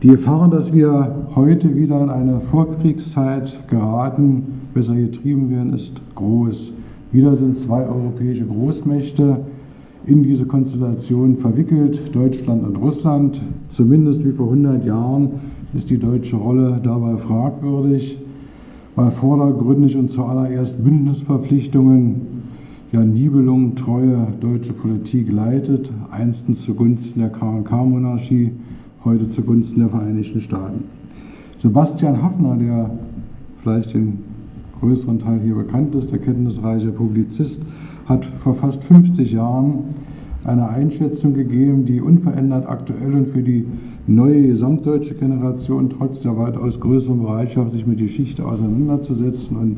Die Gefahr, dass wir heute wieder in eine Vorkriegszeit geraten, besser getrieben werden, ist groß. Wieder sind zwei europäische Großmächte in diese Konstellation verwickelt, Deutschland und Russland. Zumindest wie vor 100 Jahren ist die deutsche Rolle dabei fragwürdig, weil vordergründig und zuallererst Bündnisverpflichtungen ja Nibelungen treue deutsche Politik leitet, einstens zugunsten der KK-Monarchie, heute zugunsten der Vereinigten Staaten. Sebastian Hafner, der vielleicht den größeren Teil hier bekannt ist, der kenntnisreiche Publizist, hat vor fast 50 Jahren eine Einschätzung gegeben, die unverändert aktuell und für die neue gesamtdeutsche Generation trotz der weitaus größeren Bereitschaft, sich mit Geschichte auseinanderzusetzen und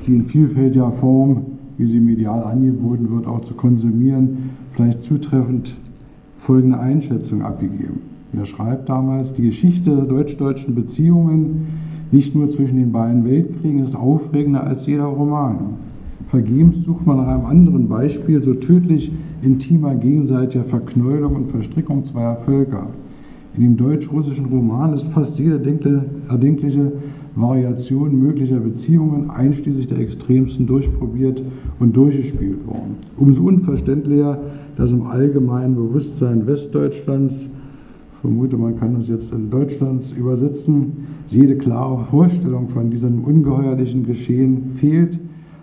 sie in vielfältiger Form, wie sie medial angeboten wird, auch zu konsumieren, vielleicht zutreffend folgende Einschätzung abgegeben. Er schreibt damals, die Geschichte der deutsch-deutschen Beziehungen, nicht nur zwischen den beiden Weltkriegen, ist aufregender als jeder Roman. Vergebens sucht man nach einem anderen Beispiel so tödlich intimer gegenseitiger Verknäulung und Verstrickung zweier Völker. In dem deutsch-russischen Roman ist fast jede erdenkliche Variation möglicher Beziehungen, einschließlich der extremsten, durchprobiert und durchgespielt worden. Umso unverständlicher, dass im allgemeinen Bewusstsein Westdeutschlands vermute, man kann das jetzt in Deutschlands übersetzen, jede klare Vorstellung von diesem ungeheuerlichen Geschehen fehlt,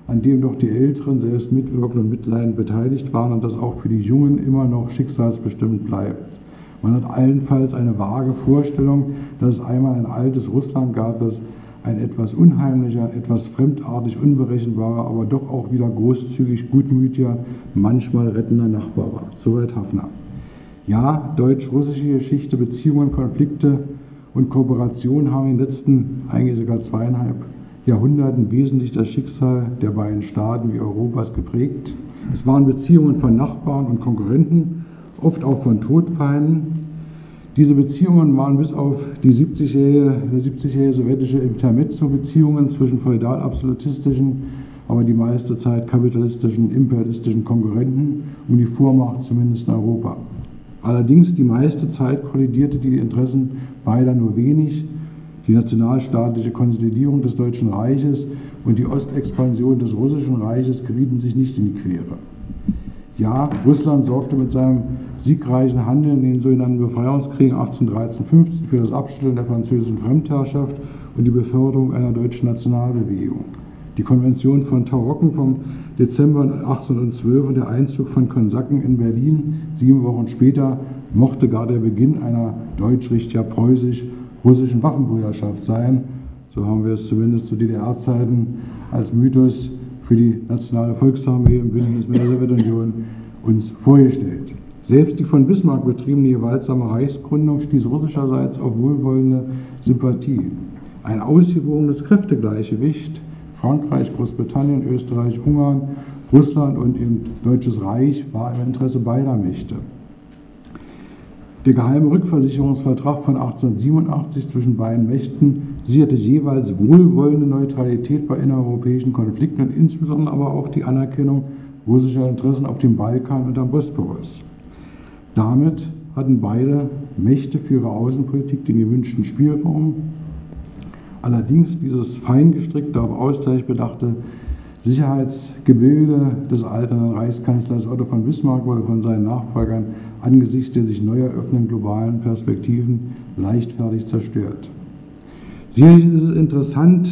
an dem doch die Älteren selbst mitwirken und mitleidend beteiligt waren und das auch für die Jungen immer noch schicksalsbestimmt bleibt. Man hat allenfalls eine vage Vorstellung, dass es einmal ein altes Russland gab, das ein etwas unheimlicher, etwas fremdartig unberechenbarer, aber doch auch wieder großzügig, gutmütiger, manchmal rettender Nachbar war. Soweit Hafner. Ja, deutsch-russische Geschichte, Beziehungen, Konflikte und Kooperation haben in den letzten eigentlich sogar zweieinhalb Jahrhunderten wesentlich das Schicksal der beiden Staaten wie Europas geprägt. Es waren Beziehungen von Nachbarn und Konkurrenten, oft auch von Todfeinden. Diese Beziehungen waren bis auf die 70-jährige 70 sowjetische Intermezzo-Beziehungen zwischen feudal-absolutistischen, aber die meiste Zeit kapitalistischen, imperialistischen Konkurrenten um die Vormacht zumindest in Europa. Allerdings die meiste Zeit kollidierte die Interessen beider nur wenig. Die nationalstaatliche Konsolidierung des Deutschen Reiches und die Ostexpansion des Russischen Reiches gerieten sich nicht in die Quere. Ja, Russland sorgte mit seinem siegreichen Handeln in den sogenannten Befreiungskriegen 1813-15 für das Abstellen der französischen Fremdherrschaft und die Beförderung einer deutschen Nationalbewegung. Die Konvention von Tarocken vom Dezember 1812 und der Einzug von Konsaken in Berlin sieben Wochen später mochte gar der Beginn einer deutsch-richtiger-preußisch-russischen Waffenbrüderschaft sein. So haben wir es zumindest zu DDR-Zeiten als Mythos für die nationale Volksarmee im Bündnis mit der Sowjetunion uns vorgestellt. Selbst die von Bismarck betriebene gewaltsame Reichsgründung stieß russischerseits auf wohlwollende Sympathie. Ein ausgewogenes Kräftegleichgewicht Frankreich, Großbritannien, Österreich, Ungarn, Russland und im Deutsches Reich war im Interesse beider Mächte. Der geheime Rückversicherungsvertrag von 1887 zwischen beiden Mächten sicherte jeweils wohlwollende Neutralität bei innereuropäischen Konflikten und insbesondere aber auch die Anerkennung russischer Interessen auf dem Balkan und am Bosporus. Damit hatten beide Mächte für ihre Außenpolitik den gewünschten Spielraum Allerdings dieses feingestrickte, auf Ausgleich bedachte Sicherheitsgebilde des alternden Reichskanzlers Otto von Bismarck wurde von seinen Nachfolgern angesichts der sich neu eröffnenden globalen Perspektiven leichtfertig zerstört. Sicherlich ist es interessant,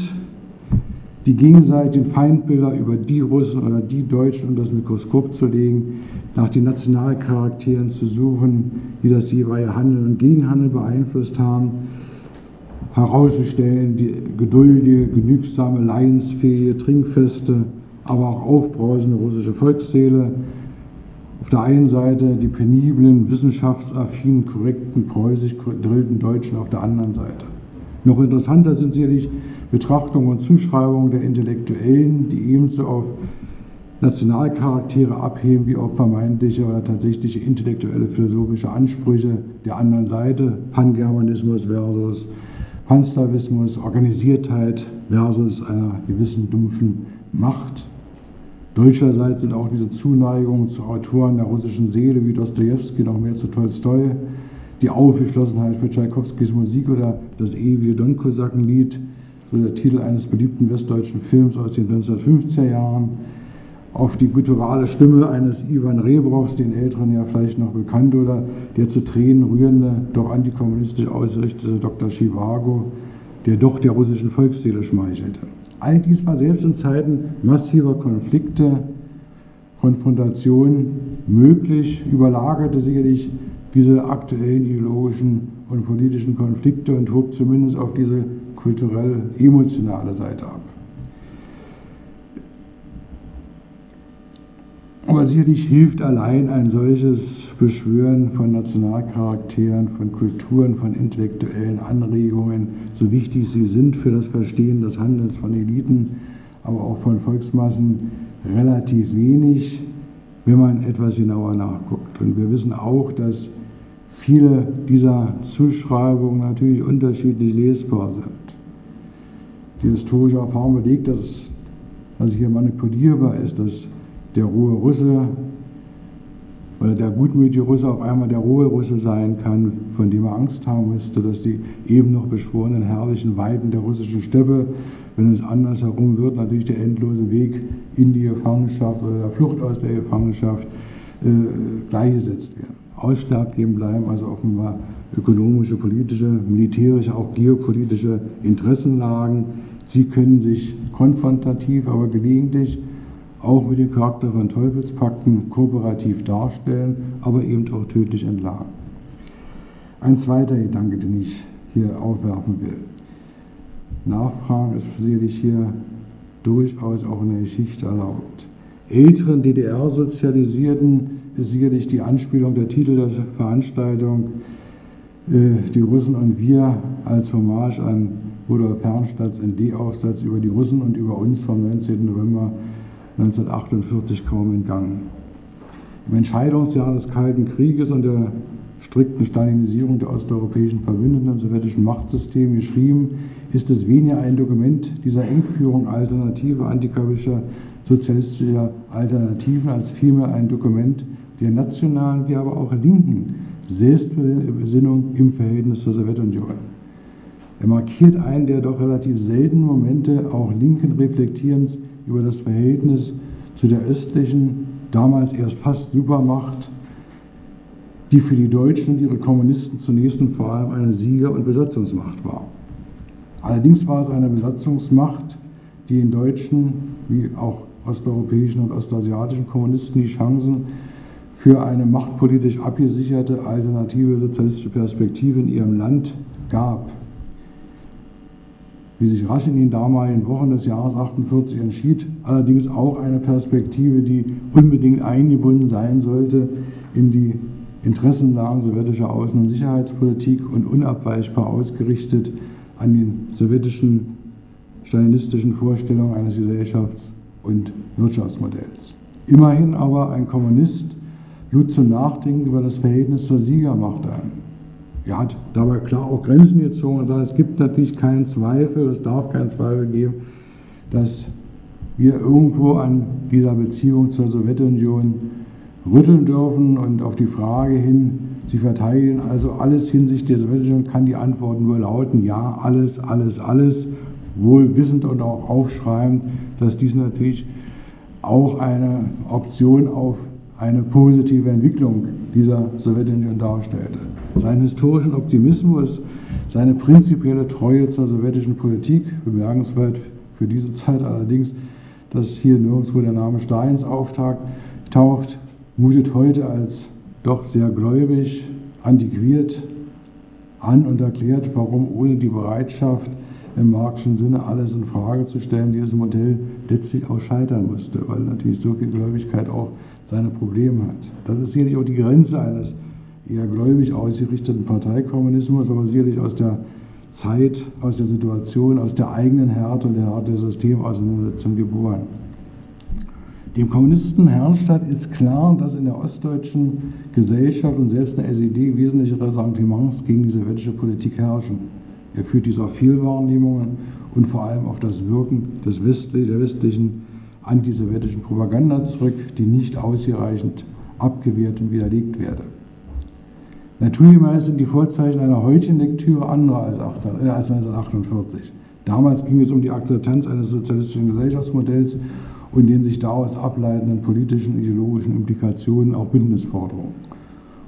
die gegenseitigen Feindbilder über die Russen oder die Deutschen unter das Mikroskop zu legen, nach den Nationalcharakteren zu suchen, die das jeweilige Handeln und Gegenhandeln beeinflusst haben herauszustellen, die geduldige, genügsame, leidensfähige, trinkfeste, aber auch aufbrausende russische Volksseele. Auf der einen Seite die peniblen, wissenschaftsaffinen, korrekten, preußisch gedrillten Deutschen auf der anderen Seite. Noch interessanter sind sicherlich Betrachtungen und Zuschreibungen der Intellektuellen, die ebenso auf Nationalcharaktere abheben wie auf vermeintliche oder tatsächliche intellektuelle philosophische Ansprüche der anderen Seite, Pangermanismus versus Panslavismus, Organisiertheit versus einer gewissen dumpfen Macht. Deutscherseits sind auch diese Zuneigungen zu Autoren der russischen Seele wie Dostoevsky noch mehr zu Tolstoi, die Aufgeschlossenheit für Tschaikowskis Musik oder das ewige Don-Kosaken-Lied, so der Titel eines beliebten westdeutschen Films aus den 1950er Jahren, auf die gutturale Stimme eines Ivan Rebrows, den Älteren ja vielleicht noch bekannt, oder der zu Tränen rührende, doch antikommunistisch ausgerichtete Dr. Chivago, der doch der russischen Volksseele schmeichelte. All dies war selbst in Zeiten massiver Konflikte, Konfrontation möglich, überlagerte sicherlich diese aktuellen ideologischen und politischen Konflikte und hob zumindest auf diese kulturell-emotionale Seite ab. Aber sicherlich hilft allein ein solches Beschwören von Nationalcharakteren, von Kulturen, von intellektuellen Anregungen, so wichtig sie sind für das Verstehen des Handelns von Eliten, aber auch von Volksmassen, relativ wenig, wenn man etwas genauer nachguckt. Und wir wissen auch, dass viele dieser Zuschreibungen natürlich unterschiedlich lesbar sind. Die historische Erfahrung belegt, dass, dass hier manipulierbar ist, dass der rohe Russe oder der gutmütige Russe auf einmal der rohe Russe sein kann, von dem er Angst haben müsste, dass die eben noch beschworenen herrlichen Weiden der russischen Steppe, wenn es andersherum wird, natürlich der endlose Weg in die Gefangenschaft oder der Flucht aus der Gefangenschaft äh, gleichgesetzt werden. Ausschlaggebend bleiben also offenbar ökonomische, politische, militärische, auch geopolitische Interessenlagen. Sie können sich konfrontativ, aber gelegentlich auch mit dem Charakter von Teufelspakten kooperativ darstellen, aber eben auch tödlich entladen. Ein zweiter Gedanke, den ich hier aufwerfen will. Nachfragen ist sicherlich hier durchaus auch in der Geschichte erlaubt. Älteren DDR-Sozialisierten ist sicherlich die Anspielung der Titel der Veranstaltung äh, Die Russen und wir als Hommage an Rudolf Herrnstadts ND-Aufsatz über die Russen und über uns vom 19. November 1948 kaum entgangen. Im Entscheidungsjahr des Kalten Krieges und der strikten Stalinisierung der osteuropäischen Verbündeten und sowjetischen Machtsysteme geschrieben, ist es weniger ein Dokument dieser Engführung alternativer antikapitalistischer sozialistischer Alternativen als vielmehr ein Dokument der nationalen wie aber auch linken Selbstbesinnung im Verhältnis zur Sowjetunion. Er markiert einen der doch relativ seltenen Momente auch linken Reflektierens über das Verhältnis zu der östlichen, damals erst fast Supermacht, die für die Deutschen und ihre Kommunisten zunächst und vor allem eine Sieger- und Besatzungsmacht war. Allerdings war es eine Besatzungsmacht, die den deutschen wie auch osteuropäischen und ostasiatischen Kommunisten die Chancen für eine machtpolitisch abgesicherte alternative sozialistische Perspektive in ihrem Land gab wie sich rasch in den damaligen Wochen des Jahres 48 entschied, allerdings auch eine Perspektive, die unbedingt eingebunden sein sollte in die Interessenlagen sowjetischer Außen- und Sicherheitspolitik und unabweichbar ausgerichtet an den sowjetischen stalinistischen Vorstellungen eines Gesellschafts- und Wirtschaftsmodells. Immerhin aber ein Kommunist lud zum Nachdenken über das Verhältnis zur Siegermacht ein. Er hat dabei klar auch Grenzen gezogen und sagt, es gibt natürlich keinen Zweifel, es darf keinen Zweifel geben, dass wir irgendwo an dieser Beziehung zur Sowjetunion rütteln dürfen und auf die Frage hin, Sie verteidigen also alles hinsichtlich der Sowjetunion, kann die Antwort nur lauten, ja, alles, alles, alles, wohl wissend und auch aufschreibend, dass dies natürlich auch eine Option auf eine positive Entwicklung dieser Sowjetunion darstellte. Seinen historischen Optimismus, seine prinzipielle Treue zur sowjetischen Politik, bemerkenswert für diese Zeit allerdings, dass hier nirgendwo der Name Stalins auftaucht, mutet heute als doch sehr gläubig, antiquiert an und erklärt, warum ohne die Bereitschaft, im marxischen Sinne alles in Frage zu stellen, dieses Modell letztlich auch scheitern musste, weil natürlich so viel Gläubigkeit auch seine Probleme hat. Das ist sicherlich auch die Grenze eines eher gläubig ausgerichteten Parteikommunismus, aber sicherlich aus der Zeit, aus der Situation, aus der eigenen Härte und der Härte der Systemauseinandersetzung geboren. Dem Kommunisten Herrnstadt ist klar, dass in der ostdeutschen Gesellschaft und selbst in der SED wesentliche Ressentiments gegen die sowjetische Politik herrschen. Er führt dies auf Fehlwahrnehmungen und vor allem auf das Wirken des Westli der westlichen antisowjetischen Propaganda zurück, die nicht ausreichend abgewehrt und widerlegt werde. Naturgemäß sind die Vorzeichen einer heutigen Lektüre andere als, 18, äh, als 1948. Damals ging es um die Akzeptanz eines sozialistischen Gesellschaftsmodells und den sich daraus ableitenden politischen, ideologischen Implikationen, auch Bündnisforderungen.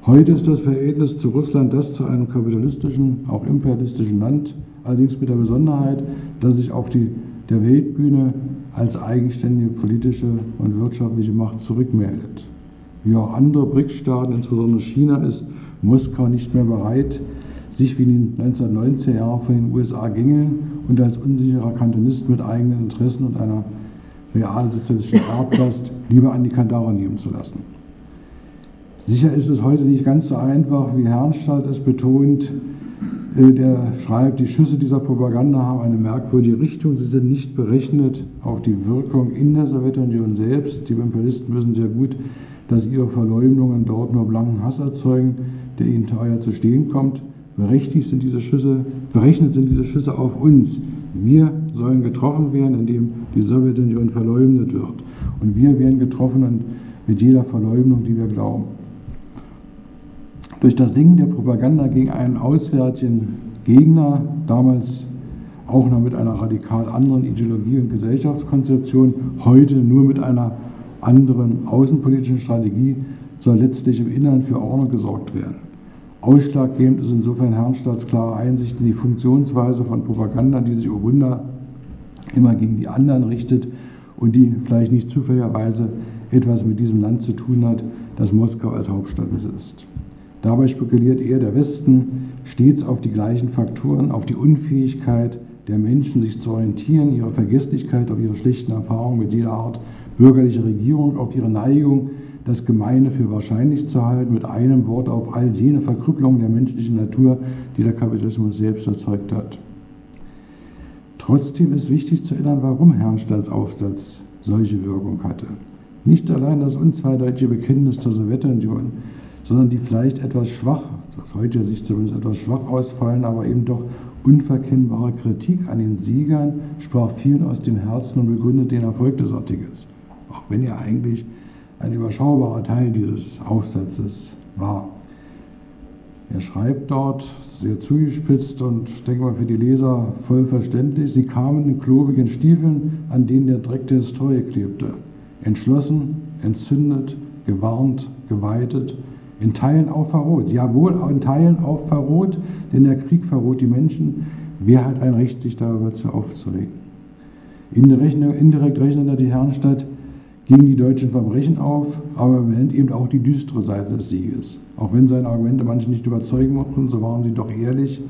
Heute ist das Verhältnis zu Russland das zu einem kapitalistischen, auch imperialistischen Land, allerdings mit der Besonderheit, dass sich auf die, der Weltbühne als eigenständige politische und wirtschaftliche Macht zurückmeldet. Wie auch andere BRICS-Staaten, insbesondere China, ist Moskau nicht mehr bereit, sich wie in den 1990er Jahren von den USA gängeln und als unsicherer Kantonist mit eigenen Interessen und einer realsozialistischen Erblast lieber an die Kandare nehmen zu lassen. Sicher ist es heute nicht ganz so einfach, wie Herrnstadt es betont. Äh, der schreibt, die Schüsse dieser Propaganda haben eine merkwürdige Richtung. Sie sind nicht berechnet auf die Wirkung in der Sowjetunion selbst. Die Imperialisten wissen sehr gut, dass ihre Verleumdungen dort nur blanken Hass erzeugen, der ihnen teuer zu stehen kommt. Berechtigt sind diese Schüsse, berechnet sind diese Schüsse auf uns. Wir sollen getroffen werden, indem die Sowjetunion verleumdet wird. Und wir werden getroffen mit jeder Verleumdung, die wir glauben. Durch das Singen der Propaganda gegen einen auswärtigen Gegner, damals auch noch mit einer radikal anderen Ideologie und Gesellschaftskonzeption, heute nur mit einer anderen außenpolitischen Strategie, soll letztlich im Innern für Ordnung gesorgt werden. Ausschlaggebend ist insofern Herrnstadts klare Einsicht in die Funktionsweise von Propaganda, die sich, oh Wunder, immer gegen die anderen richtet und die vielleicht nicht zufälligerweise etwas mit diesem Land zu tun hat, das Moskau als Hauptstadt besitzt. Dabei spekuliert er, der Westen, stets auf die gleichen Faktoren, auf die Unfähigkeit der Menschen, sich zu orientieren, ihre Vergesslichkeit, auf ihre schlechten Erfahrungen mit jeder Art bürgerlicher Regierung, auf ihre Neigung, das Gemeine für wahrscheinlich zu halten, mit einem Wort auf all jene Verkrüppelungen der menschlichen Natur, die der Kapitalismus selbst erzeugt hat. Trotzdem ist wichtig zu erinnern, warum Herrnstadts Aufsatz solche Wirkung hatte. Nicht allein das unzweideutige Bekenntnis zur Sowjetunion, sondern die vielleicht etwas schwach, aus heutiger Sicht zumindest etwas schwach ausfallen, aber eben doch unverkennbare Kritik an den Siegern sprach vielen aus dem Herzen und begründete den Erfolg des Artikels. Auch wenn er eigentlich ein überschaubarer Teil dieses Aufsatzes war. Er schreibt dort, sehr zugespitzt und denke mal für die Leser voll verständlich, sie kamen in klobigen Stiefeln, an denen der Dreck der Historie klebte. Entschlossen, entzündet, gewarnt, geweitet, in Teilen auch verroht. Jawohl, in Teilen auch verroht, denn der Krieg verroht die Menschen. Wer hat ein Recht, sich darüber zu aufzuregen? Indirekt rechnet die Herrenstadt gegen die deutschen Verbrechen auf, aber er nennt eben auch die düstere Seite des Sieges. Auch wenn seine Argumente manche nicht überzeugen mochten, so waren sie doch ehrlich.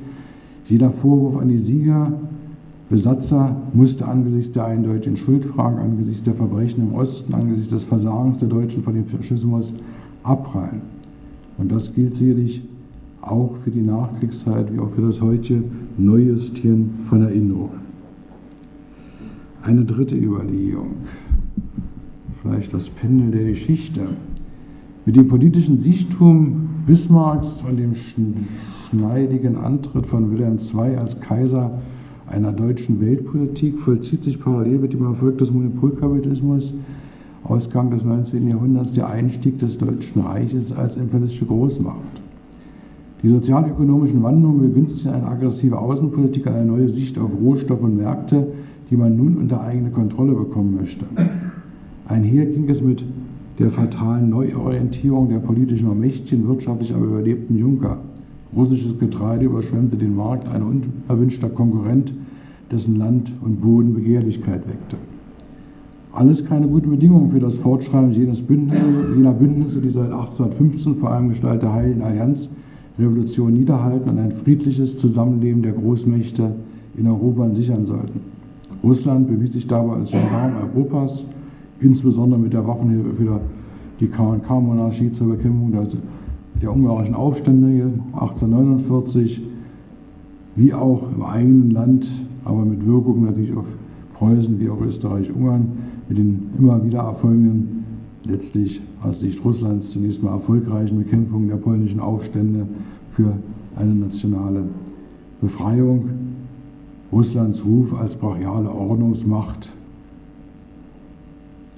Jeder Vorwurf an die Sieger, Besatzer musste angesichts der eindeutigen Schuldfrage, angesichts der Verbrechen im Osten, angesichts des Versagens der Deutschen vor dem Faschismus abprallen. Und das gilt sicherlich auch für die Nachkriegszeit wie auch für das heutige Neujustieren von Erinnerungen. Eine dritte Überlegung vielleicht das Pendel der Geschichte. Mit dem politischen Siechtum Bismarcks und dem schneidigen Antritt von Wilhelm II als Kaiser einer deutschen Weltpolitik vollzieht sich parallel mit dem Erfolg des Monopolkapitalismus Ausgang des 19. Jahrhunderts der Einstieg des Deutschen Reiches als imperialistische Großmacht. Die sozialökonomischen Wandlungen begünstigen eine aggressive Außenpolitik, eine neue Sicht auf Rohstoffe und Märkte, die man nun unter eigene Kontrolle bekommen möchte. Einher ging es mit der fatalen Neuorientierung der politischen Mächtigen, wirtschaftlich aber überlebten Juncker. Russisches Getreide überschwemmte den Markt, ein unerwünschter Konkurrent, dessen Land und Boden Begehrlichkeit weckte. Alles keine guten Bedingungen für das Fortschreiben jenes Bündnisse, jener Bündnisse, die seit 1815 vor allem Gestalt der Heiligen Allianz Revolution niederhalten und ein friedliches Zusammenleben der Großmächte in Europa sichern sollten. Russland bewies sich dabei als Gendarm Europas insbesondere mit der Waffenhilfe für die KNK-Monarchie zur Bekämpfung der, der ungarischen Aufstände 1849, wie auch im eigenen Land, aber mit Wirkung natürlich auf Preußen wie auch Österreich-Ungarn, mit den immer wieder erfolgenden, letztlich aus Sicht Russlands zunächst mal erfolgreichen Bekämpfung der polnischen Aufstände für eine nationale Befreiung. Russlands Ruf als brachiale Ordnungsmacht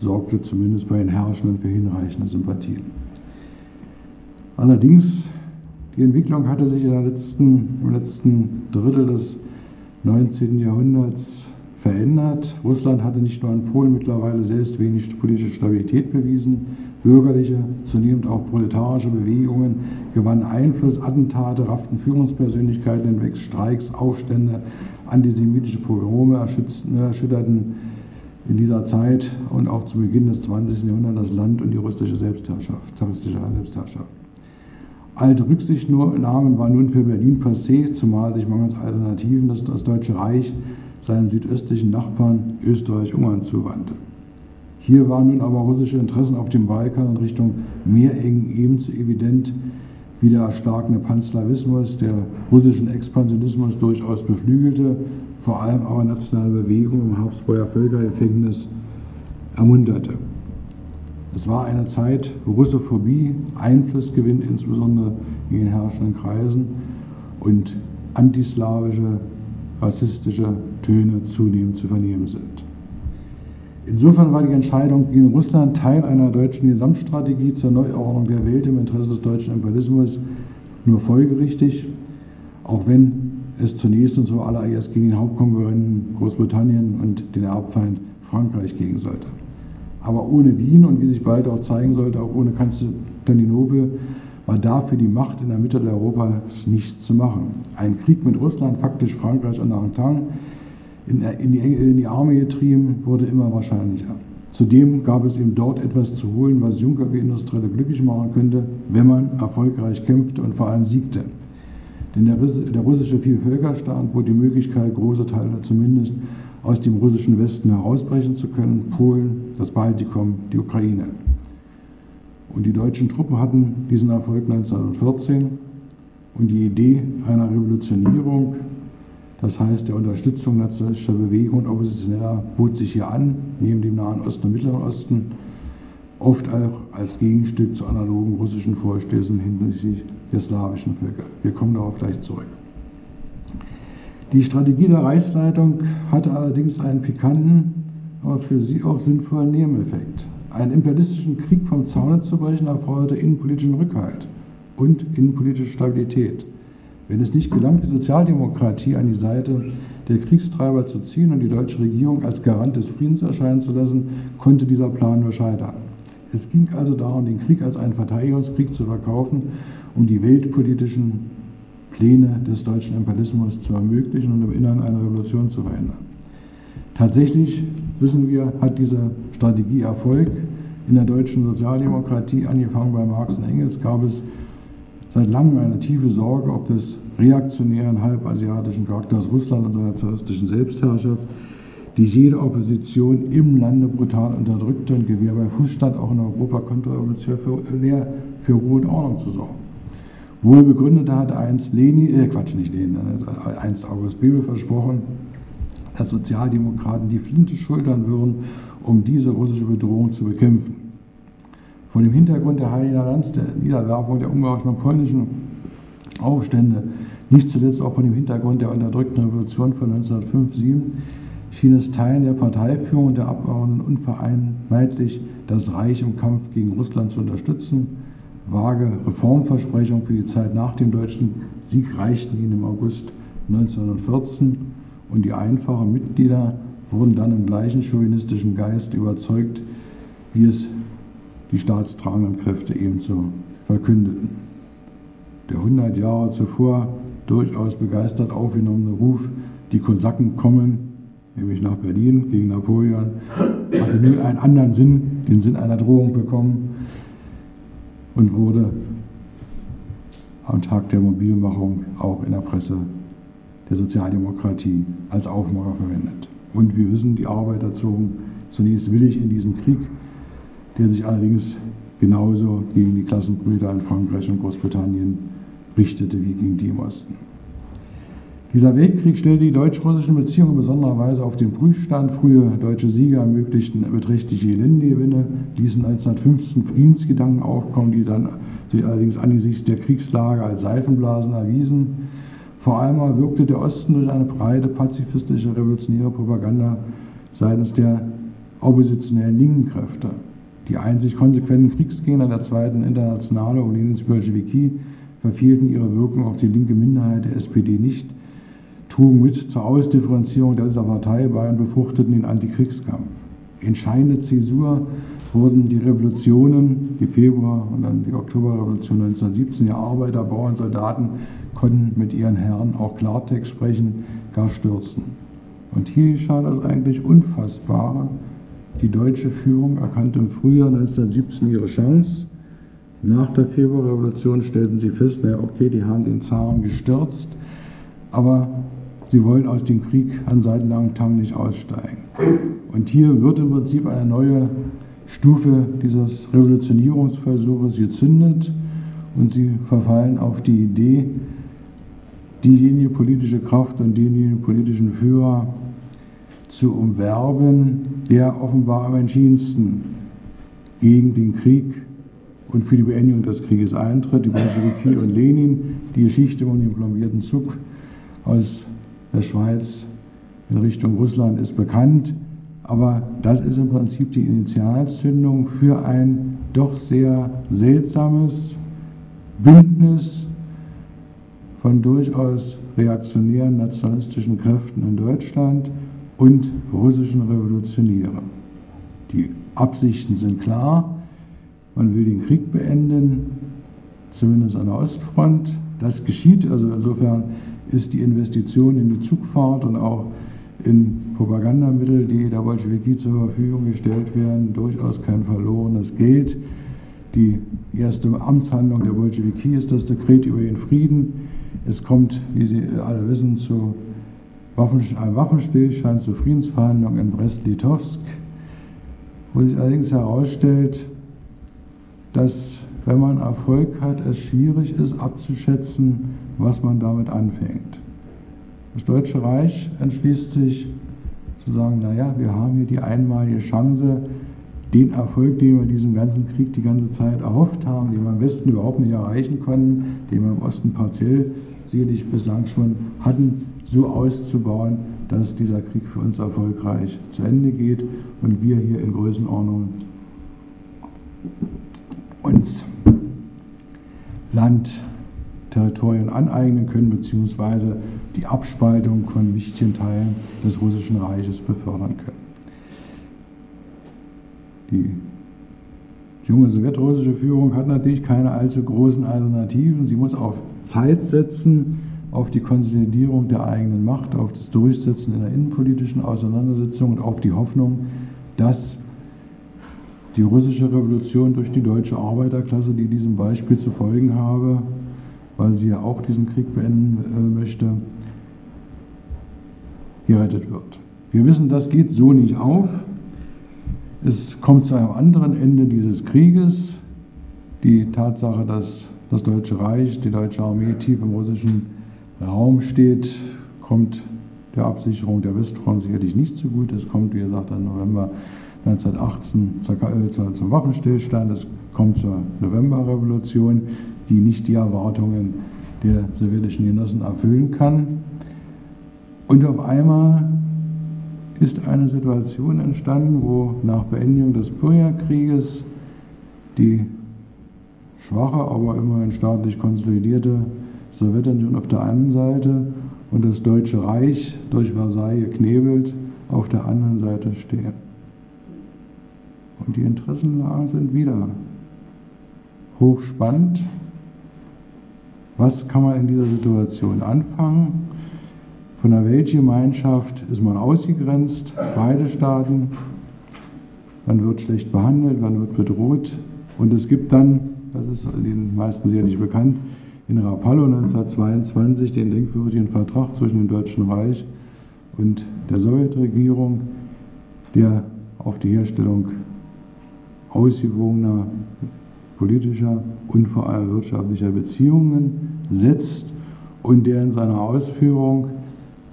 sorgte zumindest bei den Herrschenden für hinreichende Sympathien. Allerdings Die Entwicklung hatte sich letzten, im letzten Drittel des 19. Jahrhunderts verändert. Russland hatte nicht nur in Polen mittlerweile selbst wenig politische Stabilität bewiesen, bürgerliche, zunehmend auch proletarische Bewegungen gewannen Einfluss, Attentate rafften Führungspersönlichkeiten hinweg, Streiks, Aufstände, antisemitische Pogrome erschütterten in dieser Zeit und auch zu Beginn des 20. Jahrhunderts das Land und die russische Selbstherrschaft, zaristische Selbstherrschaft. Alte Rücksichtnahmen war nun für Berlin passé, zumal sich mangels Alternativen das, das Deutsche Reich seinen südöstlichen Nachbarn Österreich-Ungarn zuwandte. Hier waren nun aber russische Interessen auf dem Balkan in Richtung Meerengen ebenso evident wie der erstarkende Panslawismus, der russischen Expansionismus durchaus beflügelte, vor allem aber nationale Bewegung im Habsburger Völkergefängnis ermunterte. Es war eine Zeit, wo Russophobie Einfluss gewinnt, insbesondere in den herrschenden Kreisen, und antislawische, rassistische Töne zunehmend zu vernehmen sind. Insofern war die Entscheidung gegen Russland Teil einer deutschen Gesamtstrategie zur Neuordnung der Welt im Interesse des deutschen Imperialismus nur folgerichtig, auch wenn es zunächst und zuallererst gegen den Hauptkonkurrenten Großbritannien und den Erbfeind Frankreich gehen sollte. Aber ohne Wien und wie sich bald auch zeigen sollte, auch ohne Konstantinopel, war dafür die Macht in der Mitte Europas nichts zu machen. Ein Krieg mit Russland, faktisch Frankreich und Entente, in, in, die, in die Arme getrieben, wurde immer wahrscheinlicher. Zudem gab es eben dort etwas zu holen, was Juncker wie Industrielle glücklich machen könnte, wenn man erfolgreich kämpfte und vor allem siegte. Denn der, der russische Vielvölkerstaat bot die Möglichkeit, große Teile zumindest aus dem russischen Westen herausbrechen zu können, Polen, das Baltikum, die Ukraine. Und die deutschen Truppen hatten diesen Erfolg 1914 und die Idee einer Revolutionierung das heißt, der Unterstützung nationalistischer Bewegungen und Oppositioneller bot sich hier an, neben dem Nahen Osten und Mittleren Osten, oft auch als Gegenstück zu analogen russischen Vorstößen hinsichtlich der slawischen Völker. Wir kommen darauf gleich zurück. Die Strategie der Reichsleitung hatte allerdings einen pikanten, aber für sie auch sinnvollen Nebeneffekt. Einen imperialistischen Krieg vom Zaune zu brechen erforderte innenpolitischen Rückhalt und innenpolitische Stabilität. Wenn es nicht gelang, die Sozialdemokratie an die Seite der Kriegstreiber zu ziehen und die deutsche Regierung als Garant des Friedens erscheinen zu lassen, konnte dieser Plan nur scheitern. Es ging also darum, den Krieg als einen Verteidigungskrieg zu verkaufen, um die weltpolitischen Pläne des deutschen Imperialismus zu ermöglichen und im Innern eine Revolution zu verhindern. Tatsächlich, wissen wir, hat diese Strategie Erfolg. In der deutschen Sozialdemokratie, angefangen bei Marx und Engels, gab es seit langem eine tiefe Sorge ob des reaktionären halbasiatischen Charakters Russland und seiner zaristischen Selbstherrschaft, die jede Opposition im Lande brutal unterdrückte und Gewehr bei Fuß stand, auch in Europa kontrarevolutionär für Ruhe und Ordnung zu sorgen. Wohl begründete hat einst Lenin, äh Quatsch, nicht Lenin, äh, einst August Bebel versprochen, dass Sozialdemokraten die Flinte schultern würden, um diese russische Bedrohung zu bekämpfen. Vor dem Hintergrund der Heiligen Lands, der Niederwerfung der ungarischen und polnischen Aufstände, nicht zuletzt auch vor dem Hintergrund der unterdrückten Revolution von 1905-7, schien es Teilen der Parteiführung und der Abgeordneten unvereinheitlich, das Reich im Kampf gegen Russland zu unterstützen. Vage Reformversprechungen für die Zeit nach dem deutschen Sieg reichten ihnen im August 1914 und die einfachen Mitglieder wurden dann im gleichen chauvinistischen Geist überzeugt, wie es die staatstragenden Kräfte ebenso verkündeten. Der 100 Jahre zuvor durchaus begeistert aufgenommene Ruf, die Kosaken kommen, nämlich nach Berlin gegen Napoleon, hatte nun einen anderen Sinn, den Sinn einer Drohung bekommen und wurde am Tag der Mobilmachung auch in der Presse der Sozialdemokratie als Aufmacher verwendet. Und wir wissen, die Arbeiter zogen zunächst willig in diesen Krieg der sich allerdings genauso gegen die Klassenbrüder in Frankreich und Großbritannien richtete wie gegen die im Osten. Dieser Weltkrieg stellte die deutsch-russischen Beziehungen in besonderer Weise auf den Prüfstand. Frühe deutsche Sieger ermöglichten beträchtliche Geländegewinne, ließen 1915 Friedensgedanken aufkommen, die dann sich allerdings angesichts der Kriegslage als Seifenblasen erwiesen. Vor allem wirkte der Osten durch eine breite pazifistische revolutionäre Propaganda seitens der oppositionellen linken die einzig konsequenten Kriegsgegner der Zweiten Internationale und Lenins Bolschewiki verfehlten ihre Wirkung auf die linke Minderheit der SPD nicht, trugen mit zur Ausdifferenzierung dieser Partei bei und befruchteten den Antikriegskampf. Entscheidende Zäsur wurden die Revolutionen, die Februar- und dann die Oktoberrevolution 1917. Die Arbeiter, Bauern, Soldaten konnten mit ihren Herren auch Klartext sprechen, gar stürzen. Und hier geschah das eigentlich Unfassbare. Die deutsche Führung erkannte im Frühjahr 1917 ihre Chance. Nach der Februarrevolution stellten sie fest, naja, okay, die haben den Zaren gestürzt, aber sie wollen aus dem Krieg an seitenlangen Tang nicht aussteigen. Und hier wird im Prinzip eine neue Stufe dieses Revolutionierungsversuches gezündet und sie verfallen auf die Idee, diejenige politische Kraft und denjenigen politischen Führer zu umwerben, der offenbar am entschiedensten gegen den Krieg und für die Beendigung des Krieges eintritt. Die Bolschewiki und Lenin, die Geschichte um den plombierten Zug aus der Schweiz in Richtung Russland ist bekannt. Aber das ist im Prinzip die Initialzündung für ein doch sehr seltsames Bündnis von durchaus reaktionären nationalistischen Kräften in Deutschland und russischen Revolutionären. Die Absichten sind klar. Man will den Krieg beenden, zumindest an der Ostfront. Das geschieht, also insofern ist die Investition in die Zugfahrt und auch in Propagandamittel, die der Bolschewiki zur Verfügung gestellt werden, durchaus kein verlorenes Geld. Die erste Amtshandlung der Bolschewiki ist das Dekret über den Frieden. Es kommt, wie Sie alle wissen, zu einem Waffenstillstand, zu Friedensverhandlungen in Brest-Litovsk, wo sich allerdings herausstellt, dass, wenn man Erfolg hat, es schwierig ist abzuschätzen, was man damit anfängt. Das Deutsche Reich entschließt sich zu sagen, naja, wir haben hier die einmalige Chance, den Erfolg, den wir diesem ganzen Krieg die ganze Zeit erhofft haben, den wir im Westen überhaupt nicht erreichen konnten, den wir im Osten partiell sicherlich bislang schon hatten, so auszubauen, dass dieser Krieg für uns erfolgreich zu Ende geht und wir hier in Größenordnung uns Land Territorien aneignen können, beziehungsweise die Abspaltung von wichtigen Teilen des Russischen Reiches befördern können. Die junge sowjetrussische Führung hat natürlich keine allzu großen Alternativen. Sie muss auf Zeit setzen, auf die Konsolidierung der eigenen Macht, auf das Durchsetzen in der innenpolitischen Auseinandersetzung und auf die Hoffnung, dass die russische Revolution durch die deutsche Arbeiterklasse, die diesem Beispiel zu folgen habe, weil sie ja auch diesen Krieg beenden äh, möchte, gerettet wird. Wir wissen, das geht so nicht auf. Es kommt zu einem anderen Ende dieses Krieges. Die Tatsache, dass das Deutsche Reich, die deutsche Armee tief im russischen Raum steht, kommt der Absicherung der Westfront sicherlich nicht zugute. Es kommt, wie gesagt, im November 1918 zum Waffenstillstand. Es kommt zur Novemberrevolution die nicht die Erwartungen der sowjetischen Genossen erfüllen kann. Und auf einmal ist eine Situation entstanden, wo nach Beendigung des Bürgerkrieges die schwache, aber immerhin staatlich konsolidierte Sowjetunion auf der einen Seite und das Deutsche Reich durch Versailles geknebelt auf der anderen Seite stehen. Und die Interessenlagen sind wieder hochspannend was kann man in dieser Situation anfangen? Von der Weltgemeinschaft ist man ausgegrenzt, beide Staaten. Man wird schlecht behandelt, man wird bedroht. Und es gibt dann, das ist den meisten sicherlich bekannt, in Rapallo 1922 den denkwürdigen Vertrag zwischen dem Deutschen Reich und der Sowjetregierung, der auf die Herstellung ausgewogener politischer und vor allem wirtschaftlicher Beziehungen setzt und der in seiner Ausführung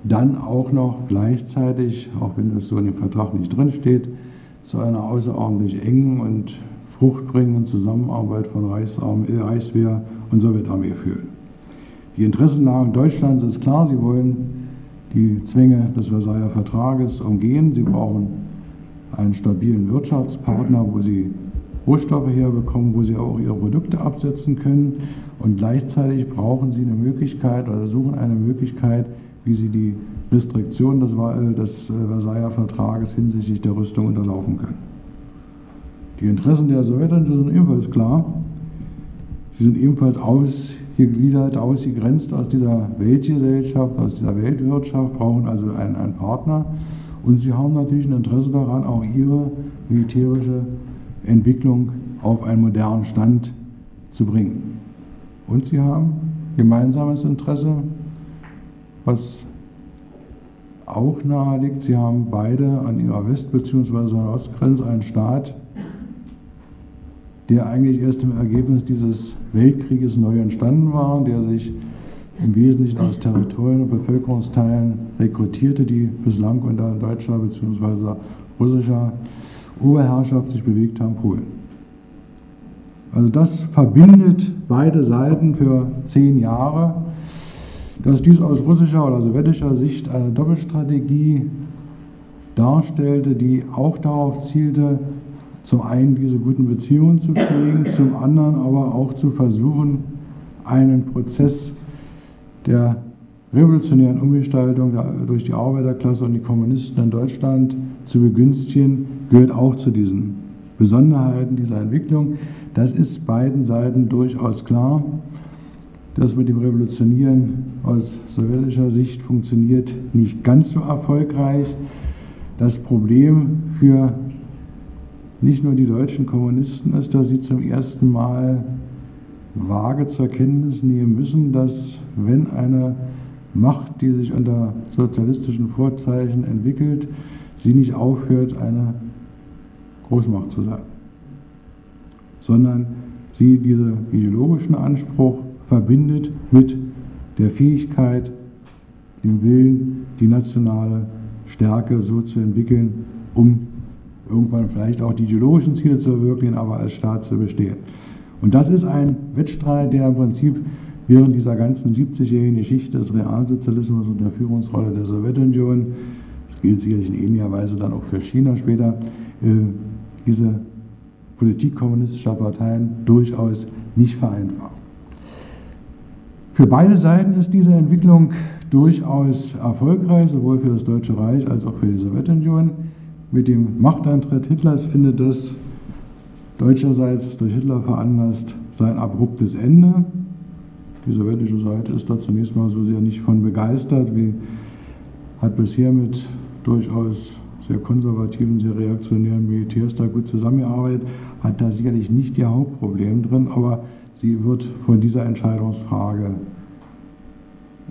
dann auch noch gleichzeitig, auch wenn das so in dem Vertrag nicht drinsteht, zu einer außerordentlich engen und fruchtbringenden Zusammenarbeit von äh, Reichswehr und Sowjetarmee führt. Die Interessenlage Deutschlands ist klar, sie wollen die Zwänge des Versailler Vertrages umgehen, sie brauchen einen stabilen Wirtschaftspartner, wo sie Rohstoffe herbekommen, wo sie auch ihre Produkte absetzen können. Und gleichzeitig brauchen sie eine Möglichkeit oder suchen eine Möglichkeit, wie sie die Restriktionen des, äh, des äh, Versailler Vertrages hinsichtlich der Rüstung unterlaufen können. Die Interessen der Sowjetunion sind ebenfalls klar. Sie sind ebenfalls ausgegliedert, ausgegrenzt aus dieser Weltgesellschaft, aus dieser Weltwirtschaft, brauchen also einen, einen Partner. Und sie haben natürlich ein Interesse daran, auch ihre militärische Entwicklung auf einen modernen Stand zu bringen. Und sie haben gemeinsames Interesse, was auch nahe liegt, sie haben beide an ihrer West- bzw. Ostgrenze einen Staat, der eigentlich erst im Ergebnis dieses Weltkrieges neu entstanden war, der sich im Wesentlichen aus Territorien und Bevölkerungsteilen rekrutierte, die bislang unter deutscher bzw. russischer Oberherrschaft sich bewegt haben, Polen. Also das verbindet beide Seiten für zehn Jahre. Dass dies aus russischer oder sowjetischer Sicht eine Doppelstrategie darstellte, die auch darauf zielte, zum einen diese guten Beziehungen zu pflegen, zum anderen aber auch zu versuchen, einen Prozess der revolutionären Umgestaltung durch die Arbeiterklasse und die Kommunisten in Deutschland zu begünstigen, gehört auch zu diesen Besonderheiten dieser Entwicklung. Das ist beiden Seiten durchaus klar. Das mit dem Revolutionieren aus sowjetischer Sicht funktioniert nicht ganz so erfolgreich. Das Problem für nicht nur die deutschen Kommunisten ist, dass sie zum ersten Mal vage zur Kenntnis nehmen müssen, dass wenn eine Macht, die sich unter sozialistischen Vorzeichen entwickelt, sie nicht aufhört, eine Großmacht zu sein, sondern sie diesen ideologischen Anspruch verbindet mit der Fähigkeit, dem Willen, die nationale Stärke so zu entwickeln, um irgendwann vielleicht auch die ideologischen Ziele zu verwirklichen, aber als Staat zu bestehen. Und das ist ein Wettstreit, der im Prinzip während dieser ganzen 70-jährigen Geschichte des Realsozialismus und der Führungsrolle der Sowjetunion, das gilt sicherlich in ähnlicher Weise dann auch für China später, äh, diese Politik kommunistischer Parteien durchaus nicht vereinfacht. Für beide Seiten ist diese Entwicklung durchaus erfolgreich, sowohl für das Deutsche Reich als auch für die Sowjetunion. Mit dem Machtantritt Hitlers findet das deutscherseits durch Hitler veranlasst sein abruptes Ende. Die sowjetische Seite ist da zunächst mal so sehr nicht von begeistert, wie hat bisher mit durchaus sehr konservativen, sehr reaktionären Militärs da gut zusammengearbeitet, hat da sicherlich nicht ihr Hauptproblem drin, aber sie wird von dieser Entscheidungsfrage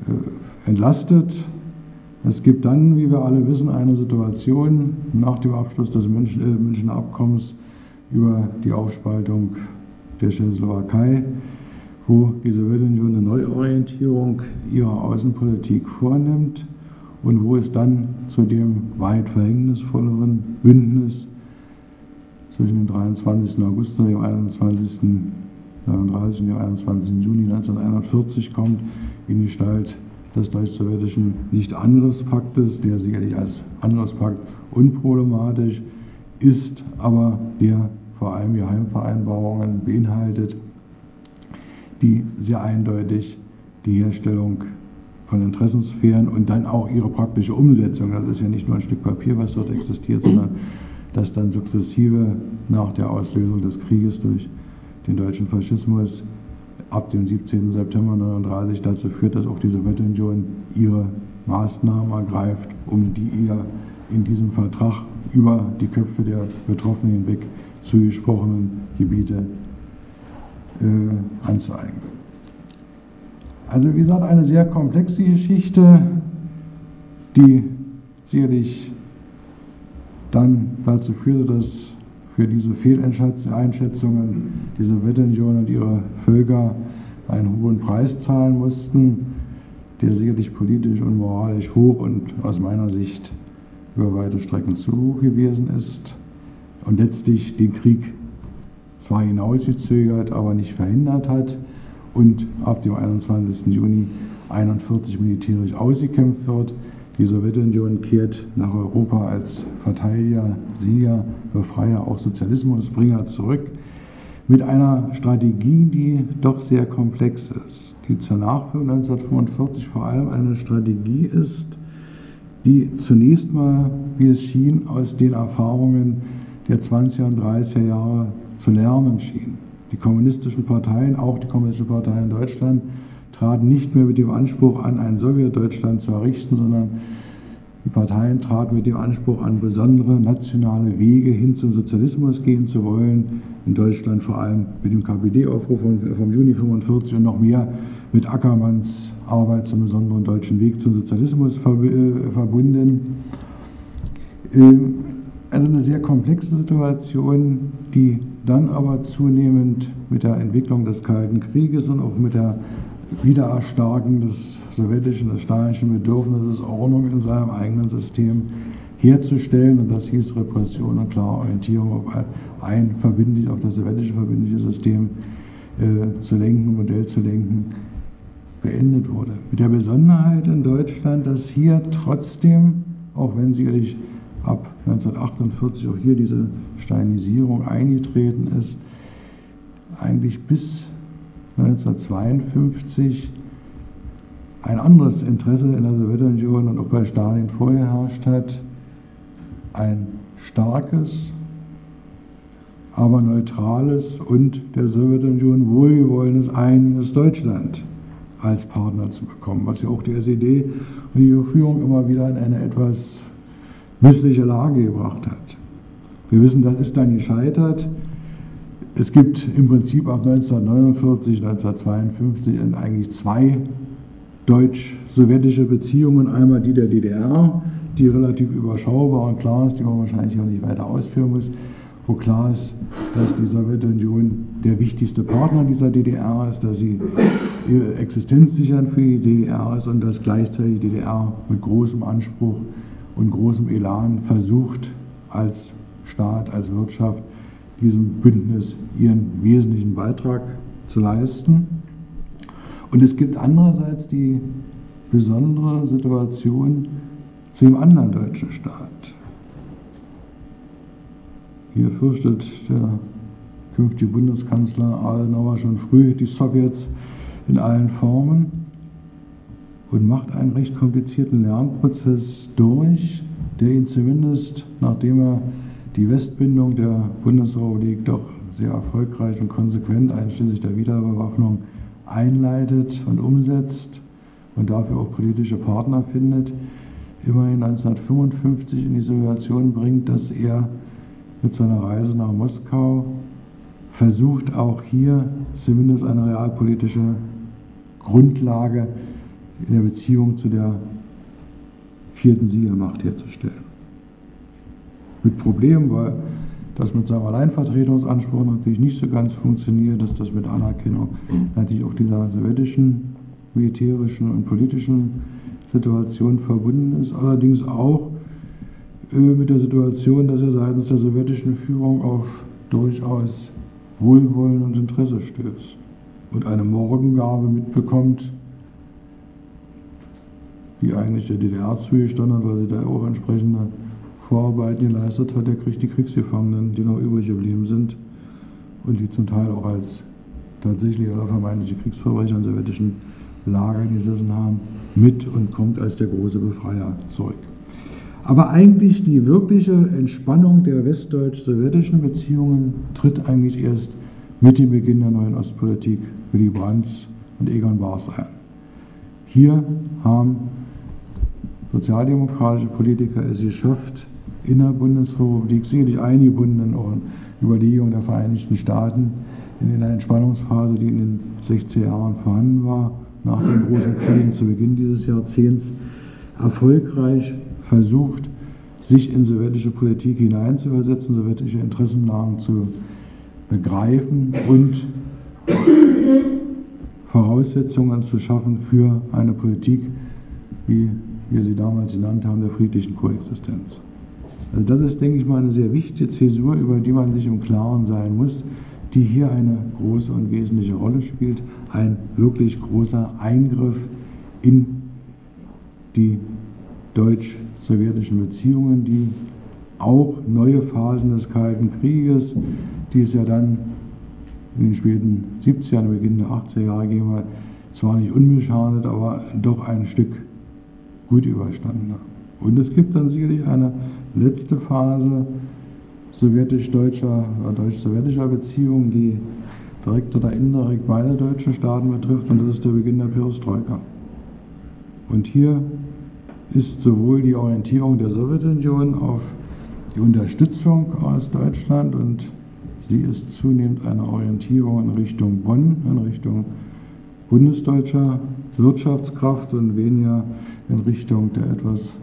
äh, entlastet. Es gibt dann, wie wir alle wissen, eine Situation nach dem Abschluss des München, äh, Münchner Abkommens, über die Aufspaltung der Tschechoslowakei, wo die Sowjetunion eine Neuorientierung ihrer Außenpolitik vornimmt und wo es dann zu dem weit verhängnisvolleren Bündnis zwischen dem 23. August und dem 21. 39. und dem 21. Juni 1941 kommt, in Gestalt des deutsch-sowjetischen Nicht-Angriffspaktes, der sicherlich als Angriffspakt unproblematisch ist, aber der vor allem Geheimvereinbarungen beinhaltet, die sehr eindeutig die Herstellung von Interessensphären und dann auch ihre praktische Umsetzung, das ist ja nicht nur ein Stück Papier, was dort existiert, sondern das dann sukzessive nach der Auslösung des Krieges durch den deutschen Faschismus ab dem 17. September 1939 dazu führt, dass auch die Sowjetunion ihre Maßnahmen ergreift, um die ihr in diesem Vertrag über die Köpfe der Betroffenen hinweg zugesprochenen Gebiete äh, anzueignen. Also wie gesagt, eine sehr komplexe Geschichte, die sicherlich dann dazu führte, dass für diese Fehleinschätzungen die Sowjetunion und ihre Völker einen hohen Preis zahlen mussten, der sicherlich politisch und moralisch hoch und aus meiner Sicht über weite Strecken zu hoch gewesen ist und letztlich den Krieg zwar hinausgezögert, aber nicht verhindert hat und ab dem 21. Juni 1941 militärisch ausgekämpft wird. Die Sowjetunion kehrt nach Europa als Verteidiger, Sieger, Befreier, auch Sozialismusbringer zurück. mit einer Strategie, die doch sehr komplex ist, die zur Nachführung 1945 vor allem eine Strategie ist, die zunächst mal, wie es schien, aus den Erfahrungen der 20er und 30er Jahre zu lernen schien. Die kommunistischen Parteien, auch die kommunistische Partei in Deutschland, traten nicht mehr mit dem Anspruch an, ein Sowjetdeutschland zu errichten, sondern die Parteien traten mit dem Anspruch an, besondere nationale Wege hin zum Sozialismus gehen zu wollen. In Deutschland vor allem mit dem KPD-Aufruf vom Juni 1945 und noch mehr mit Ackermanns Arbeit zum besonderen deutschen Weg zum Sozialismus äh, verbunden. Ähm, also eine sehr komplexe Situation, die dann aber zunehmend mit der Entwicklung des Kalten Krieges und auch mit der Wiedererstarken des sowjetischen, des stalinischen Bedürfnisses, Ordnung in seinem eigenen System herzustellen. Und das hieß Repression und klare Orientierung auf ein verbindlich, auf das sowjetische verbindliche System äh, zu lenken, Modell zu lenken, beendet wurde. Mit der Besonderheit in Deutschland, dass hier trotzdem, auch wenn sicherlich ab 1948 auch hier diese Steinisierung eingetreten ist, eigentlich bis 1952 ein anderes Interesse in der Sowjetunion und auch bei Stalin vorgeherrscht hat, ein starkes, aber neutrales und der Sowjetunion wohlgewollenes einiges Deutschland als Partner zu bekommen, was ja auch die SED und die Führung immer wieder in eine etwas missliche Lage gebracht hat. Wir wissen, das ist dann gescheitert. Es gibt im Prinzip ab 1949, 1952 eigentlich zwei deutsch-sowjetische Beziehungen. Einmal die der DDR, die relativ überschaubar und klar ist, die man wahrscheinlich auch nicht weiter ausführen muss, wo klar ist, dass die Sowjetunion der wichtigste Partner dieser DDR ist, dass sie ihre Existenz sichern für die DDR ist und dass gleichzeitig die DDR mit großem Anspruch und großem Elan versucht, als Staat, als Wirtschaft diesem Bündnis ihren wesentlichen Beitrag zu leisten. Und es gibt andererseits die besondere Situation zu dem anderen deutschen Staat. Hier fürchtet der künftige Bundeskanzler Adenauer schon früh die Sowjets in allen Formen und macht einen recht komplizierten Lernprozess durch, der ihn zumindest, nachdem er die Westbindung der Bundesrepublik doch sehr erfolgreich und konsequent einschließlich der Wiederbewaffnung einleitet und umsetzt und dafür auch politische Partner findet, immerhin 1955 in die Situation bringt, dass er mit seiner Reise nach Moskau versucht, auch hier zumindest eine realpolitische Grundlage in der Beziehung zu der vierten Siegermacht herzustellen. Mit Problemen, weil das mit seinem Alleinvertretungsanspruch natürlich nicht so ganz funktioniert, dass das mit Anerkennung natürlich auch dieser sowjetischen militärischen und politischen Situation verbunden ist, allerdings auch äh, mit der Situation, dass er seitens der sowjetischen Führung auf durchaus Wohlwollen und Interesse stößt und eine Morgengabe mitbekommt, die eigentlich der DDR zugestanden hat, weil sie da auch entsprechende Vorarbeiten geleistet hat. Der kriegt die Kriegsgefangenen, die noch übrig geblieben sind und die zum Teil auch als tatsächliche oder vermeintliche Kriegsverbrecher in sowjetischen Lagern gesessen haben, mit und kommt als der große Befreier zurück. Aber eigentlich die wirkliche Entspannung der westdeutsch-sowjetischen Beziehungen tritt eigentlich erst mit dem Beginn der neuen Ostpolitik Willy Brandt und Egon Bars ein. Hier haben sozialdemokratische Politiker es geschafft, in der Bundesrepublik, sicherlich eingebunden in Überlegungen der Vereinigten Staaten, in einer Entspannungsphase, die in den 60er Jahren vorhanden war, nach den großen Krisen zu Beginn dieses Jahrzehnts, erfolgreich versucht, sich in sowjetische Politik hineinzuversetzen, sowjetische Interessenlagen zu begreifen und Voraussetzungen zu schaffen für eine Politik, wie wir sie damals genannt haben, der friedlichen Koexistenz. Also das ist, denke ich mal, eine sehr wichtige Zäsur, über die man sich im Klaren sein muss, die hier eine große und wesentliche Rolle spielt. Ein wirklich großer Eingriff in die deutsch-sowjetischen Beziehungen, die auch neue Phasen des Kalten Krieges, die es ja dann in den späten 70er, Beginn der 80er Jahre gehen wir zwar nicht unbeschadet, aber doch ein Stück gut überstanden. Und es gibt dann sicherlich eine letzte Phase sowjetisch-deutscher deutsch-sowjetischer Beziehungen, die direkt oder indirekt beide deutschen Staaten betrifft, und das ist der Beginn der Perestroika. Und hier ist sowohl die Orientierung der Sowjetunion auf die Unterstützung aus Deutschland und sie ist zunehmend eine Orientierung in Richtung Bonn, in Richtung bundesdeutscher Wirtschaftskraft und weniger in Richtung der etwas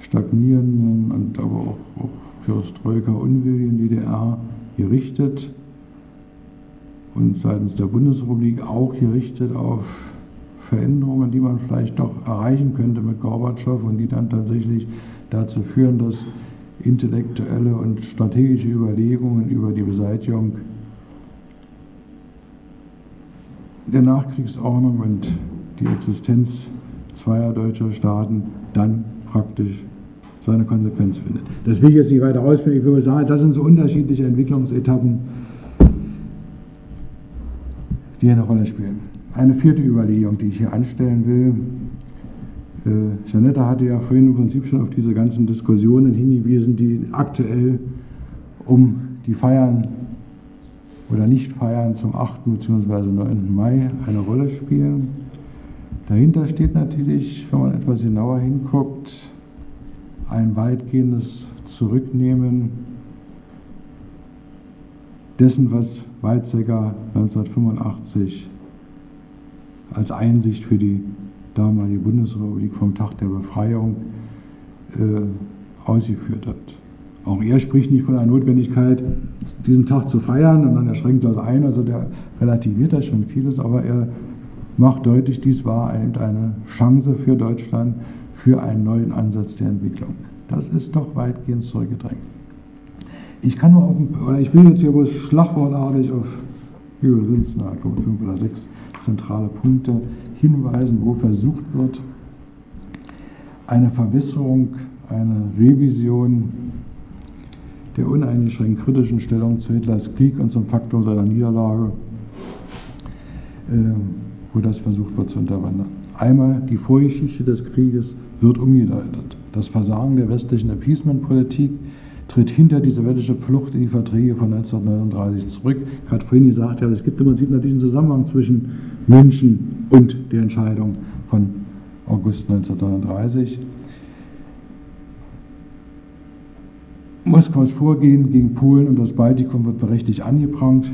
stagnierenden und aber auch, auch Perestroika unwilligen DDR gerichtet und seitens der Bundesrepublik auch gerichtet auf Veränderungen, die man vielleicht doch erreichen könnte mit Gorbatschow und die dann tatsächlich dazu führen, dass intellektuelle und strategische Überlegungen über die Beseitigung der Nachkriegsordnung und die Existenz zweier deutscher Staaten dann praktisch seine Konsequenz findet. Das will ich jetzt nicht weiter ausführen. Ich würde sagen, das sind so unterschiedliche Entwicklungsetappen, die eine Rolle spielen. Eine vierte Überlegung, die ich hier anstellen will. Äh, Janetta hatte ja vorhin im Prinzip schon auf diese ganzen Diskussionen hingewiesen, die aktuell um die Feiern oder Nicht-Feiern zum 8. bzw. 9. Mai eine Rolle spielen. Dahinter steht natürlich, wenn man etwas genauer hinguckt, ein weitgehendes Zurücknehmen dessen, was Weizsäcker 1985 als Einsicht für die damalige Bundesrepublik vom Tag der Befreiung äh, ausgeführt hat. Auch er spricht nicht von der Notwendigkeit, diesen Tag zu feiern, und dann erschränkt das ein, also der relativiert das schon vieles, aber er macht deutlich, dies war eine Chance für Deutschland für einen neuen Ansatz der Entwicklung. Das ist doch weitgehend zurückgedrängt. Ich kann nur auf, oder ich will jetzt hier bloß schlagwortartig auf, wie sind es, fünf oder sechs zentrale Punkte hinweisen, wo versucht wird, eine Verbesserung, eine Revision der uneingeschränkt kritischen Stellung zu Hitlers Krieg und zum Faktor seiner Niederlage, äh, wo das versucht wird zu unterwandern. Einmal die Vorgeschichte des Krieges wird umgedeutet. Das Versagen der westlichen Appeasement-Politik tritt hinter die sowjetische Flucht in die Verträge von 1939 zurück. Habe vorhin gesagt, ja, es gibt im Prinzip natürlich einen Zusammenhang zwischen München und der Entscheidung von August 1939. Moskaus Vorgehen gegen Polen und das Baltikum wird berechtigt angeprangert.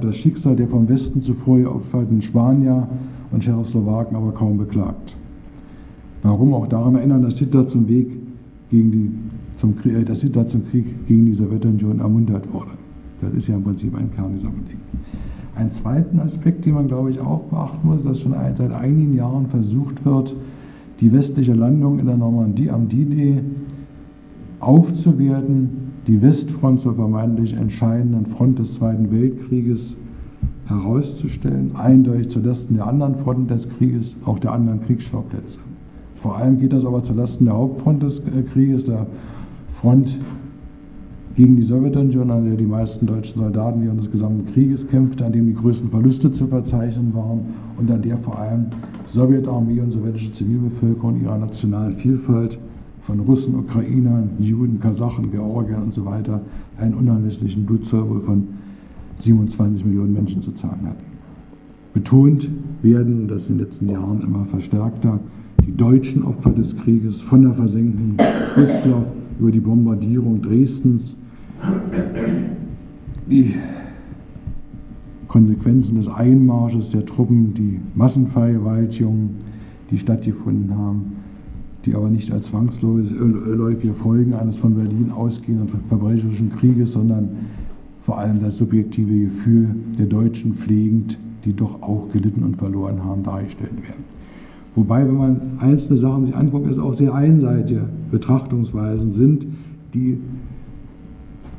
Das Schicksal der vom Westen zuvor geopferten Spanier und Tschechoslowaken aber kaum beklagt. Warum auch daran erinnern, dass Hitler zum Weg gegen die, zum, äh, dass Hitler zum Krieg gegen die Sowjetunion ermuntert wurde. Das ist ja im Prinzip ein Kern dieser Politik. Ein zweiten Aspekt, den man, glaube ich, auch beachten muss, dass schon seit einigen Jahren versucht wird, die westliche Landung in der Normandie am D-Day aufzuwerten, die Westfront zur vermeintlich entscheidenden Front des Zweiten Weltkrieges herauszustellen, eindeutig zulasten der anderen Fronten des Krieges, auch der anderen Kriegsschauplätze. Vor allem geht das aber zulasten der Hauptfront des äh, Krieges, der Front gegen die Sowjetunion, an der die meisten deutschen Soldaten während des gesamten Krieges kämpften, an dem die größten Verluste zu verzeichnen waren und an der vor allem Sowjetarmee und sowjetische Zivilbevölkerung ihrer nationalen Vielfalt von Russen, Ukrainern, Juden, Kasachen, Georgiern und so weiter einen unermesslichen Blutzoll von 27 Millionen Menschen zu zahlen hatten. Betont werden, das in den letzten Jahren immer verstärkter, die deutschen Opfer des Krieges von der Versenkung Brüsseler über die Bombardierung Dresdens, die Konsequenzen des Einmarsches der Truppen, die Massenvergewaltigungen, die stattgefunden haben, die aber nicht als zwangsläufige Folgen eines von Berlin ausgehenden verbrecherischen Krieges, sondern vor allem das subjektive Gefühl der Deutschen pflegend, die doch auch gelitten und verloren haben, dargestellt werden. Wobei, wenn man einzelne Sachen sich anguckt, es auch sehr einseitige Betrachtungsweisen sind, die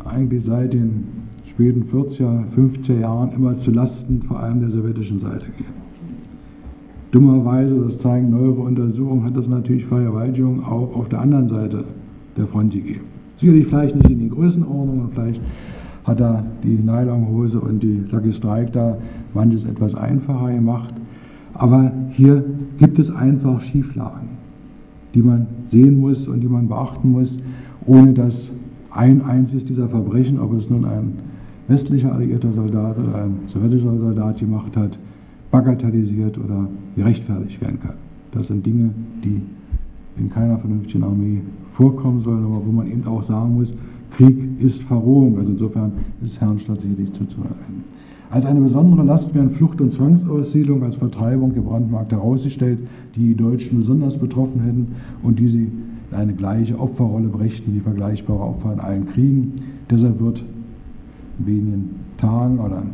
eigentlich seit den späten 40er, 50er Jahren immer zu Lasten vor allem der sowjetischen Seite gehen. Dummerweise, das zeigen neuere Untersuchungen, hat es natürlich Vergewaltigungen auch auf der anderen Seite der Front gegeben. Sicherlich vielleicht nicht in den Größenordnungen, vielleicht hat er die Nylonhose und die Lucky Strike da manches etwas einfacher gemacht. Aber hier gibt es einfach Schieflagen, die man sehen muss und die man beachten muss, ohne dass ein einziges dieser Verbrechen, ob es nun ein westlicher alliierter Soldat oder ein sowjetischer Soldat gemacht hat, bagatellisiert oder gerechtfertigt werden kann. Das sind Dinge, die in keiner vernünftigen Armee vorkommen sollen, aber wo man eben auch sagen muss, Krieg ist Verrohung. Also insofern ist Herrenstadt sicherlich zuzuhören. Als eine besondere Last werden Flucht- und Zwangsaussiedlung als Vertreibung der Brandmarkt herausgestellt, die die Deutschen besonders betroffen hätten und die sie in eine gleiche Opferrolle brächten wie vergleichbare Opfer in allen Kriegen. Deshalb wird in wenigen Tagen oder in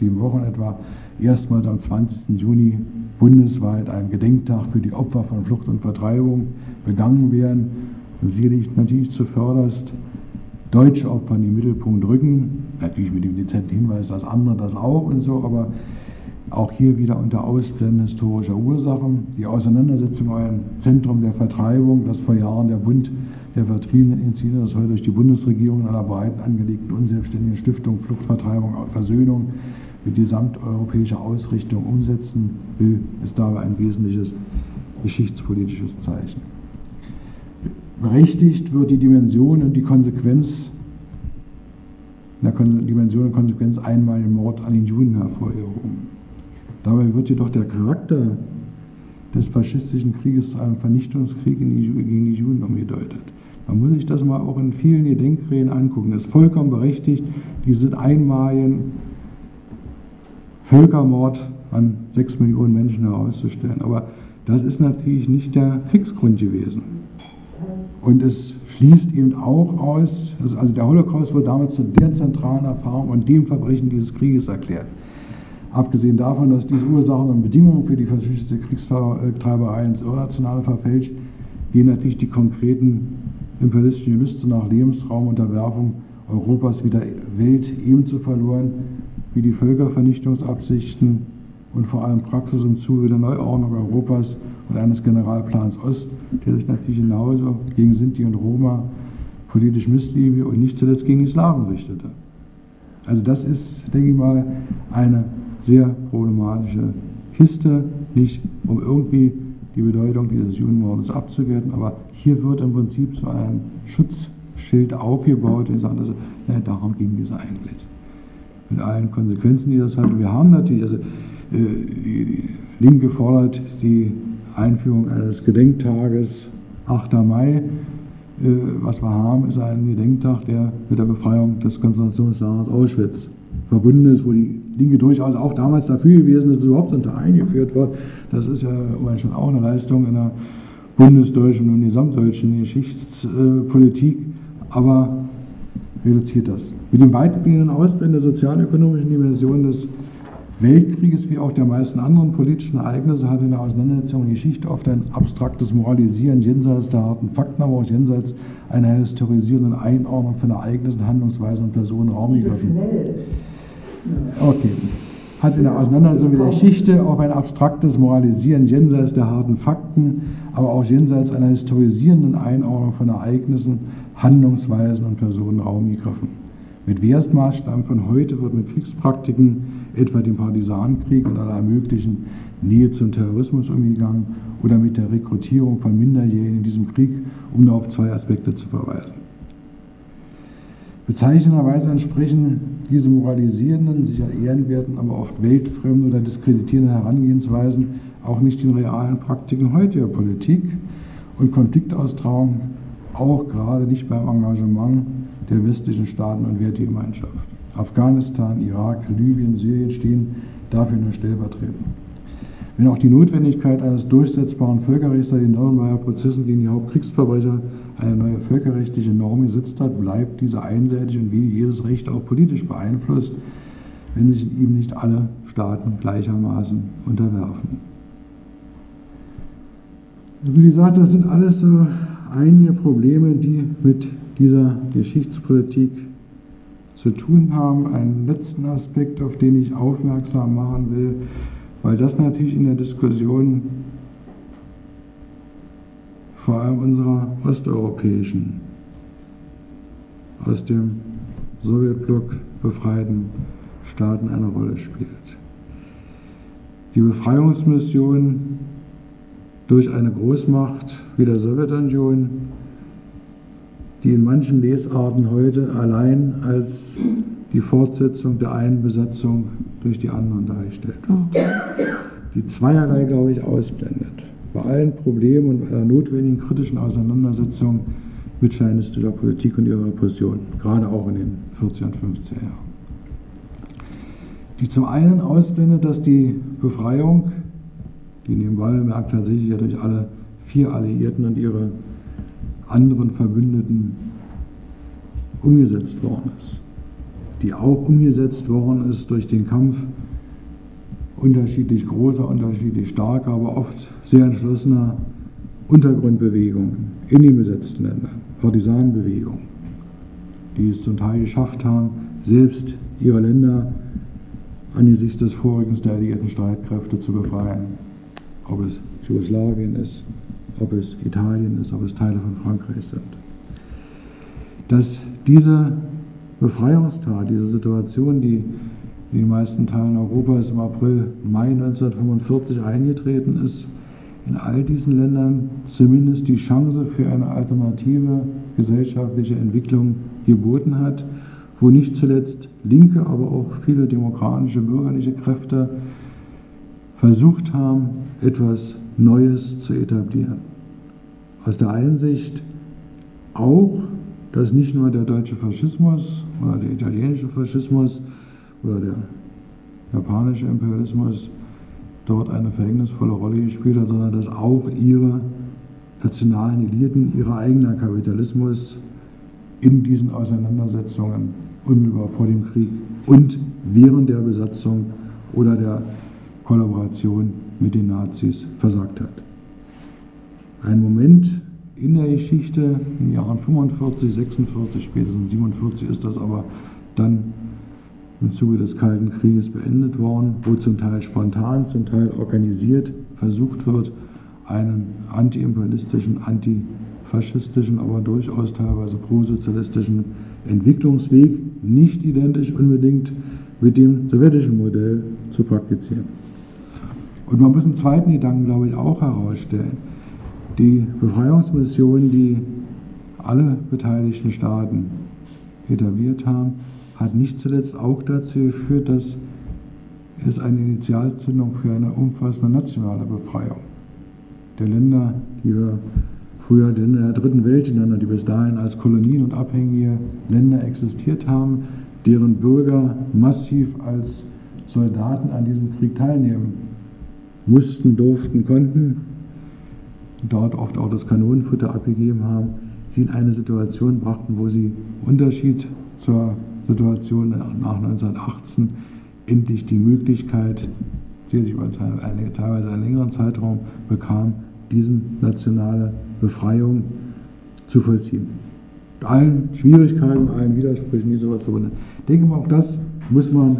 sieben Wochen etwa erstmals am 20. Juni bundesweit ein Gedenktag für die Opfer von Flucht und Vertreibung begangen werden. Und sicherlich natürlich zuvörderst deutsche Opfer in den Mittelpunkt rücken. Natürlich mit dem dezenten Hinweis, dass andere das auch und so, aber auch hier wieder unter Ausblenden historischer Ursachen. Die Auseinandersetzung im Zentrum der Vertreibung, das vor Jahren der Bund der Vertriebenen initiiert, das heute durch die Bundesregierung in einer breiten angelegten unselbstständigen Stiftung Fluchtvertreibung Versöhnung mit gesamteuropäischer Ausrichtung umsetzen will, ist dabei ein wesentliches geschichtspolitisches Zeichen. Berechtigt wird die Dimension und die Konsequenz, in der Dimension und Konsequenz einmal den Mord an den Juden hervorgehoben. Dabei wird jedoch der Charakter des faschistischen Krieges zu einem Vernichtungskrieg gegen die Juden umgedeutet. Man muss sich das mal auch in vielen Gedenkreden angucken. Es ist vollkommen berechtigt, diesen einmaligen Völkermord an sechs Millionen Menschen herauszustellen. Aber das ist natürlich nicht der Kriegsgrund gewesen. Und es schließt eben auch aus, also der Holocaust wird damit zu der zentralen Erfahrung und dem Verbrechen dieses Krieges erklärt. Abgesehen davon, dass diese Ursachen und Bedingungen für die faschistische Kriegstreiberei ins Irrationale verfälscht, gehen natürlich die konkreten imperialistischen Gelüste nach Lebensraumunterwerfung Europas wieder Welt ebenso verloren wie die Völkervernichtungsabsichten und vor allem Praxis im Zuge der Neuordnung Europas und eines Generalplans Ost, der sich natürlich genauso gegen Sinti und Roma politisch missliebe und nicht zuletzt gegen die Slawen richtete. Also das ist, denke ich mal, eine sehr problematische Kiste, nicht um irgendwie die Bedeutung dieses Judenmordes abzuwerten, aber hier wird im Prinzip so ein Schutzschild aufgebaut, der sagt, also, ja, darum ging es eigentlich. Mit allen Konsequenzen, die das hat. Wir haben natürlich, also äh, die, Linke fordert die Einführung eines Gedenktages 8. Mai. Äh, was wir haben, ist ein Gedenktag, der mit der Befreiung des Konzentrationslagers Auschwitz verbunden ist, wo die Linke durchaus auch damals dafür gewesen ist, dass es überhaupt unter eingeführt wird. Das ist ja schon auch eine Leistung in der bundesdeutschen und gesamtdeutschen Geschichtspolitik, aber reduziert das. Mit dem weitgehenden Ausblenden der sozialökonomischen Dimension des Weltkrieges wie auch der meisten anderen politischen Ereignisse hat in der Auseinandersetzung die Geschichte oft ein abstraktes Moralisieren jenseits der harten Fakten, aber auch jenseits einer historisierenden Einordnung von Ereignissen, Handlungsweisen und Personen Raum gegriffen. Okay. Hat in der Auseinandersetzung mit der Geschichte auf ein abstraktes Moralisieren jenseits der harten Fakten, aber auch jenseits einer historisierenden Einordnung von Ereignissen, Handlungsweisen und Personen Raum gegriffen. Mit Wertmaßstaben von heute wird mit Kriegspraktiken, etwa dem Partisanenkrieg und aller möglichen Nähe zum Terrorismus umgegangen oder mit der Rekrutierung von Minderjährigen in diesem Krieg, um nur auf zwei Aspekte zu verweisen. Bezeichnenderweise entsprechen diese moralisierenden, sicher ehrenwerten, aber oft weltfremden oder diskreditierenden Herangehensweisen auch nicht den realen Praktiken heutiger Politik und Konfliktaustrauung, auch gerade nicht beim Engagement der westlichen Staaten und Wertegemeinschaft. Afghanistan, Irak, Libyen, Syrien stehen dafür nur stellvertretend. Wenn auch die Notwendigkeit eines durchsetzbaren Völkerrechts seit den Nürnberger Prozessen gegen die Hauptkriegsverbrecher eine neue völkerrechtliche Norm gesetzt hat, bleibt diese einseitig und wie jedes Recht auch politisch beeinflusst, wenn sich ihm nicht alle Staaten gleichermaßen unterwerfen. Also wie gesagt, das sind alles so einige Probleme, die mit dieser Geschichtspolitik zu tun haben. Einen letzten Aspekt, auf den ich aufmerksam machen will, weil das natürlich in der Diskussion vor allem unserer osteuropäischen, aus dem Sowjetblock befreiten Staaten eine Rolle spielt. Die Befreiungsmission durch eine Großmacht wie der Sowjetunion, die in manchen Lesarten heute allein als die Fortsetzung der einen Besatzung durch die anderen dargestellt wird, die zweierlei, glaube ich, ausblendet. Bei allen Problemen und einer notwendigen kritischen Auseinandersetzung mit scheinistischer Politik und ihrer Repression, gerade auch in den 40er und 50er Jahren. Die zum einen ausblendet, dass die Befreiung, die nebenbei bemerkt tatsächlich ja durch alle vier Alliierten und ihre anderen Verbündeten umgesetzt worden ist. Die auch umgesetzt worden ist durch den Kampf unterschiedlich großer, unterschiedlich starker, aber oft sehr entschlossener Untergrundbewegungen in den besetzten Ländern, Partisanenbewegungen, die es zum Teil geschafft haben, selbst ihre Länder angesichts des Vorrückens der alliierten Streitkräfte zu befreien. Ob es Jugoslawien ist, ob es Italien ist, ob es Teile von Frankreich sind. Dass diese Befreiungstat, diese Situation, die in den meisten Teilen Europas im April, Mai 1945 eingetreten ist, in all diesen Ländern zumindest die Chance für eine alternative gesellschaftliche Entwicklung geboten hat, wo nicht zuletzt linke, aber auch viele demokratische bürgerliche Kräfte versucht haben, etwas Neues zu etablieren. Aus der Einsicht auch, dass nicht nur der deutsche Faschismus oder der italienische Faschismus oder der japanische Imperialismus dort eine verhängnisvolle Rolle gespielt hat, sondern dass auch ihre nationalen Eliten, ihr eigener Kapitalismus in diesen Auseinandersetzungen unmittelbar vor dem Krieg und während der Besatzung oder der Kollaboration mit den Nazis versagt hat. Ein Moment in der Geschichte, in den Jahren 45, 46, spätestens 47 ist das aber dann im Zuge des Kalten Krieges beendet worden, wo zum Teil spontan, zum Teil organisiert versucht wird, einen antiimperialistischen, antifaschistischen, aber durchaus teilweise prosozialistischen Entwicklungsweg nicht identisch unbedingt mit dem sowjetischen Modell zu praktizieren. Und man muss einen zweiten Gedanken, glaube ich, auch herausstellen. Die Befreiungsmission, die alle beteiligten Staaten etabliert haben, hat nicht zuletzt auch dazu geführt, dass es eine Initialzündung für eine umfassende nationale Befreiung der Länder, die wir früher in der dritten Welt Länder, die bis dahin als Kolonien und abhängige Länder existiert haben, deren Bürger massiv als Soldaten an diesem Krieg teilnehmen mussten, durften, konnten, dort oft auch das Kanonenfutter abgegeben haben, sie in eine Situation brachten, wo sie Unterschied zur Situation nach 1918 endlich die Möglichkeit, sicherlich über einen, teilweise einen längeren Zeitraum bekam, diesen nationale Befreiung zu vollziehen. Mit allen Schwierigkeiten, allen Widersprüchen, die sowas verbunden sind. Ich denke mal, auch das muss man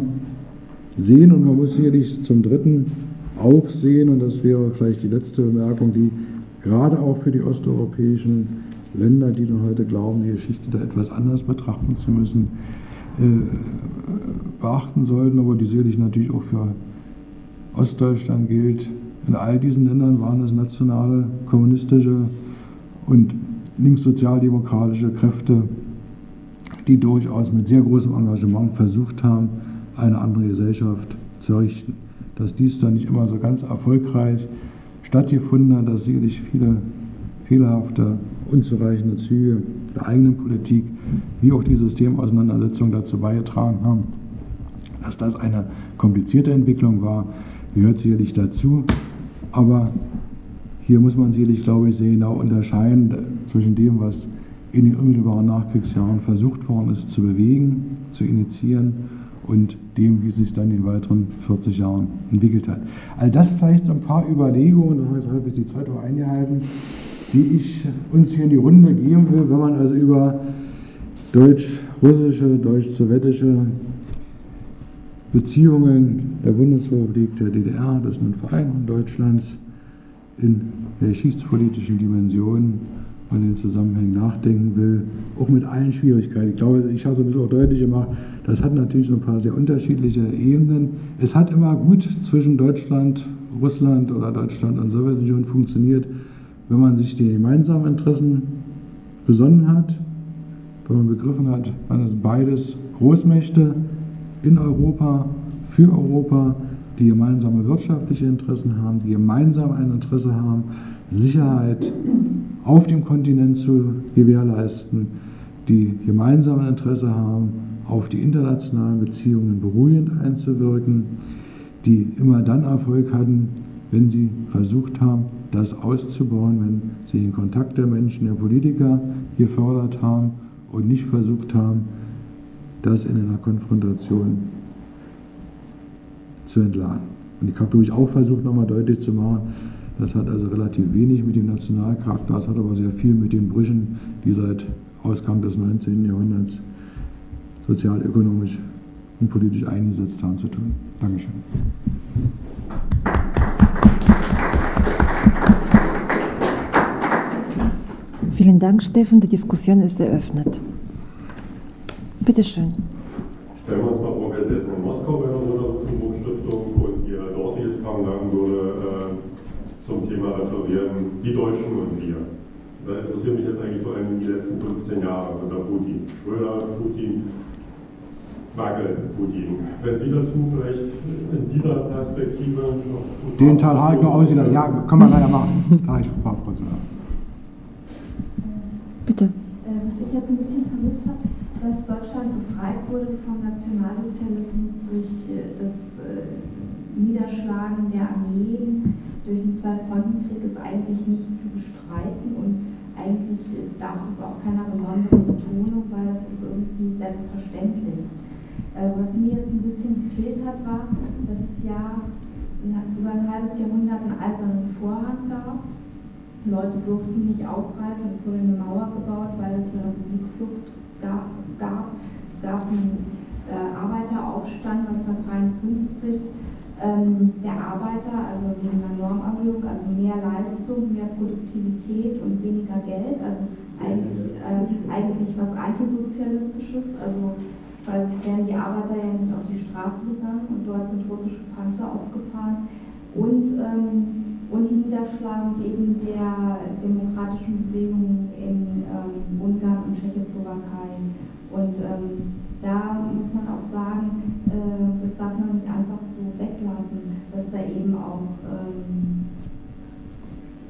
sehen und man muss sicherlich zum Dritten auch sehen, und das wäre vielleicht die letzte Bemerkung, die gerade auch für die osteuropäischen Länder, die nun heute glauben, die Geschichte da etwas anders betrachten zu müssen, äh, beachten sollten, aber die sicherlich natürlich auch für Ostdeutschland gilt. In all diesen Ländern waren es nationale, kommunistische und linkssozialdemokratische Kräfte, die durchaus mit sehr großem Engagement versucht haben, eine andere Gesellschaft zu errichten. Dass dies dann nicht immer so ganz erfolgreich stattgefunden hat, dass sicherlich viele fehlerhafte, unzureichende Züge der eigenen Politik wie auch die Systemauseinandersetzung dazu beigetragen haben, dass das eine komplizierte Entwicklung war, gehört sicherlich dazu. Aber hier muss man sicherlich, glaube ich, sehr genau unterscheiden zwischen dem, was in den unmittelbaren Nachkriegsjahren versucht worden ist zu bewegen, zu initiieren und dem, wie es sich dann in den weiteren 40 Jahren entwickelt hat. All das vielleicht so ein paar Überlegungen, das habe ich die Zeit auch eingehalten, die ich uns hier in die Runde geben will, wenn man also über deutsch-russische, deutsch-sowjetische Beziehungen der Bundesrepublik, der DDR, des nun Vereinten Deutschlands in der geschichtspolitischen Dimension man den Zusammenhängen nachdenken will, auch mit allen Schwierigkeiten. Ich glaube, ich habe es ein bisschen auch deutlich gemacht, das hat natürlich ein paar sehr unterschiedliche Ebenen. Es hat immer gut zwischen Deutschland, Russland oder Deutschland und Sowjetunion funktioniert, wenn man sich die gemeinsamen Interessen besonnen hat, wenn man begriffen hat, man ist beides Großmächte in Europa, für Europa, die gemeinsame wirtschaftliche Interessen haben, die gemeinsam ein Interesse haben, Sicherheit auf dem Kontinent zu gewährleisten, die gemeinsam ein Interesse haben, auf die internationalen Beziehungen beruhigend einzuwirken, die immer dann Erfolg hatten, wenn sie versucht haben, das auszubauen, wenn sie den Kontakt der Menschen, der Politiker gefördert haben und nicht versucht haben, das in einer Konfrontation zu entladen. Und ich habe durch auch versucht, nochmal deutlich zu machen, das hat also relativ wenig mit dem Nationalcharakter, das hat aber sehr viel mit den Brüchen, die seit Ausgang des 19. Jahrhunderts sozialökonomisch und politisch eingesetzt haben, zu tun. Dankeschön. Vielen Dank, Steffen. Die Diskussion ist eröffnet. Bitte schön. Stellen wir uns mal vor, wir säßen in Moskau bei der Rosa-Luxemburg-Stiftung und ihr dortiges Pendant würde äh, zum Thema referieren, die Deutschen und wir. Da interessiert mich jetzt eigentlich vor allem die letzten 15 Jahre unter Putin. Schröder, Putin, Merkel, Putin. Wenn Sie dazu vielleicht in dieser Perspektive noch. Den Teil habe ich noch ausgedacht. Ja, können wir leider machen. Da ich ein paar Prozent. Bitte. Äh, was ich jetzt ein bisschen vermisst habe, dass Deutschland befreit wurde vom Nationalsozialismus durch äh, das äh, Niederschlagen der Armeen durch den Zwei-Fronten-Krieg ist eigentlich nicht zu bestreiten und eigentlich darf das auch keiner besonderen Betonung, weil das ist irgendwie selbstverständlich. Was mir jetzt ein bisschen gefehlt hat, war, dass es ja über ein halbes Jahrhundert einen eisernen Vorhang gab. Leute durften nicht ausreisen, es wurde eine Mauer gebaut, weil es eine Republikflucht gab. Es gab einen äh, Arbeiteraufstand 1953 ähm, der Arbeiter, also wegen einer Normerhöhung, also mehr Leistung, mehr Produktivität und weniger Geld, also eigentlich, äh, eigentlich was Antisozialistisches, also weil es wären die Arbeiter ja nicht auf die Straße gegangen und dort sind russische Panzer aufgefahren. Und, ähm, und die Niederschlagung eben der demokratischen Bewegungen in ähm, Ungarn und Tschechoslowakei. Und ähm, da muss man auch sagen, äh, das darf man nicht einfach so weglassen, dass da eben auch ähm,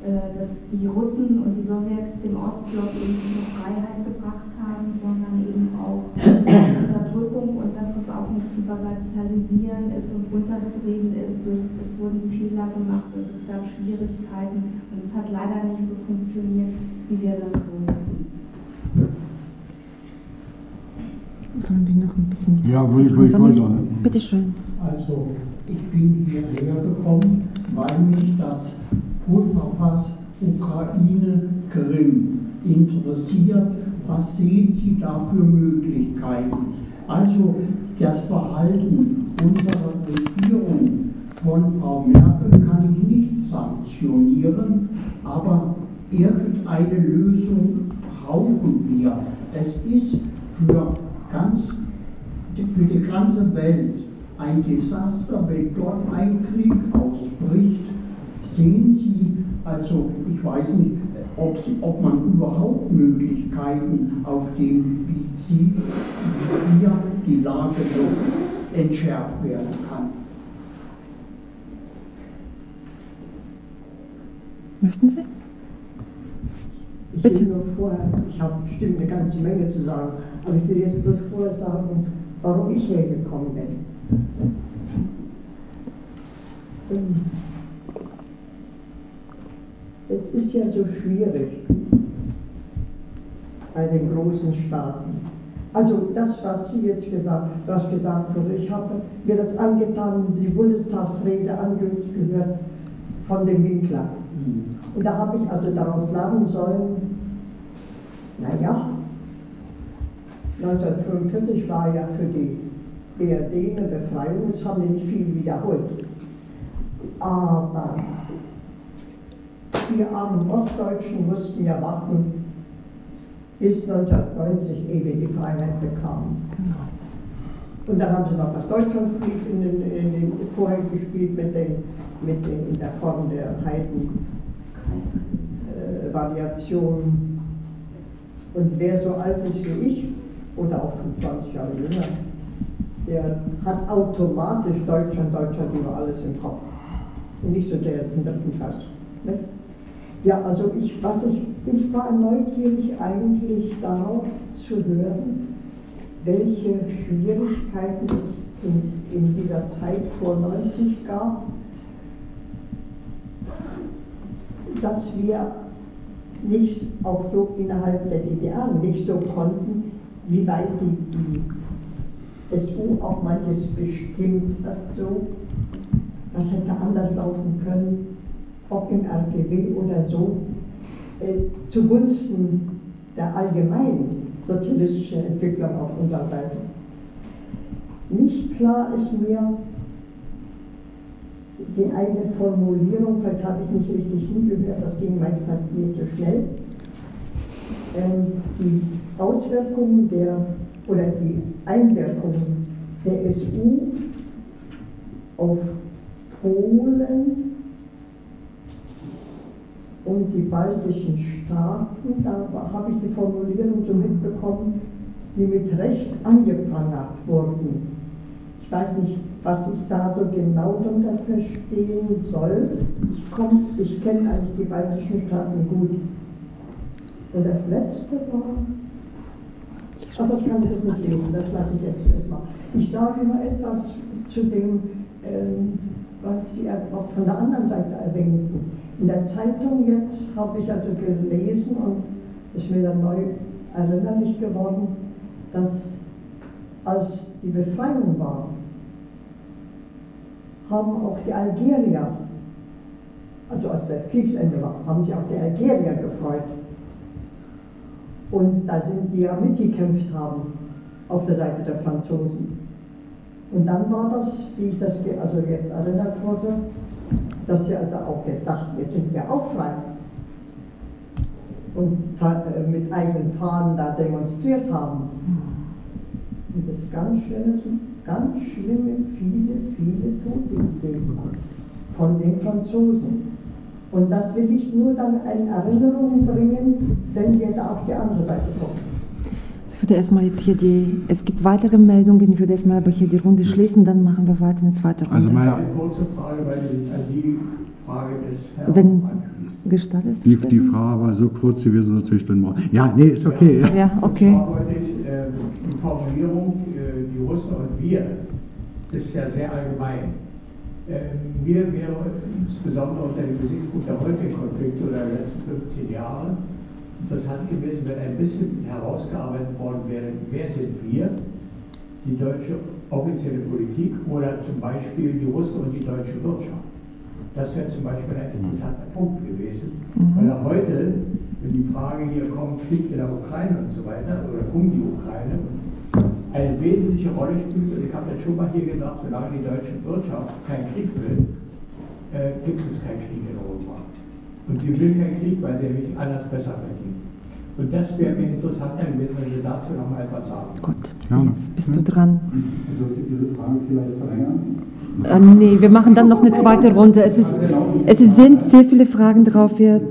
äh, dass die Russen und die Sowjets dem Ostblock eben nicht nur Freiheit gebracht haben, sondern eben auch Unterdrückung und dass das auch nicht zu bagatellisieren ist und runterzureden ist. Durch, es wurden Fehler gemacht und es gab Schwierigkeiten und es hat leider nicht so funktioniert, wie wir das wollten. Sollen wir noch ein bisschen. Ja, würde ich, ich wollte. Bitte schön. Also, ich bin hierher gekommen, weil mich das Pulverfass Ukraine Krim interessiert. Was sehen Sie da für Möglichkeiten? Also, das Verhalten unserer Regierung von Frau Merkel kann ich nicht sanktionieren, aber irgendeine Lösung brauchen wir. Es ist für ganz, für die ganze Welt ein Desaster, wenn dort ein Krieg ausbricht. Sehen Sie, also ich weiß nicht, ob, Sie, ob man überhaupt Möglichkeiten auf dem Gebiet sieht, wie hier die Lage noch entschärft werden kann. Möchten Sie? Ich Bitte. will nur vorher, ich habe bestimmt eine ganze Menge zu sagen, aber ich will jetzt bloß vorher sagen, warum ich hergekommen bin. Ähm, Es ist ja so schwierig bei den großen Staaten. Also das, was Sie jetzt gesagt, was gesagt wurde, ich habe mir das angetan, die Bundestagsrede angehört von dem Winkler. Und da habe ich also daraus lernen sollen, naja, 1945 war ja für die BRD eine Befreiung, das haben nicht viel wiederholt. Aber die armen Ostdeutschen mussten ja warten, bis 1990, ehe wir die Freiheit bekamen. Genau. Und dann haben sie noch das Deutschlandflieg in den, in den vorher gespielt mit den, mit den in der Form der Heiden-Variation. Äh, und wer so alt ist wie ich, oder auch 20 Jahre jünger, der hat automatisch Deutschland, Deutschland über alles im Kopf. Und nicht so der im dritten Vers. Ne? Ja, also ich, was ich, ich war neugierig eigentlich darauf zu hören, welche Schwierigkeiten es in, in dieser Zeit vor 90 gab, dass wir nicht auch so innerhalb der DDR nicht so konnten, wie weit die, SU auch manches bestimmt hat, so, das hätte anders laufen können, ob im RGW oder so, äh, zugunsten der allgemeinen sozialistischen Entwicklung auf unserer Seite. Nicht klar ist mir die eine Formulierung, vielleicht habe ich nicht richtig hingehört, das ging manchmal mir zu schnell. Ähm, die Auswirkungen der oder die Einwirkungen der SU auf Polen und die baltischen Staaten, da habe ich die Formulierung so mitbekommen, die mit Recht angeprangert wurden. Ich weiß nicht, was ich da so genau darunter verstehen soll. Ich, ich kenne eigentlich die baltischen Staaten gut. Und das letzte war, aber das kann ich jetzt nicht lesen, das lasse ich jetzt erstmal. Ich sage immer etwas zu dem, ähm, was Sie auch von der anderen Seite erwähnten. In der Zeitung jetzt habe ich also gelesen und ist mir dann neu erinnerlich geworden, dass als die Befreiung war, haben auch die Algerier, also als der Kriegsende war, haben sich auch die Algerier gefreut. Und da sind die ja mitgekämpft haben auf der Seite der Franzosen. Und dann war das, wie ich das also jetzt erinnert wurde, dass sie also auch jetzt dachten, jetzt sind wir auch frei. Und äh, mit eigenen Fahnen da demonstriert haben. Und das ganz schlimmes, ganz schlimme, viele, viele Tote gegeben von den Franzosen. Und das will ich nur dann in Erinnerung bringen, wenn wir da auf die andere Seite kommen. Ich würde erstmal jetzt hier die, es gibt weitere Meldungen, ich würde erstmal aber hier die Runde schließen, dann machen wir weiter eine zweite Runde. Also meine, Eine kurze Frage, weil sich an die Frage des Herrn Wenn gestattet die, ist. die Frage war so kurz, wie wir so zwei Stunden brauchen. Ja, nee, ist okay. Ja, okay. zwar wollte ich, äh, die Formulierung, Russen und wir, ist ja sehr allgemein. Mir wäre insbesondere unter dem Gesichtspunkt der heutigen Konflikte oder der letzten 15 Jahre interessant gewesen, wenn ein bisschen herausgearbeitet worden wäre, wer sind wir, die deutsche offizielle Politik oder zum Beispiel die Russen und die deutsche Wirtschaft. Das wäre zum Beispiel ein interessanter Punkt gewesen, weil er heute, wenn die Frage hier kommt, Krieg in der Ukraine und so weiter, oder um die Ukraine, eine wesentliche Rolle spielt. Und ich habe jetzt schon mal hier gesagt, solange die deutsche Wirtschaft keinen Krieg will, äh, gibt es keinen Krieg in Europa. Und sie will keinen Krieg, weil sie nämlich anders besser verdient. Und das wäre mir interessanter gewesen, wenn Sie dazu noch mal etwas sagen. Gut, Gerne. jetzt bist du dran. Dürfte ich diese Frage vielleicht verlängern? Ähm, nee, wir machen dann noch eine zweite Runde. Es, ist, es sind sehr viele Fragen drauf. Wir,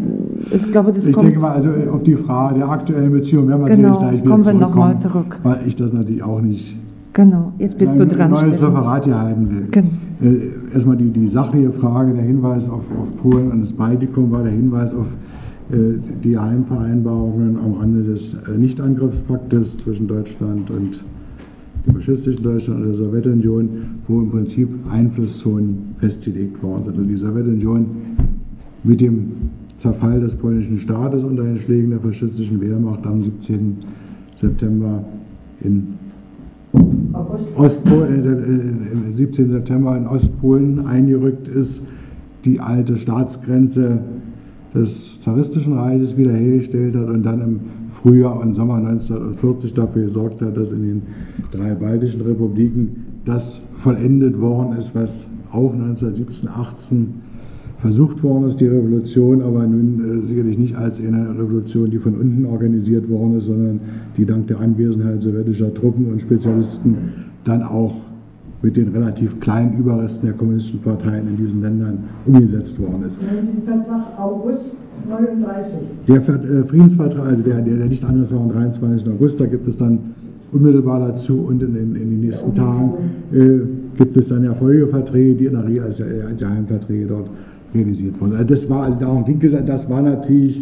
ich glaube, das Ich kommt. denke mal, also auf die Frage der aktuellen Beziehung werden wir Genau, sicherlich gleich wieder kommen wir noch zurückkommen, mal zurück. Weil ich das natürlich auch nicht Genau, jetzt bist du ein dran. neues Stefan. Referat hier halten will. Genau. Äh, erstmal die, die sachliche Frage, der Hinweis auf, auf Polen und das Baltikum war der Hinweis auf äh, die Heimvereinbarungen am Rande des äh, Nichtangriffspaktes zwischen Deutschland und dem faschistischen Deutschland und der Sowjetunion, wo im Prinzip Einflusszonen festgelegt worden sind. Und die Sowjetunion mit dem Zerfall des polnischen Staates unter den Schlägen der faschistischen Wehrmacht am 17. September in. Ostpolen, äh, äh, 17. September in Ostpolen eingerückt ist, die alte Staatsgrenze des zaristischen Reiches wiederhergestellt hat und dann im Frühjahr und Sommer 1940 dafür gesorgt hat, dass in den drei baltischen Republiken das vollendet worden ist, was auch 1917, 18 versucht worden ist, die Revolution, aber nun äh, sicherlich nicht als eine Revolution, die von unten organisiert worden ist, sondern die dank der Anwesenheit sowjetischer Truppen und Spezialisten dann auch mit den relativ kleinen Überresten der kommunistischen Parteien in diesen Ländern umgesetzt worden ist. Vertrag August 39. Der äh, Friedensvertrag, also der, der, der nicht anders war am 23. August, da gibt es dann unmittelbar dazu und in, in, in den nächsten Tagen äh, gibt es dann ja Folgeverträge, die in der Regel als, als Geheimverträge dort realisiert wurden. Also das war, also darum ging es, das war natürlich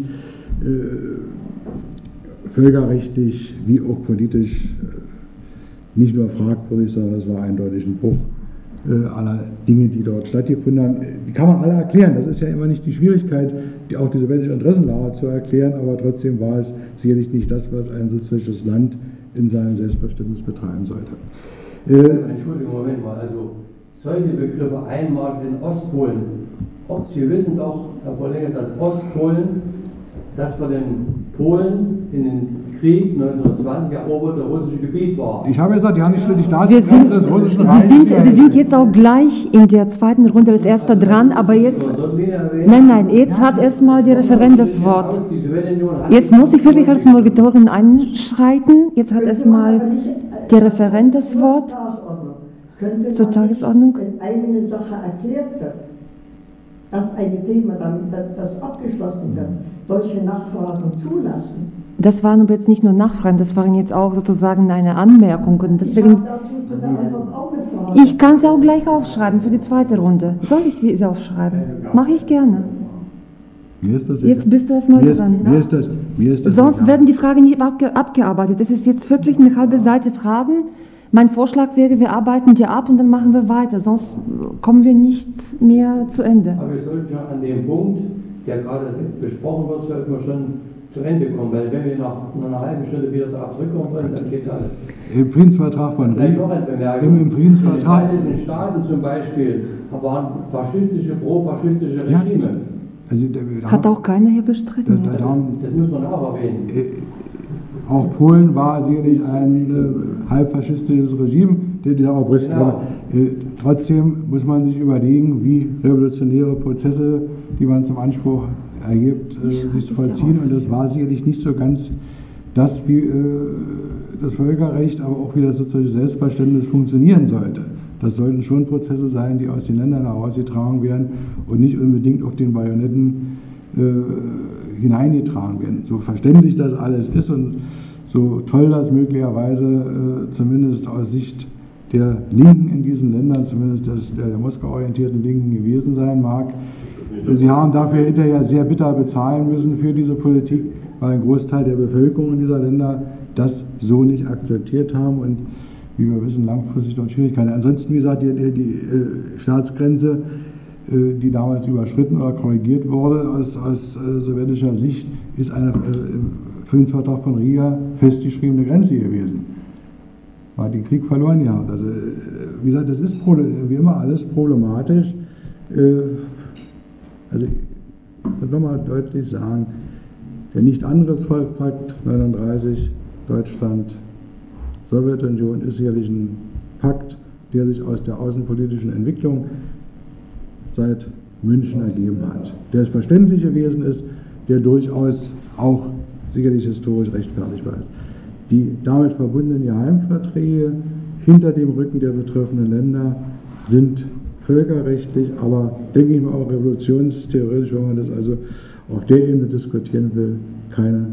äh, völkerrechtlich wie auch politisch äh, nicht nur fragwürdig, sondern das war eindeutig ein Bruch äh, aller Dinge, die dort stattgefunden haben. Die kann man alle erklären. Das ist ja immer nicht die Schwierigkeit, die auch die sowjetische Interessenlage zu erklären, aber trotzdem war es sicherlich nicht das, was ein sozialistisches Land in seinem Selbstverständnis betreiben sollte. Äh, Entschuldigung, Moment mal. Also solche Begriffe Einmarsch in Ostpolen. Sie wissen doch, Herr Pollenger, dass Ostpolen das von den Polen in den Krieg 1920 eroberte russische Gebiet war. Ich habe gesagt, die haben nicht die Wir sind, des russischen Sie Reiches. sind, Sie sind jetzt auch gleich in der zweiten Runde das erste dran, aber jetzt, nein, nein, jetzt hat erstmal die Referent das Wort. Jetzt muss ich wirklich als Moderatorin einschreiten. Jetzt hat erstmal der Referent das Wort. Zur Tagesordnung. eine Sache erklärt wird, dass ein Thema dann das abgeschlossen wird, solche Nachfragen zulassen. Das waren aber jetzt nicht nur Nachfragen, das waren jetzt auch sozusagen eine Anmerkung. Und Ich deswegen, ich kann sie auch gleich aufschreiben für die zweite Runde. Soll ich sie aufschreiben? Mache ich gerne. Mir ist das Jetzt bist du erstmal mir ist, dran. Mir ist das, mir ist das Sonst egal. werden die Fragen nicht abge abgearbeitet. Das ist jetzt wirklich eine halbe Seite Fragen. Mein Vorschlag wäre, wir arbeiten die ab und dann machen wir weiter. Sonst kommen wir nicht mehr zu Ende. Aber wir sollten schon an dem Punkt, der gerade besprochen wird, sollten wir schon zu Ende kommen, weil wenn wir nach einer halben Stunde wieder zurückkommen wollen, dann geht alles. Im Friedensvertrag von Bemerkung. im, im Friedensvertrag, In den Vereinigten Staaten zum Beispiel waren faschistische, pro-faschistische Ja. Regime. also da, Hat auch keiner hier bestritten. da, da, Das muss man auch erwähnen. äh, auch Polen war sicherlich ein äh, halbfaschistisches Regime, der- dieser Obrist. Genau. Aber, äh, trotzdem muss man sich überlegen, wie revolutionäre Prozesse, die man zum Anspruch erhebt, äh, sich zu vollziehen. Und das war sicherlich nicht so ganz das, wie äh, das Völkerrecht, aber auch wie das soziale Selbstverständnis funktionieren sollte. Das sollten schon Prozesse sein, die aus den Ländern herausgetragen werden und nicht unbedingt auf den Bajonetten äh, hineingetragen werden. So verständlich das alles ist und so toll das möglicherweise äh, zumindest aus Sicht der Linken in diesen Ländern, zumindest des, der, der Moskau orientierten Linken gewesen sein mag. Sie haben dafür hinterher sehr bitter bezahlen müssen für diese Politik, weil ein Großteil der Bevölkerung dieser Länder das so nicht akzeptiert haben und wie wir wissen, langfristig dort Schwierigkeiten. Ansonsten, wie gesagt, die, die, die äh, Staatsgrenze, die damals überschritten oder korrigiert wurde aus, aus äh, sowjetischer Sicht, ist eine äh, Friedensvertrag von Riga festgeschriebene Grenze gewesen. War den Krieg verloren gehabt. Also, äh, wie gesagt, das ist wie immer alles problematisch. Äh, also, ich muss nochmal deutlich sagen, der Nicht-Angriffspakt 39, Deutschland, Sowjetunion ist sicherlich ein Pakt, der sich aus der außenpolitischen Entwicklung seit München ergeben hat. Der verständlich gewesen ist, der durchaus auch sicherlich historisch rechtfertigbar ist. Die damit verbundenen Geheimverträge hinter dem Rücken der betreffenden Länder sind völkerrechtlich, aber denke ich mal auch revolutionstheoretisch, wenn man das also auf der Ebene diskutieren will, keine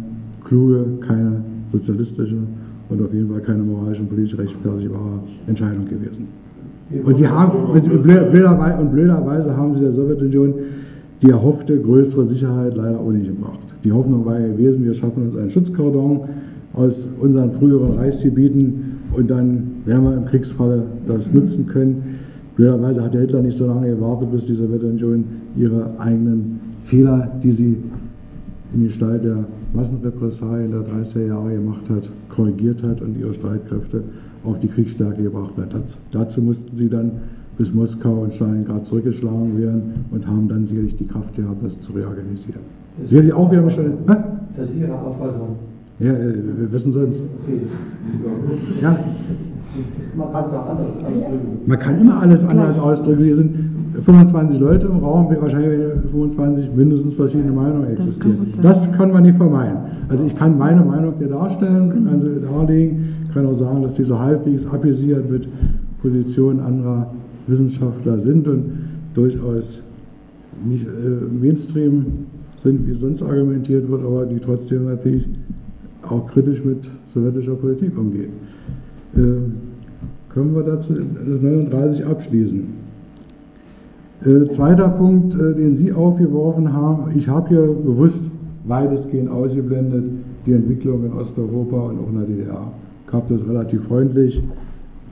kluge, keine sozialistische und auf jeden Fall keine moralisch und politisch rechtfertigbare Entscheidung gewesen. Und sie haben, und blö- blöderweise, und blöderweise haben sie der Sowjetunion die erhoffte größere Sicherheit leider auch nicht gebracht. Die Hoffnung war ja gewesen, wir schaffen uns einen Schutzkordon aus unseren früheren Reichsgebieten und dann werden wir im Kriegsfalle das nutzen können. Blöderweise hat der Hitler nicht so lange gewartet, bis die Sowjetunion ihre eigenen Fehler, die sie in Gestalt der Massenrepressalien der 30er Jahre gemacht hat, korrigiert hat und ihre Streitkräfte auf die Kriegsstärke gebracht hat. Das, dazu mussten sie dann bis Moskau und Stalingrad zurückgeschlagen werden und haben dann sicherlich die Kraft gehabt, das zu reorganisieren. Sicherlich auch wieder. Hä? Das ist Ihre Auffassung. Ja, äh, wir wissen sonst. Ja. Man kann es auch anders ausdrücken. Man kann immer alles anders ausdrücken. Hier sind 25 Leute im Raum, wahrscheinlich werden 25 mindestens verschiedene Meinungen existieren. gut sein. Das kann man nicht vermeiden. Also ich kann meine Meinung hier darstellen, also darlegen, kann auch sagen, dass die so halbwegs apisiert mit Positionen anderer Wissenschaftler sind und durchaus nicht äh, Mainstream sind, wie sonst argumentiert wird, aber die trotzdem natürlich auch kritisch mit sowjetischer Politik umgehen. Äh, können wir dazu das 39 abschließen? Äh, zweiter Punkt, äh, den Sie aufgeworfen haben, ich habe hier bewusst weitestgehend ausgeblendet die Entwicklung in Osteuropa und auch in der DDR. Ich habe das relativ freundlich,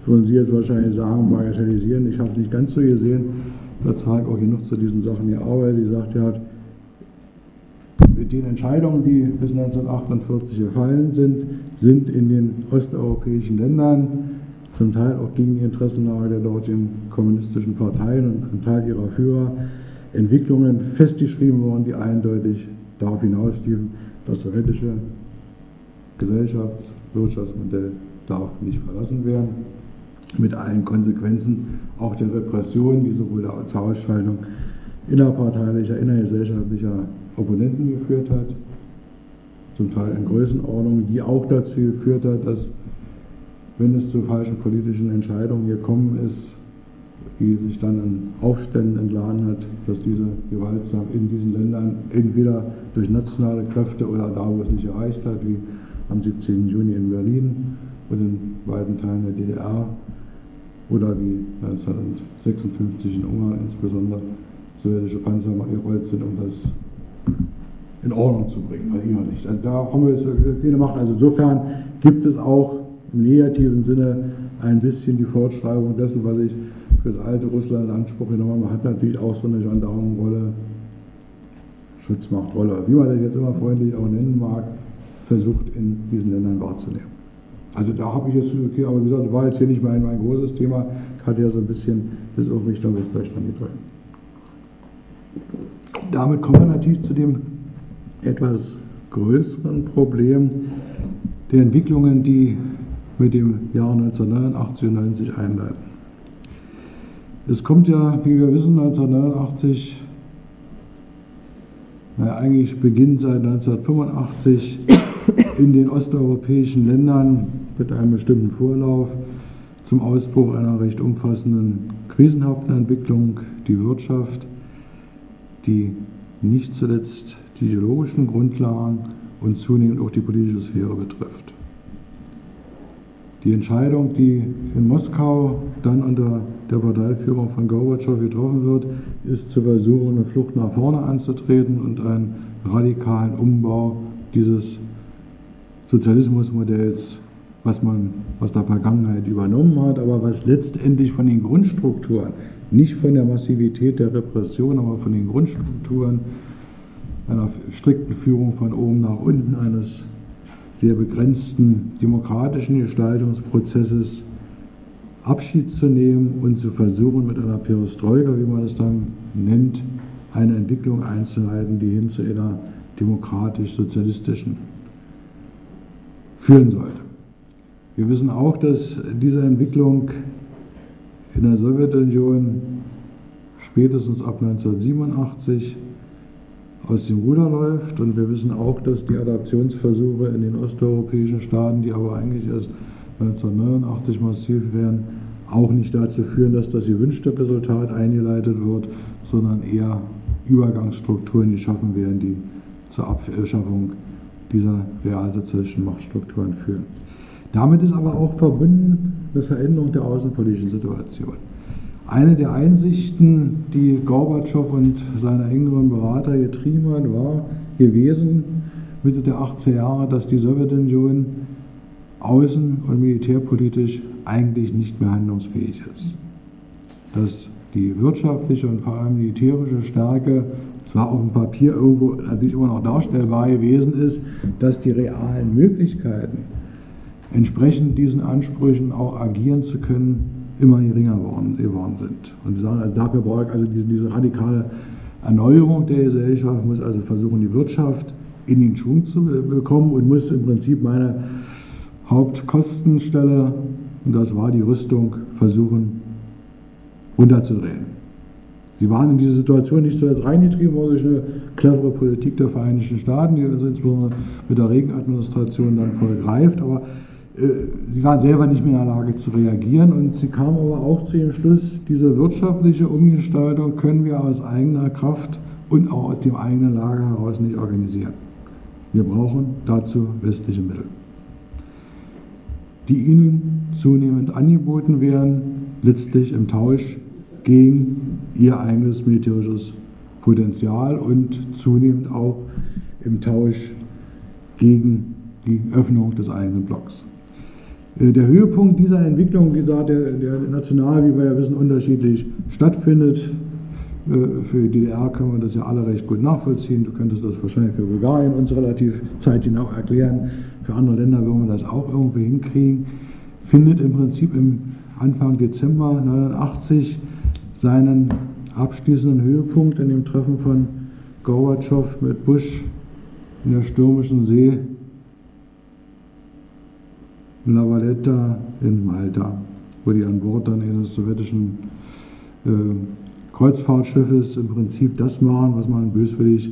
würden Sie jetzt wahrscheinlich sagen, bagatellisieren. Ich habe es nicht ganz so gesehen. Da zeige auch genug zu diesen Sachen gearbeitet. Die sagt, ja, mit den Entscheidungen, die bis 1948 gefallen sind, sind in den osteuropäischen Ländern zum Teil auch gegen die Interessenlage der dortigen kommunistischen Parteien und ein Teil ihrer Führer Entwicklungen festgeschrieben worden, die eindeutig darauf hinausliefen, das sowjetische Gesellschafts-, Wirtschaftsmodell darf nicht verlassen werden, mit allen Konsequenzen, auch der Repression, die sowohl zur Ausschaltung innerparteilicher, innergesellschaftlicher Opponenten geführt hat, zum Teil in Größenordnung, die auch dazu geführt hat, dass wenn es zu falschen politischen Entscheidungen gekommen ist, die sich dann in Aufständen entladen hat, dass diese gewaltsam in diesen Ländern entweder durch nationale Kräfte oder da, wo es nicht erreicht hat, wie am 17. Juni in Berlin und in weiten Teilen der DDR oder wie 1956 in Ungarn insbesondere sowjetische Panzer mal gerollt sind, um das in Ordnung zu bringen, weil immer nicht. Also da haben wir jetzt viel gemacht. Also insofern gibt es auch im negativen Sinne ein bisschen die Fortschreibung dessen, was ich für das alte Russland in Anspruch genommen habe. Man hat natürlich auch so eine Gendarmenrolle, Schutzmachtrolle, wie man das jetzt immer freundlich auch nennen mag, versucht in diesen Ländern wahrzunehmen. Also da habe ich jetzt, okay, aber wie gesagt, war jetzt hier nicht mein, mein großes Thema, hatte ja so ein bisschen das auch Richtung Westdeutschland gedrückt. Damit kommen wir natürlich zu dem etwas größeren Problem der Entwicklungen, die mit dem Jahr 1989 und 90 einleiten. Es kommt ja, wie wir wissen, 1989, naja, eigentlich beginnt seit 1985 in den osteuropäischen Ländern mit einem bestimmten Vorlauf zum Ausbruch einer recht umfassenden krisenhaften Entwicklung, die Wirtschaft, die nicht zuletzt die ideologischen Grundlagen und zunehmend auch die politische Sphäre betrifft. Die Entscheidung, die in Moskau dann unter der Parteiführung von Gorbatschow getroffen wird, ist zu versuchen, eine Flucht nach vorne anzutreten und einen radikalen Umbau dieses Sozialismusmodells, was man aus der Vergangenheit übernommen hat, aber was letztendlich von den Grundstrukturen, nicht von der Massivität der Repression, aber von den Grundstrukturen einer strikten Führung von oben nach unten eines sehr begrenzten demokratischen Gestaltungsprozesses Abschied zu nehmen und zu versuchen, mit einer Perestroika, wie man es dann nennt, eine Entwicklung einzuleiten, die hin zu einer demokratisch-sozialistischen führen sollte. Wir wissen auch, dass diese Entwicklung in der Sowjetunion spätestens ab 1987 aus dem Ruder läuft. Und wir wissen auch, dass die Adaptionsversuche in den osteuropäischen Staaten, die aber eigentlich erst 1989 massiv werden, auch nicht dazu führen, dass das gewünschte Resultat eingeleitet wird, sondern eher Übergangsstrukturen geschaffen werden, die zur Abschaffung dieser realsozialistischen Machtstrukturen führen. Damit ist aber auch verbunden eine Veränderung der außenpolitischen Situation. Eine der Einsichten, die Gorbatschow und seine engeren Berater getrieben hat, war gewesen, Mitte der 80er Jahre, dass die Sowjetunion außen- und militärpolitisch eigentlich nicht mehr handlungsfähig ist. Dass die wirtschaftliche und vor allem militärische Stärke zwar auf dem Papier irgendwo natürlich immer noch darstellbar gewesen ist, dass die realen Möglichkeiten, entsprechend diesen Ansprüchen auch agieren zu können, immer geringer geworden sind. Und sie sagen, also dafür brauche ich also diese, diese radikale Erneuerung der Gesellschaft, muss also versuchen, die Wirtschaft in den Schwung zu bekommen und muss im Prinzip meine Hauptkostenstelle, und das war die Rüstung, versuchen runterzudrehen. Sie waren in diese Situation nicht zuerst reingetrieben worden durch eine clevere Politik der Vereinigten Staaten, die also insbesondere mit der Reagan-Administration dann voll greift, aber äh, sie waren selber nicht mehr in der Lage zu reagieren und sie kamen aber auch zu dem Schluss, diese wirtschaftliche Umgestaltung können wir aus eigener Kraft und auch aus dem eigenen Lager heraus nicht organisieren. Wir brauchen dazu westliche Mittel, die ihnen zunehmend angeboten werden, letztlich im Tausch gegen ihr eigenes militärisches Potenzial und zunehmend auch im Tausch gegen die Öffnung des eigenen Blocks. Äh, der Höhepunkt dieser Entwicklung, wie gesagt, der, der national, wie wir ja wissen, unterschiedlich stattfindet. Äh, für die DDR können wir das ja alle recht gut nachvollziehen. Du könntest das wahrscheinlich für Bulgarien uns relativ zeitgenau erklären. Für andere Länder würden wir das auch irgendwie hinkriegen. Findet im Prinzip im Anfang Dezember 1989 seinen abschließenden Höhepunkt in dem Treffen von Gorbatschow mit Bush in der stürmischen See in La Valletta in Malta, wo die an Bord dann eines sowjetischen äh, Kreuzfahrtschiffes im Prinzip das machen, was man böswillig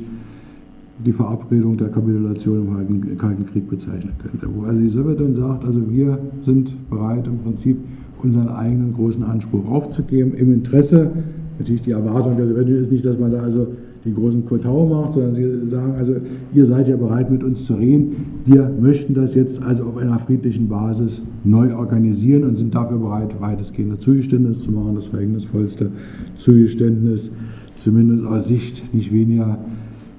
die Verabredung der Kapitulation im Kalten, Krieg bezeichnen könnte. Wo also die Sowjetunion sagt, also wir sind bereit im Prinzip unseren eigenen großen Anspruch aufzugeben, im Interesse, natürlich die Erwartung der Sowjetunion ist nicht, dass man da also den großen Kotau macht, sondern sie sagen, also ihr seid ja bereit mit uns zu reden, wir möchten das jetzt also auf einer friedlichen Basis neu organisieren und sind dafür bereit, weitestgehende Zugeständnisse zu machen, das verhängnisvollste Zugeständnis, zumindest aus Sicht nicht weniger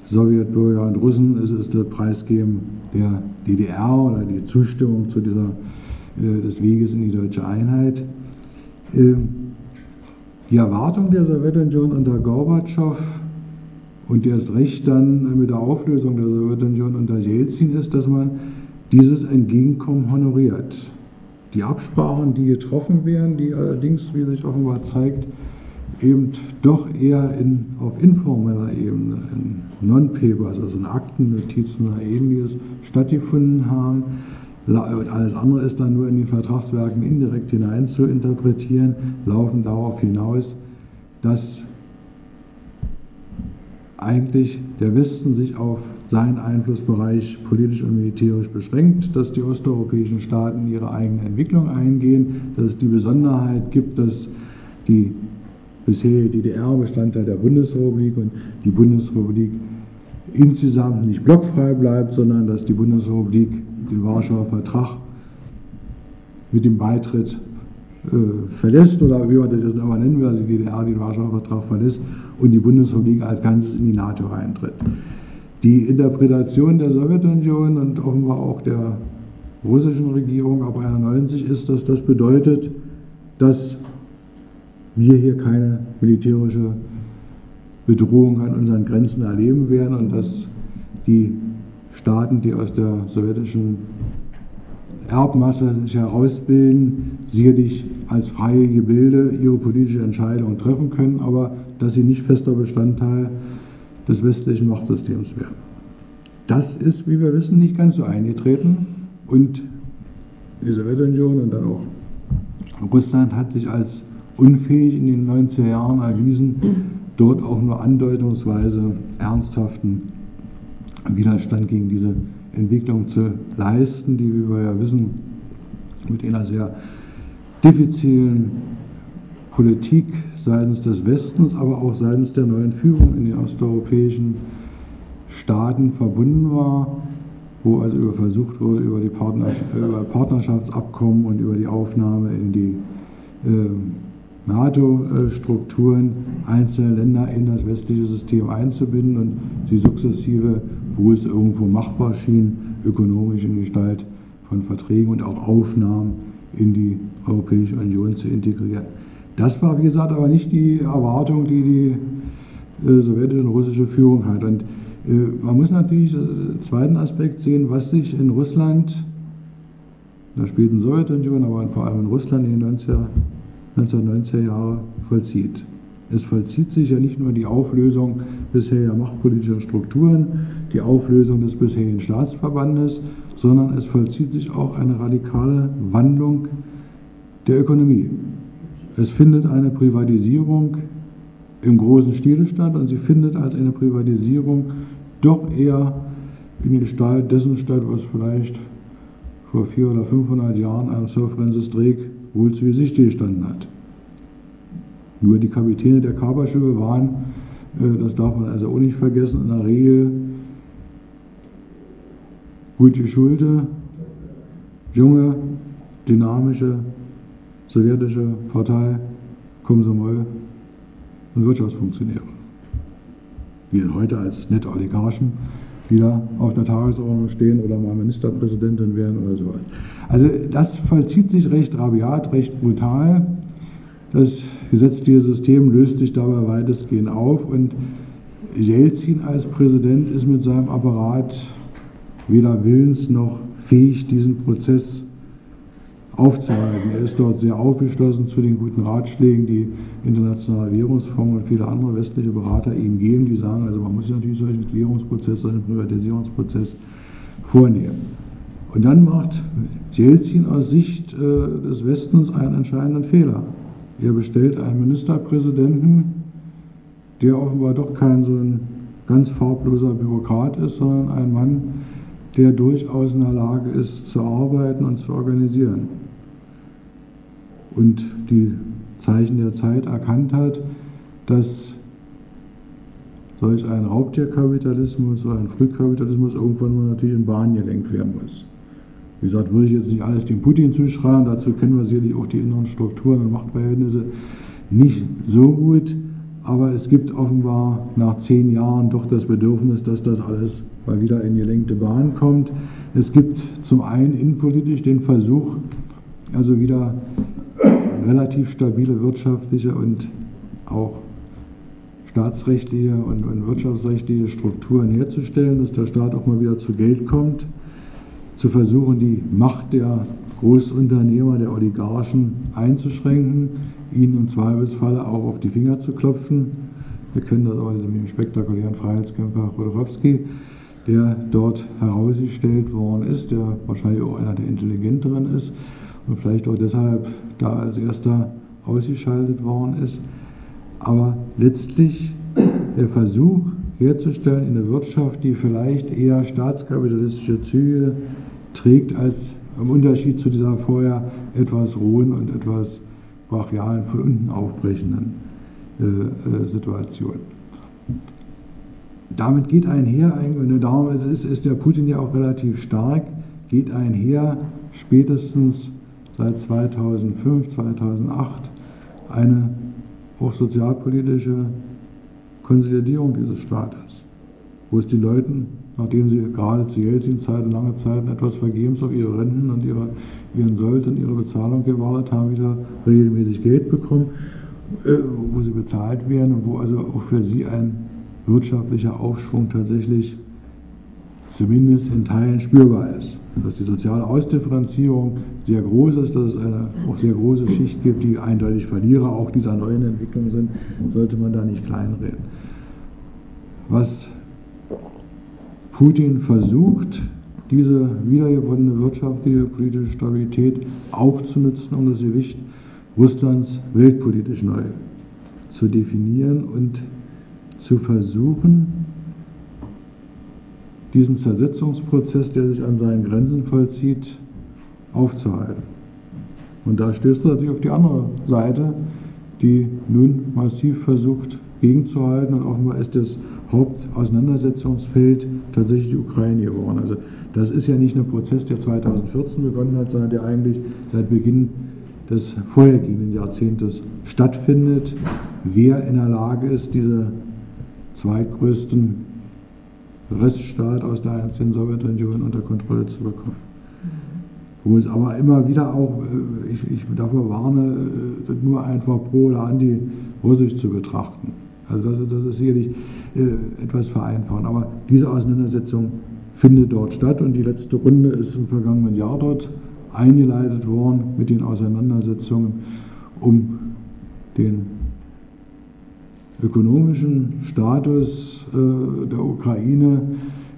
Sowjetbürger und Russen, ist es das Preisgeben der DDR oder die Zustimmung zu dieser, des Weges in die deutsche Einheit. Äh, die Erwartung der Sowjetunion unter Gorbatschow und erst recht dann mit der Auflösung der Sowjetunion unter Jelzin ist, dass man dieses Entgegenkommen honoriert. Die Absprachen, die getroffen werden, die allerdings, wie sich offenbar zeigt, eben doch eher in, auf informeller Ebene, in Non-Papers, also in Akten, Notizen oder ähnliches, stattgefunden haben. Alles andere ist dann nur in den Vertragswerken indirekt hinein zu interpretieren, laufen darauf hinaus, dass eigentlich der Westen sich auf seinen Einflussbereich politisch und militärisch beschränkt, dass die osteuropäischen Staaten ihre eigene Entwicklung eingehen, dass es die Besonderheit gibt, dass die bisherige DDR Bestandteil der Bundesrepublik und die Bundesrepublik insgesamt nicht blockfrei bleibt, sondern dass die Bundesrepublik den Warschauer Vertrag mit dem Beitritt äh, verlässt oder wie man das jetzt immer nennen will, also die DDR den Warschauer Vertrag verlässt und die Bundesrepublik als Ganzes in die NATO eintritt. Die Interpretation der Sowjetunion und offenbar auch der russischen Regierung ab 91 ist, dass das bedeutet, dass wir hier keine militärische Bedrohung an unseren Grenzen erleben werden und dass die Staaten, die aus der sowjetischen Erbmasse sich herausbilden, sicherlich als freie Gebilde ihre politische Entscheidung treffen können, aber dass sie nicht fester Bestandteil des westlichen Machtsystems werden. Das ist, wie wir wissen, nicht ganz so eingetreten und die Sowjetunion und dann auch Russland hat sich als unfähig in den 90er Jahren erwiesen, dort auch nur andeutungsweise ernsthaften Widerstand gegen diese Entwicklung zu leisten, die, wie wir ja wissen, mit einer sehr diffizilen Politik seitens des Westens, aber auch seitens der neuen Führung in den osteuropäischen Staaten verbunden war, wo also über versucht wurde, über die über Partnerschaftsabkommen und über die Aufnahme in die äh, NATO-Strukturen einzelne Länder in das westliche System einzubinden und sie sukzessive, wo es irgendwo machbar schien, ökonomisch in Gestalt von Verträgen und auch Aufnahmen in die Europäische Union zu integrieren. Das war, wie gesagt, aber nicht die Erwartung, die die äh, sowjetische und russische Führung hat. Und äh, man muss natürlich den zweiten Aspekt sehen, was sich in Russland, in der späten Sowjetunion, aber vor allem in Russland in den 90er 1990er Jahre vollzieht. Es vollzieht sich ja nicht nur die Auflösung bisher machtpolitischer Strukturen, die Auflösung des bisherigen Staatsverbandes, sondern es vollzieht sich auch eine radikale Wandlung der Ökonomie. Es findet eine Privatisierung im großen Stile statt und sie findet als eine Privatisierung doch eher in Gestalt dessen statt, was vielleicht vor 400 oder 500 Jahren einem Sir Francis Drake wohl zu Gesicht gestanden hat. Nur die Kapitäne der Kaperschiffe waren, äh, das darf man also auch nicht vergessen, in der Regel gut geschulte, junge, dynamische sowjetische Partei, Komsomol und Wirtschaftsfunktionäre, die heute als nette Oligarchen wieder auf der Tagesordnung stehen oder mal Ministerpräsidentin werden oder sowas. Also das vollzieht sich recht rabiat, recht brutal. Das gesetzliche System löst sich dabei weitestgehend auf und Jelzin als Präsident ist mit seinem Apparat weder willens noch fähig, diesen Prozess aufzuhalten. Er ist dort sehr aufgeschlossen zu den guten Ratschlägen, die Internationale Währungsfonds und viele andere westliche Berater ihm geben, die sagen, also man muss natürlich solchen Klärungsprozess, solchen Privatisierungsprozess vornehmen. Und dann macht Jelzin aus Sicht äh, des Westens einen entscheidenden Fehler. Er bestellt einen Ministerpräsidenten, der offenbar doch kein so ein ganz farbloser Bürokrat ist, sondern ein Mann, der durchaus in der Lage ist, zu arbeiten und zu organisieren. Und die Zeichen der Zeit erkannt hat, dass solch ein Raubtierkapitalismus, so ein Frühkapitalismus irgendwann mal natürlich in Bahn gelenkt werden muss. Wie gesagt, würde ich jetzt nicht alles dem Putin zuschreien, dazu kennen wir sicherlich auch die inneren Strukturen und Machtverhältnisse nicht so gut, aber es gibt offenbar nach zehn Jahren doch das Bedürfnis, dass das alles mal wieder in gelenkte Bahn kommt. Es gibt zum einen innenpolitisch den Versuch, also wieder relativ stabile wirtschaftliche und auch staatsrechtliche und, wirtschaftsrechtliche Strukturen herzustellen, dass der Staat auch mal wieder zu Geld kommt, zu versuchen, die Macht der Großunternehmer, der Oligarchen einzuschränken, ihnen im Zweifelsfalle auch auf die Finger zu klopfen. Wir kennen das auch mit dem spektakulären Freiheitskämpfer Rodorowski, der dort herausgestellt worden ist, der wahrscheinlich auch einer der intelligenteren ist und vielleicht auch deshalb da als erster ausgeschaltet worden ist. Aber letztlich der Versuch herzustellen in der Wirtschaft, die vielleicht eher staatskapitalistische Züge trägt, als im Unterschied zu dieser vorher etwas rohen und etwas brachialen, von unten aufbrechenden äh, äh, Situation. Damit geht einher, und darum ist, ist der Putin ja auch relativ stark, geht einher spätestens seit 2005, 2008 eine auch sozialpolitische Konsolidierung dieses Staates, wo es den Leuten, nachdem sie gerade zu Jelzin-Zeiten lange Zeit etwas vergebens auf ihre Renten und ihre, ihren Sold und ihre Bezahlung gewartet haben, wieder regelmäßig Geld bekommen, äh, wo sie bezahlt werden und wo also auch für sie ein wirtschaftlicher Aufschwung tatsächlich zumindest in Teilen spürbar ist. Dass die soziale Ausdifferenzierung sehr groß ist, dass es eine auch sehr große Schicht gibt, die eindeutig Verlierer auch dieser neuen Entwicklung sind, sollte man da nicht kleinreden. Was Putin versucht, diese wiedergewonnene wirtschaftliche politische Stabilität auch zu nutzen, um das Gewicht Russlands weltpolitisch neu zu definieren und zu versuchen, diesen Zersetzungsprozess, der sich an seinen Grenzen vollzieht, aufzuhalten. Und da stößt er natürlich auf die andere Seite, die nun massiv versucht, gegenzuhalten. Und offenbar ist das Hauptauseinandersetzungsfeld tatsächlich die Ukraine geworden. Also das ist ja nicht ein Prozess, der 2014 begonnen hat, sondern der eigentlich seit Beginn des vorhergehenden Jahrzehntes stattfindet. Wer in der Lage ist, diese zweitgrößten Reststaat aus der einzelnen Sowjetunion unter Kontrolle zu bekommen. Wo es aber immer wieder auch, äh, ich, ich davor warne, äh, nur einfach pro oder anti russisch zu betrachten. Also das, das ist sicherlich äh, etwas vereinfachen. Aber diese Auseinandersetzung findet dort statt und die letzte Runde ist im vergangenen Jahr dort eingeleitet worden mit den Auseinandersetzungen um den ökonomischen Status äh, der Ukraine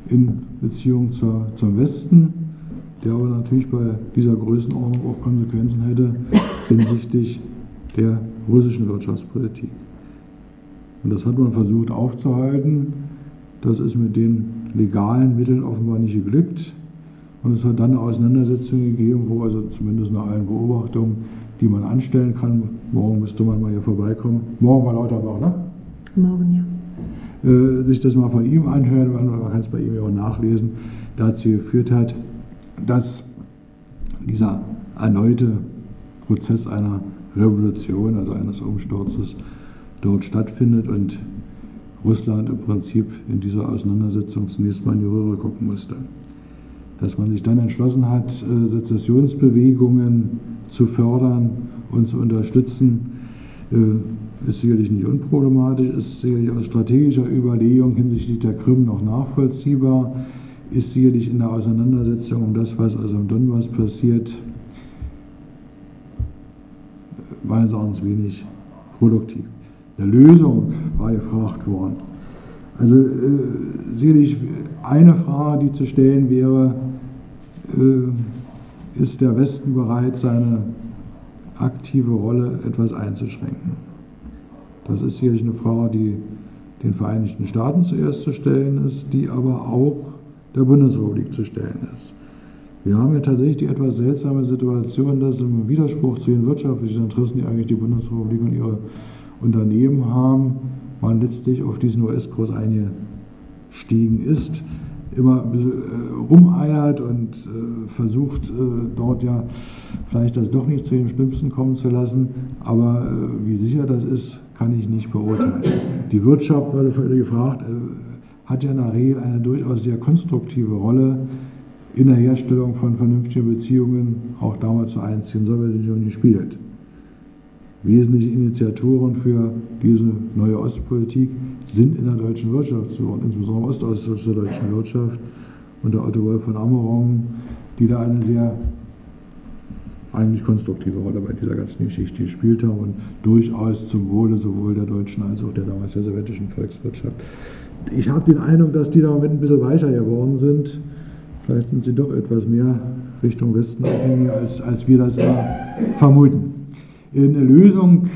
in Beziehung zur, zum Westen, der aber natürlich bei dieser Größenordnung auch Konsequenzen hätte hinsichtlich der russischen Wirtschaftspolitik. Und das hat man versucht aufzuhalten. Das ist mit den legalen Mitteln offenbar nicht geglückt. Und es hat dann eine Auseinandersetzung gegeben, wo also zumindest nach allen Beobachtungen, die man anstellen kann, morgen müsste man mal hier vorbeikommen. Morgen war Lauterbach, ne? Morgen, ja. Äh, sich das mal von ihm anhören, man kann es bei ihm ja auch nachlesen, dazu geführt hat, dass dieser erneute Prozess einer Revolution, also eines Umsturzes, dort stattfindet und Russland im Prinzip in dieser Auseinandersetzung zunächst mal in die Röhre gucken musste. Dass man sich dann entschlossen hat, äh, Sezessionsbewegungen zu fördern und zu unterstützen, äh, ist sicherlich nicht unproblematisch, ist sicherlich aus strategischer Überlegung hinsichtlich der Krim noch nachvollziehbar, ist sicherlich in der Auseinandersetzung um das, was also im Donbass passiert, meines Erachtens wenig produktiv. Eine Lösung war gefragt worden. Also äh, sicherlich eine Frage, die zu stellen wäre, äh, ist der Westen bereit, seine aktive Rolle etwas einzuschränken? Das ist sicherlich eine Frage, die den Vereinigten Staaten zuerst zu stellen ist, die aber auch der Bundesrepublik zu stellen ist. Wir haben ja tatsächlich die etwas seltsame Situation, dass im Widerspruch zu den wirtschaftlichen Interessen, die eigentlich die Bundesrepublik und ihre Unternehmen haben, man letztlich auf diesen US-Kurs eingestiegen ist, immer ein bisschen äh, rumeiert und äh, versucht, äh, dort ja vielleicht das doch nicht zu den Schlimmsten kommen zu lassen. Aber äh, wie sicher das ist, kann ich nicht beurteilen. Die Wirtschaft, wurde gefragt, äh, hat ja in der Regel eine durchaus sehr konstruktive Rolle in der Herstellung von vernünftigen Beziehungen, auch damals zur einzigen Sowjetunion gespielt. Wesentliche Initiatoren für diese neue Ostpolitik sind in der deutschen Wirtschaft zu und insbesondere ostostdeutscher deutschen Wirtschaft unter Otto Wolf von Ammerong, die da eine sehr eigentlich konstruktive Rolle bei dieser ganzen Geschichte gespielt haben und durchaus zum Wohle sowohl der deutschen als auch der damals der sowjetischen Volkswirtschaft. Ich habe den Eindruck, dass die da mit ein bisschen weicher geworden sind. Vielleicht sind sie doch etwas mehr Richtung Westen als, als wir das vermuten eine Lösung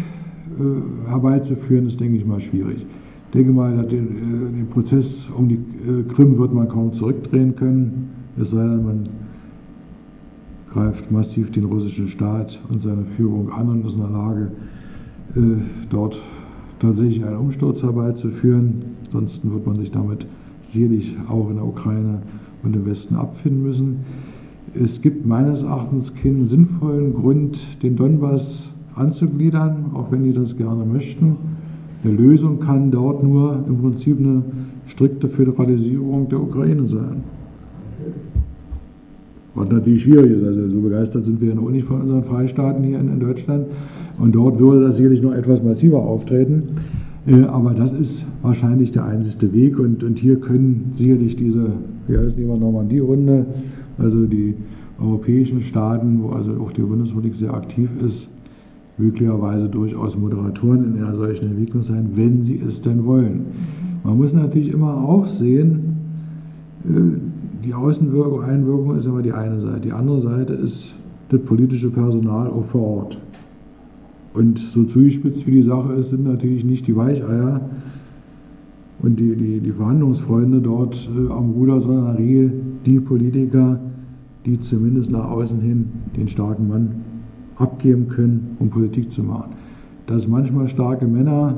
äh, herbeizuführen, ist, denke ich mal, schwierig. Ich denke mal, den, äh, den Prozess um die äh, Krim wird man kaum zurückdrehen können, es sei denn, man greift massiv den russischen Staat und seine Führung an und ist in der Lage, dort tatsächlich einen Umsturz herbeizuführen. Ansonsten wird man sich damit sicherlich auch in der Ukraine und im Westen abfinden müssen. Es gibt meines Erachtens keinen sinnvollen Grund, den Donbass anzugliedern, auch wenn die das gerne möchten. Eine Lösung kann dort nur im Prinzip eine strikte Föderalisierung der Ukraine sein. Was natürlich schwierig ist, also so begeistert sind wir ja noch nicht von unseren Freistaaten hier in, in Deutschland. Und dort würde das sicherlich noch etwas massiver auftreten. Äh, aber das ist wahrscheinlich der einzige Weg und, und hier können sicherlich diese, wie heißt die immer, Normandie-Runde, also die europäischen Staaten, wo also auch die Bundesrepublik sehr aktiv ist, möglicherweise durchaus Moderatoren in einer solchen Entwicklung sein, wenn sie es denn wollen. Man muss natürlich immer auch sehen, äh, die Außenwirkung, Einwirkung ist immer die eine Seite. Die andere Seite ist das politische Personal auch vor Ort. Und so zugespitzt wie die Sache ist, sind natürlich nicht die Weicheier und die, die, die Verhandlungsfreunde dort äh, am Ruder, sondern die Politiker, die zumindest nach außen hin den starken Mann abgeben können, um Politik zu machen. Dass manchmal starke Männer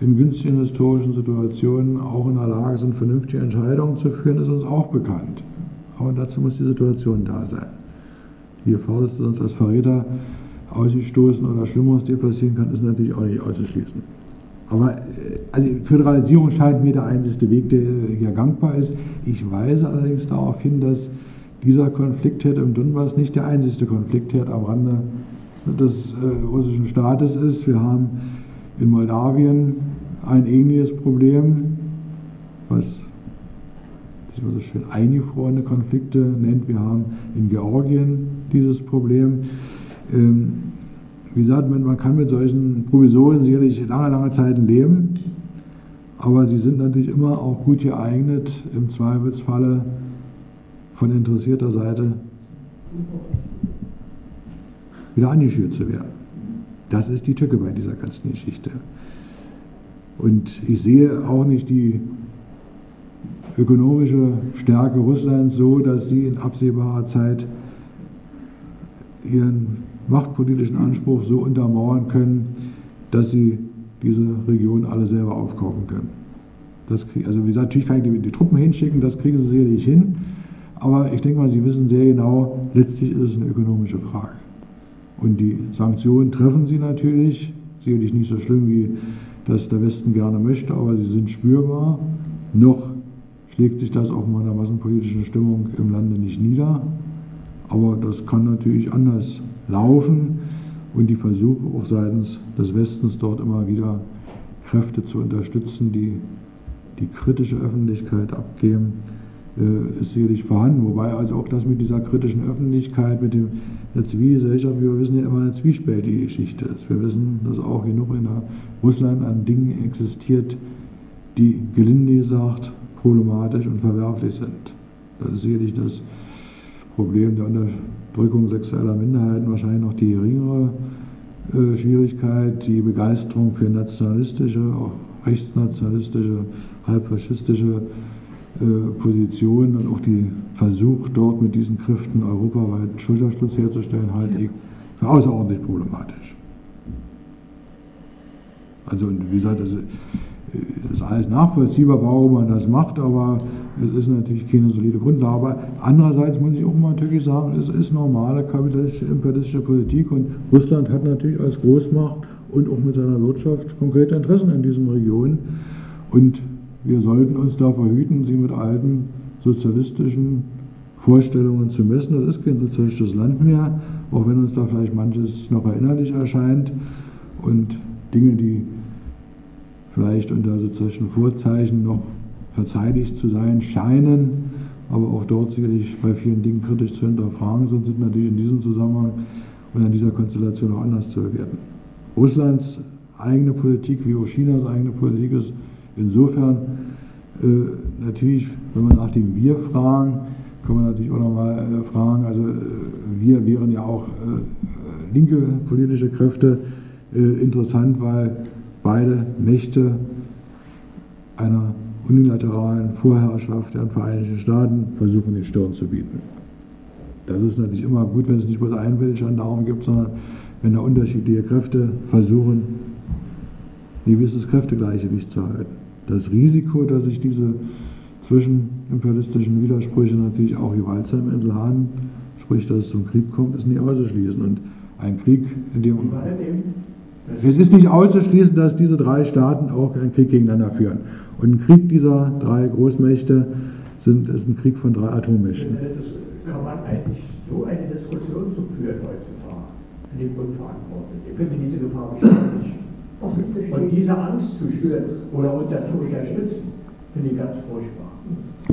in günstigen historischen Situationen auch in der Lage sind, vernünftige Entscheidungen zu führen, ist uns auch bekannt. Aber dazu muss die Situation da sein. Die Gefahr, dass uns als Verräter ausgestoßen oder Schlimmeres dir passieren kann, ist natürlich auch nicht auszuschließen. Aber äh, also Föderalisierung scheint mir der einzige Weg, der hier gangbar ist. Ich weise allerdings darauf hin, dass dieser Konfliktherd im Donbass nicht der einzige Konfliktherd am Rande des äh, russischen Staates ist. Wir haben in Moldawien ein ähnliches Problem, was sich so schön eingefrorene Konflikte nennt. Wir haben in Georgien dieses Problem. Ähm, wie gesagt, man kann mit solchen Provisorien sicherlich lange, lange Zeiten leben, aber sie sind natürlich immer auch gut geeignet, im Zweifelsfalle von interessierter Seite wieder angeschürt zu werden. Das ist die Tücke bei dieser ganzen Geschichte. Und ich sehe auch nicht die ökonomische Stärke Russlands so, dass sie in absehbarer Zeit ihren machtpolitischen Anspruch so untermauern können, dass sie diese Region alle selber aufkaufen können. Das krieg, also wie gesagt, natürlich kann ich die, die Truppen hinschicken, das kriegen sie sicherlich hin, aber ich denke mal, sie wissen sehr genau, letztlich ist es eine ökonomische Frage. Und die Sanktionen treffen sie natürlich, sicherlich nicht so schlimm, wie das der Westen gerne möchte, aber sie sind spürbar. Noch schlägt sich das auf meiner massenpolitischen Stimmung im Lande nicht nieder, aber das kann natürlich anders laufen und die Versuche auch seitens des Westens dort immer wieder Kräfte zu unterstützen, die die kritische Öffentlichkeit abgeben, ist sicherlich vorhanden. Wobei also auch das mit dieser kritischen Öffentlichkeit, mit dem, der Zivilgesellschaft, wir wissen ja immer eine zwiespältige Geschichte ist. Wir wissen, dass auch genug in Russland an Dingen existiert, die gelinde gesagt problematisch und verwerflich sind. Das ist sicherlich das Problem der Unterdrückung sexueller Minderheiten wahrscheinlich noch die geringere äh, Schwierigkeit, die Begeisterung für nationalistische, auch rechtsnationalistische, halbfaschistische äh, Position und auch die Versuch, dort mit diesen Kräften europaweit Schulterschluss herzustellen, halte ich für außerordentlich problematisch. Also, wie gesagt, das ist alles nachvollziehbar, warum man das macht, aber es ist natürlich keine solide Grundlage. Aber andererseits muss ich auch mal natürlich sagen, es ist normale kapitalistische, imperialistische Politik und Russland hat natürlich als Großmacht und auch mit seiner Wirtschaft konkrete Interessen in diesen Regionen. Und wir sollten uns da verhüten, sie mit alten sozialistischen Vorstellungen zu messen. Das ist kein sozialistisches Land mehr, auch wenn uns da vielleicht manches noch erinnerlich erscheint und Dinge, die vielleicht unter sozialistischen Vorzeichen noch verteidigt zu sein scheinen, aber auch dort sicherlich bei vielen Dingen kritisch zu hinterfragen sind, sind natürlich in diesem Zusammenhang und in dieser Konstellation auch anders zu bewerten. Russlands eigene Politik wie auch Chinas eigene Politik ist Insofern äh, natürlich, wenn wir nach dem Wir fragen, kann man natürlich auch nochmal äh, fragen, also äh, wir wären ja auch äh, linke politische Kräfte äh, interessant, weil beide Mächte einer unilateralen Vorherrschaft der Vereinigten Staaten versuchen, den Stirn zu bieten. Das ist natürlich immer gut, wenn es nicht bloß einen Weltgendarm gibt, sondern wenn da unterschiedliche Kräfte versuchen, ein gewisses Kräftegleichgewicht zu halten das Risiko, dass sich diese zwischenimperialistischen Widersprüche natürlich auch gewaltsam entladen, sprich, dass es zum Krieg kommt, ist nicht auszuschließen. Und ein Krieg, in dem. Es ist nicht auszuschließen, dass diese drei Staaten auch einen Krieg gegeneinander führen. Und ein Krieg dieser drei Großmächte sind, ist ein Krieg von drei Atommächten. Das kann man eigentlich so eine Diskussion zu führen heutzutage an die Grundverantwortung. Ich finde diese Gefahr nicht. Und diese Angst zu schüren oder unter zu unterstützen, finde ich ganz furchtbar.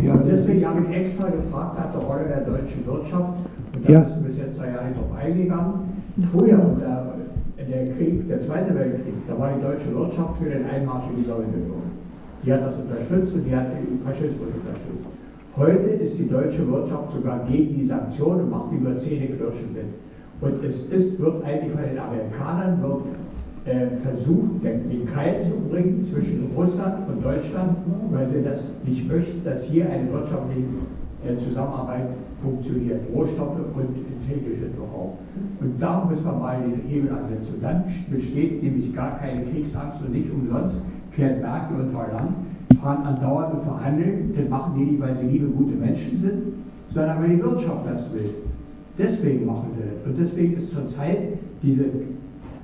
Ja. Und deswegen habe ich extra gefragt nach der Rolle der deutschen Wirtschaft. Und da ja. ist bis jetzt ja nicht drauf eingegangen. Früher, der, der Krieg, der Zweite Weltkrieg, da war die deutsche Wirtschaft für den Einmarsch in die Sowjetunion. Die hat das unterstützt und die hat den Faschismus unterstützt. Heute ist die deutsche Wirtschaft sogar gegen die Sanktionen und macht über Zähne knirschen mit. Und es ist, wird eigentlich von den Amerikanern wird äh, versucht, den Keil zu bringen zwischen Russland und Deutschland, weil sie das nicht möchten, dass hier eine wirtschaftliche äh, Zusammenarbeit funktioniert, Rohstoffe und technische Know-how. Und da muss man mal den Hebel ansetzen. Und dann besteht nämlich gar keine Kriegsangst und nicht umsonst fährt Merkel und Holland, fahren andauernd und verhandeln. Das machen die nicht, weil sie liebe, gute Menschen sind, sondern weil die Wirtschaft das will. Deswegen machen sie das. Und deswegen ist zurzeit diese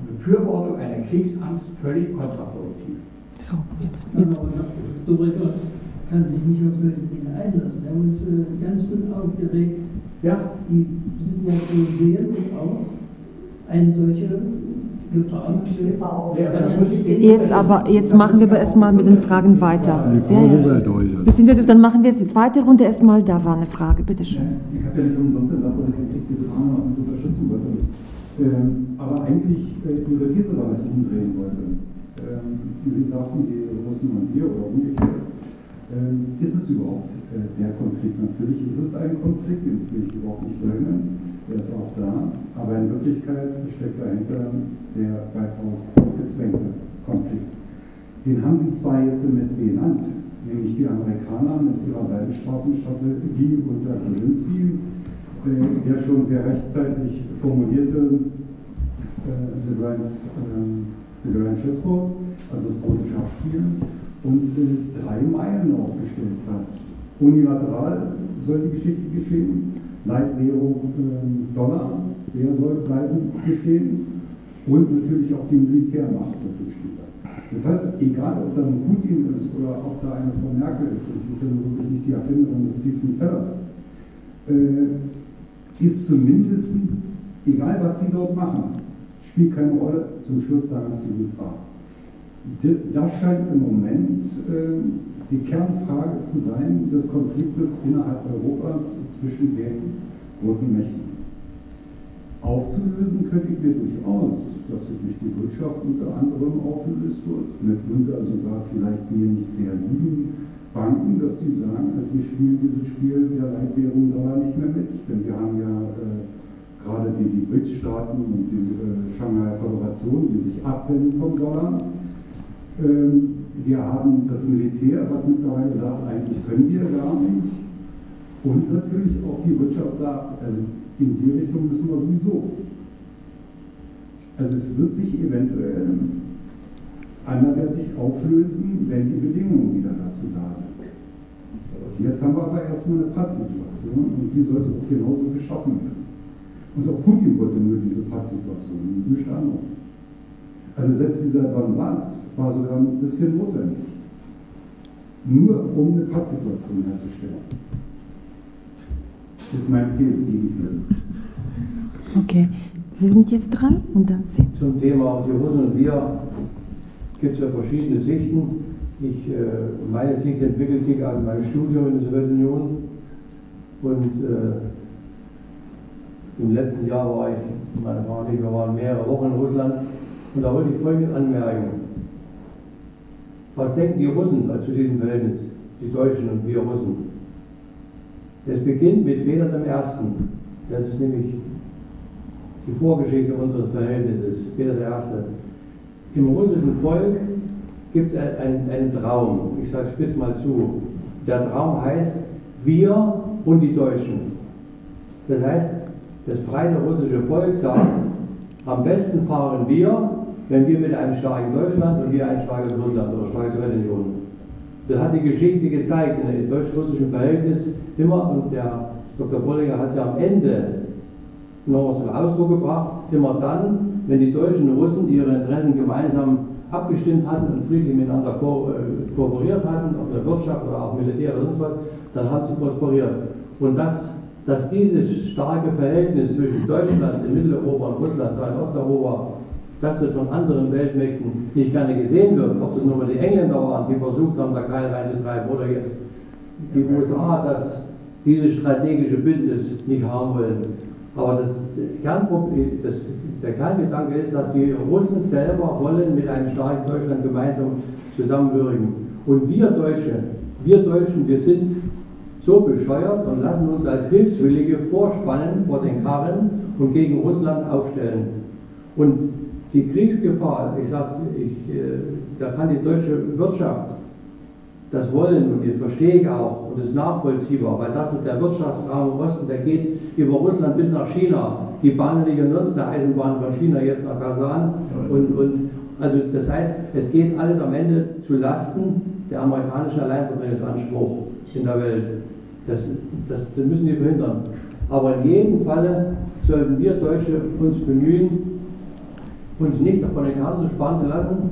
Befürwortung einer Kriegsangst völlig kontraproduktiv. So, jetzt, jetzt. Historiker kann sich nicht auf solche Dinge einlassen. Er muss äh, ganz unaufgeregt ja. die Situation sehen und auch eine solche Gefahr. Jetzt aber, jetzt machen wir aber erstmal mit den Fragen weiter. Ja, ja. Sind wir, dann machen wir jetzt die zweite Runde erstmal. Da war eine Frage, bitteschön. Ich habe ja nicht umsonst gesagt, dass ich diese Frage unterstützen wollte. Aber eigentlich äh, Ihre These damit umdrehen wollte. Ähm, Sie sagten, die Russen und wir oder umgekehrt. Ähm, ist es überhaupt äh, der Konflikt? Natürlich ist es ein Konflikt, den will ich überhaupt nicht leugnen. Der ist auch da. Aber in Wirklichkeit steckt dahinter der weitaus aufgezwängte Konflikt. Den haben Sie zwar jetzt mit benannt, nämlich die Amerikaner mit ihrer Seitenstraßenstrategie unter Brzezinski, äh, der schon sehr rechtzeitig formulierte The, Grand, The Grand Chessboard, also das große Schachspiel, und drei Meilen aufgestellt hat. Unilateral soll die Geschichte geschehen, Leitwährung äh, Dollar, der soll bleiben bestehen und natürlich auch die Militärmacht soll bestehen. Das heißt, egal ob da ein Putin ist oder ob da eine Frau Merkel ist, und die ist ja wirklich nicht die Erfinderin des Stephen Pellers, äh, ist zumindest, egal was sie dort machen, spielt keine Rolle, zum Schluss sagen sie, wie es war. Das scheint im Moment äh, die Kernfrage zu sein des Konfliktes innerhalb Europas zwischen den großen Mächten. Aufzulösen könnte ich mir durchaus, dass sie durch die Wirtschaft unter anderem aufgelöst wird, mitunter sogar vielleicht mir nicht sehr lieben Banken, dass die sagen, also wir spielen dieses Spiel der Leitwährung Dollar nicht mehr mit, denn wir haben ja äh, gerade die, die BRICS-Staaten und die äh, Shanghai Föderation, die sich abwenden vom Dollar. Ähm, wir haben das Militär, was mittlerweile sagt, eigentlich können wir gar nicht. Und natürlich auch die Wirtschaft sagt, also in die Richtung müssen wir sowieso. Also es wird sich eventuell anderweitig auflösen, wenn die Bedingungen wieder dazu da sind. Jetzt haben wir aber erstmal eine Pattsituation und die sollte auch genauso geschaffen werden. Und auch Putin wollte nur diese Pattsituation, nicht anderes. Also selbst dieser Donbass war sogar ein bisschen notwendig. Nur um eine Pattsituation herzustellen ist mein These gegen Okay, Sie sind jetzt dran und dann Sie. Zum Thema die Russen und wir gibt es ja verschiedene Sichten. Ich, äh, meine Sicht entwickelt sich aus meinem Studium in der Sowjetunion und äh, im letzten Jahr war ich, meine Frau und ich, wir waren mehrere Wochen in Russland und da wollte ich folgendes anmerken. Was denken die Russen zu diesem Verhältnis, die Deutschen und wir Russen? Es beginnt mit Peter I. Das ist nämlich die Vorgeschichte unseres Verhältnisses. Peter I. Im russischen Volk gibt es einen, einen Traum. Ich sage spitz mal zu. Der Traum heißt wir und die Deutschen. Das heißt, das breite russische Volk sagt, am besten fahren wir, wenn wir mit einem starken Deutschland und wir ein starkes Russland oder starkes Sowjetunion das hat die Geschichte gezeigt, in dem deutsch-russischen Verhältnis immer, und der Dr. Bollinger hat es ja am Ende noch zum Ausdruck gebracht, immer dann, wenn die Deutschen und Russen ihre Interessen gemeinsam abgestimmt hatten und friedlich miteinander ko äh, kooperiert hatten, ob in der Wirtschaft oder auch Militär oder sonst was, dann haben sie prosperiert. Und dass, dass dieses starke Verhältnis zwischen Deutschland in Mitteleuropa und Russland in Osteuropa dass das von anderen Weltmächten nicht gerne gesehen wird, ob das nur mal die Engländer waren, die versucht haben, da Keil reinzutreiben, oder jetzt die USA, dass dieses strategische Bündnis nicht haben wollen. Aber das Kernproblem, das, der Kerngedanke ist, dass die Russen selber wollen mit einem starken Deutschland gemeinsam zusammenwirken. Und wir Deutsche, wir Deutschen, wir sind so bescheuert und lassen uns als Hilfswillige vorspannen vor den Karren und gegen Russland aufstellen. Und die Kriegsgefahr, ich sage, ich, äh, da kann die deutsche Wirtschaft das wollen und das verstehe ich auch und ist nachvollziehbar, weil das ist der Wirtschaftsraum im Osten, der geht über Russland bis nach China. Die bahnen nicht umsonst eine Eisenbahn von China jetzt nach Kasan und, und also das heißt, es geht alles am Ende zu Lasten der amerikanischen Alleinvertretungsanspruch in der Welt. Das, das, das müssen wir verhindern. Aber in jedem Falle sollten wir Deutsche uns bemühen, uns nicht von den Karten sparen zu lassen.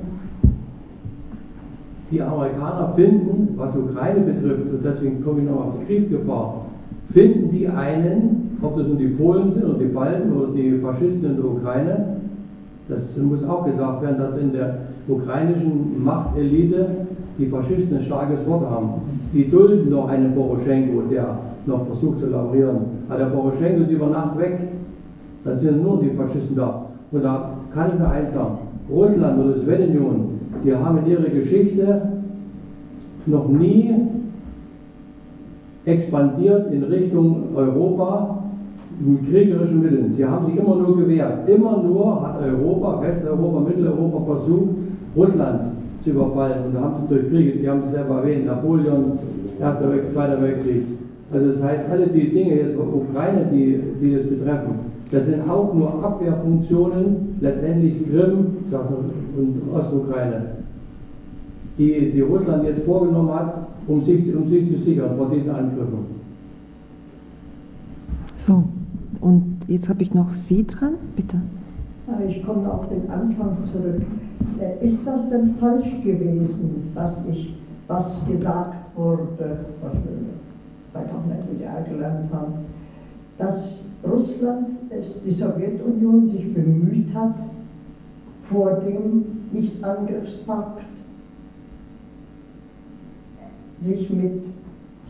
Die Amerikaner finden, was Ukraine betrifft, und deswegen komme ich noch auf die Kriegsgefahr, finden die einen, ob das nun die Polen sind oder die Balten oder die Faschisten in der Ukraine, das muss auch gesagt werden, dass in der ukrainischen Machtelite die Faschisten ein starkes Wort haben. Die dulden noch einen Poroschenko, der noch versucht zu laborieren. Aber der Poroschenko ist über Nacht weg. Dann sind nur die Faschisten da. Und da kann ich nur eins sagen, Russland oder die Sowjetunion, die haben in ihrer Geschichte noch nie expandiert in Richtung Europa mit kriegerischen Mitteln. Sie haben sich immer nur gewehrt. Immer nur hat Europa, Westeuropa, Mitteleuropa versucht, Russland zu überfallen. Und da haben sie durch Kriege, Sie haben es selber erwähnt, Napoleon, Erster Weltkrieg, Zweiter Weltkrieg. Also das heißt, alle die Dinge jetzt Ukraine, die, die das betreffen, das sind auch nur Abwehrfunktionen, letztendlich Krim und Ostukraine, die, die Russland jetzt vorgenommen hat, um sich, um sich zu sichern vor diesen Angriffen. So, und jetzt habe ich noch Sie dran, bitte. Ich komme auf den Anfang zurück. Äh, ist das denn falsch gewesen, was ich, was gesagt wurde, was wir auch nicht wieder gelernt haben, dass Russland, die Sowjetunion sich bemüht hat, vor dem Nichtangriffspakt sich mit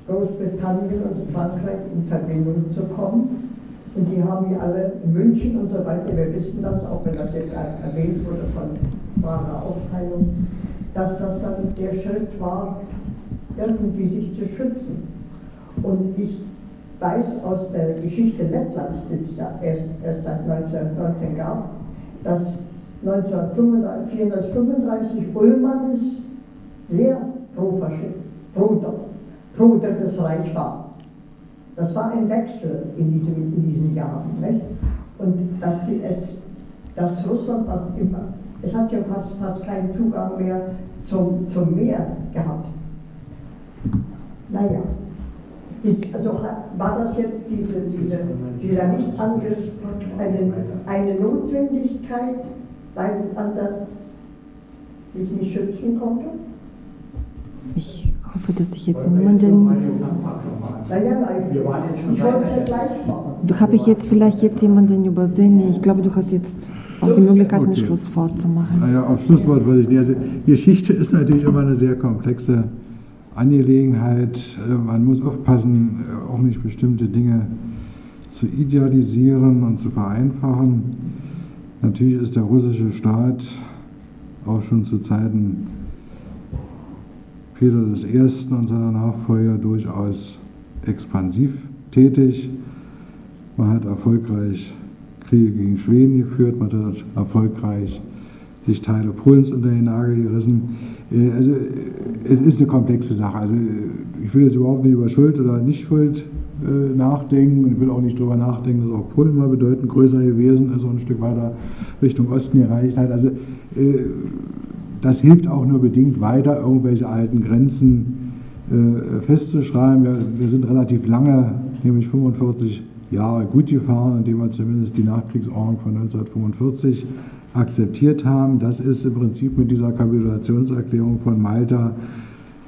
Großbritannien und Frankreich in Verbindung zu kommen. Und die haben ja alle in München und so weiter, wir wissen das, auch wenn das jetzt erwähnt wurde von wahrer Aufteilung, dass das dann der Schritt war, irgendwie sich zu schützen. Und ich weiß aus der Geschichte Lettlands, die es ja erst, erst seit 1919 gab, dass 1935 Ullmanns sehr pro-Faschist, pro, pro Drittes Reich war. Das war ein Wechsel in, diesem, in diesen Jahren. Nicht? Und dass, die, es, dass Russland was immer, es hat ja fast, fast keinen Zugang mehr zum, zum Meer gehabt. Naja, ist, also war das jetzt diese, diese, dieser Nichtangriffspakt eine, eine Notwendigkeit, weil es anders sich nicht schützen konnte? Ich hoffe, dass ich jetzt niemanden. Naja, nein, ich wollte es gleich machen. Habe ich jetzt vielleicht jetzt jemanden übersehen? Ich glaube, du hast jetzt auch die Möglichkeit, okay. ein Schlusswort zu machen. Naja, auf Schlusswort würde ich nicht. Also, Geschichte ist natürlich immer eine sehr komplexe Angelegenheit. Äh, man muss aufpassen, äh, auch nicht bestimmte Dinge zu idealisieren und zu vereinfachen. Natürlich ist der russische Staat auch schon zu Zeiten Peter I. und seiner Nachfolger durchaus expansiv tätig. Man hat erfolgreich Kriege gegen Schweden geführt, man hat erfolgreich sich Teile Polens unter den Nagel gerissen. Äh, also es ist eine komplexe Sache. Also ich will jetzt überhaupt nicht über Schuld oder Nicht-Schuld äh, nachdenken und ich will auch nicht darüber nachdenken, dass auch Polen mal bedeutend größer gewesen ist und ein Stück weiter Richtung Osten gereicht hat. Also äh, das hilft auch nur bedingt weiter, irgendwelche alten Grenzen festzuschreiben. Wir, sind relativ lange, nämlich 45 Jahre gut gefahren, indem wir zumindest die Nachkriegsordnung von 1945 akzeptiert haben. Das ist im Prinzip mit dieser Kapitulationserklärung von Malta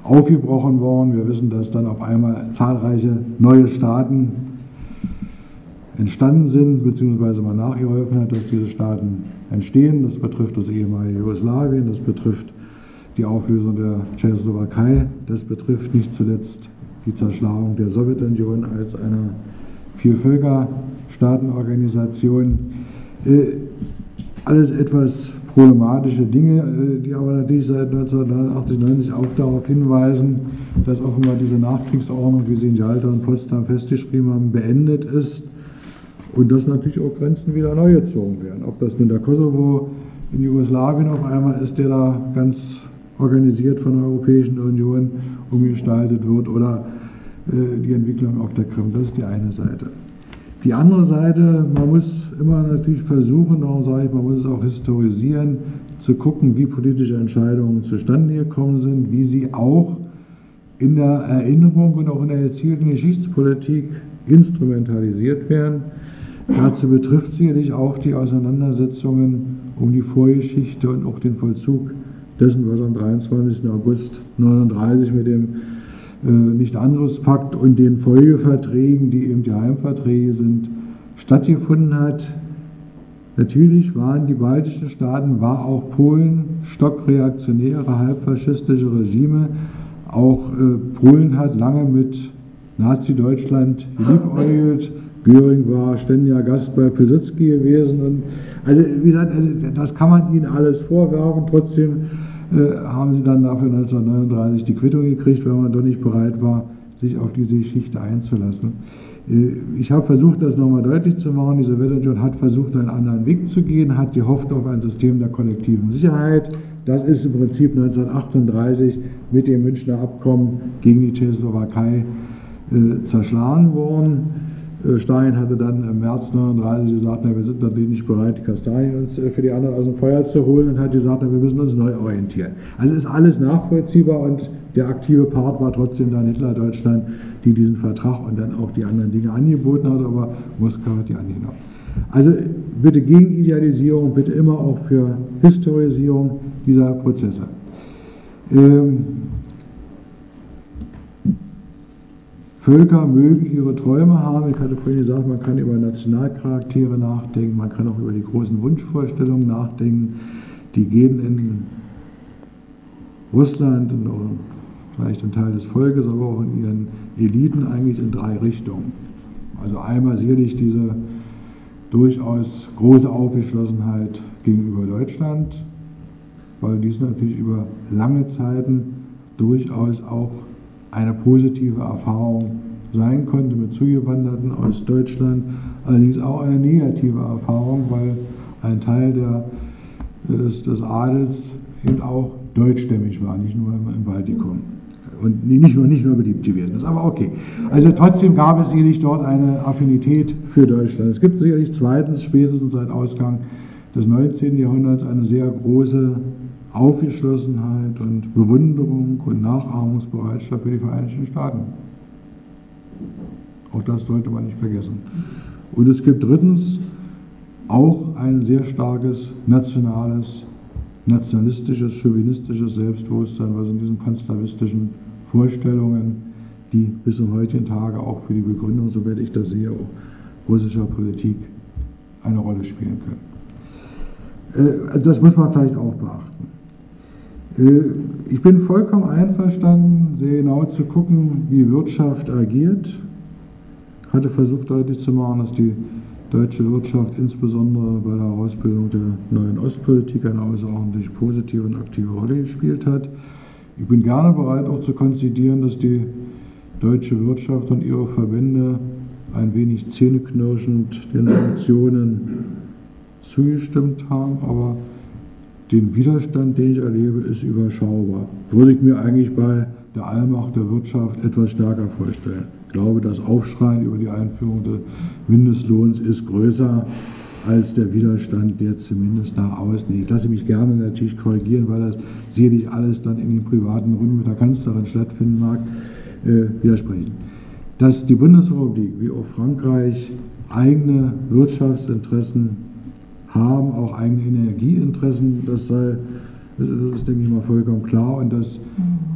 aufgebrochen worden. Wir wissen, dass dann auf einmal zahlreiche neue Staaten entstanden sind, beziehungsweise man nachgeholfen hat, dass diese Staaten entstehen. Das betrifft das ehemalige Jugoslawien, das betrifft die Auflösung der Tschechoslowakei, das betrifft nicht zuletzt die Zerschlagung der Sowjetunion als einer Vielvölkerstaatenorganisation. Äh, alles etwas problematische Dinge, äh, die aber natürlich seit 1989, 90 auch darauf hinweisen, dass offenbar diese Nachkriegsordnung, wie sie in Jalta und Potsdam festgeschrieben haben, beendet ist und dass natürlich auch Grenzen wieder neu gezogen werden. Ob das nun der Kosovo in Jugoslawien auf einmal ist, der da ganz organisiert von der Europäischen Union umgestaltet wird oder die Entwicklung auf der Krim, das ist die eine Seite. Die andere Seite, man muss immer natürlich versuchen, darum sage ich, man muss es auch historisieren, zu gucken, wie politische Entscheidungen zustande gekommen sind, wie sie auch in der Erinnerung und auch in der erzielten Geschichtspolitik instrumentalisiert werden. Dazu betrifft sicherlich auch die Auseinandersetzungen um die Vorgeschichte und auch den Vollzug dessen, was am 23. August 1939 mit dem äh, Nicht-Angriffspakt und den Folgeverträgen, die eben die Heimverträge sind, stattgefunden hat. Natürlich waren die baltischen Staaten, war auch Polen stockreaktionäre, halbfaschistische Regime. Auch äh, Polen hat lange mit Nazi-Deutschland geliebäugelt. Göring war ständiger Gast bei Pilsudski gewesen. Und also, wie gesagt, also, das kann man ihnen alles vorwerfen. Trotzdem äh, haben sie dann dafür 1939 die Quittung gekriegt, weil man doch nicht bereit war, sich auf diese Geschichte einzulassen. Äh, ich habe versucht, das nochmal deutlich zu machen. Die Sowjetunion hat versucht, einen anderen Weg zu gehen, hat gehofft auf ein System der kollektiven Sicherheit. Das ist im Prinzip 1938 mit dem Münchner Abkommen gegen die Tschechoslowakei äh, zerschlagen worden. Äh, Stalin hatte dann im März 1939 gesagt, na, wir sind natürlich nicht bereit, die Kastanien uns äh, für die anderen aus dem Feuer zu holen und hat gesagt, na, wir müssen uns neu orientieren. Also ist alles nachvollziehbar und der aktive Part war trotzdem dann Hitler-Deutschland, die diesen Vertrag und dann auch die anderen Dinge angeboten hat, aber Moskau hat die angenommen. Also bitte gegen Idealisierung, bitte immer auch für Historisierung dieser Prozesse. Ähm, Völker mögen ihre Träume haben. Ich hatte vorhin gesagt, man kann über Nationalcharaktere nachdenken, man kann auch über die großen Wunschvorstellungen nachdenken. Die gehen in Russland und vielleicht ein Teil des Volkes, aber auch in ihren Eliten eigentlich in drei Richtungen. Also einmal sicherlich diese durchaus große Aufgeschlossenheit gegenüber Deutschland, weil dies natürlich über lange Zeiten durchaus auch eine positive Erfahrung sein konnte mit Zugewanderten aus Deutschland, allerdings auch eine negative Erfahrung, weil ein Teil der, des, des Adels eben auch deutschstämmig war, nicht nur im Baltikum. Und nicht nur, nicht nur beliebt gewesen ist, aber okay. Also trotzdem gab es sicherlich dort eine Affinität für Deutschland. Es gibt sicherlich zweitens, spätestens seit Ausgang des 19. Jahrhunderts, eine sehr große Aufgeschlossenheit und Bewunderung und Nachahmungsbereitschaft für die Vereinigten Staaten. Auch das sollte man nicht vergessen. Und es gibt drittens auch ein sehr starkes nationales, nationalistisches, chauvinistisches Selbstbewusstsein, was in diesen panslawistischen Vorstellungen, die bis zum heutigen Tage auch für die Begründung, soweit ich das sehe, russischer Politik eine Rolle spielen können. Äh, das muss man vielleicht auch beachten. Äh, ich bin vollkommen einverstanden, sehr genau zu gucken, wie Wirtschaft agiert. Ich hatte versucht deutlich zu machen, dass die deutsche Wirtschaft insbesondere bei der Ausbildung der neuen Ostpolitik eine außerordentlich positive und aktive Rolle gespielt hat. Ich bin gerne bereit auch zu konzidieren, dass die deutsche Wirtschaft und ihre Verbände ein wenig zähneknirschend den Sanktionen zugestimmt haben, aber den Widerstand, den ich erlebe, ist überschaubar. Würde ich mir eigentlich bei der Allmacht der Wirtschaft etwas stärker vorstellen. Ich glaube, das Aufschreien über die Einführung des Mindestlohns ist größer als der Widerstand, der zumindest nach außen Ich lasse mich gerne natürlich korrigieren, weil das sicherlich alles dann in den privaten Runden mit der Kanzlerin stattfinden mag, äh, widersprechen. Dass die Bundesrepublik wie auch Frankreich eigene Wirtschaftsinteressen haben auch eigene Energieinteressen. Das sei, das ist, denke ich mal, vollkommen klar. Und dass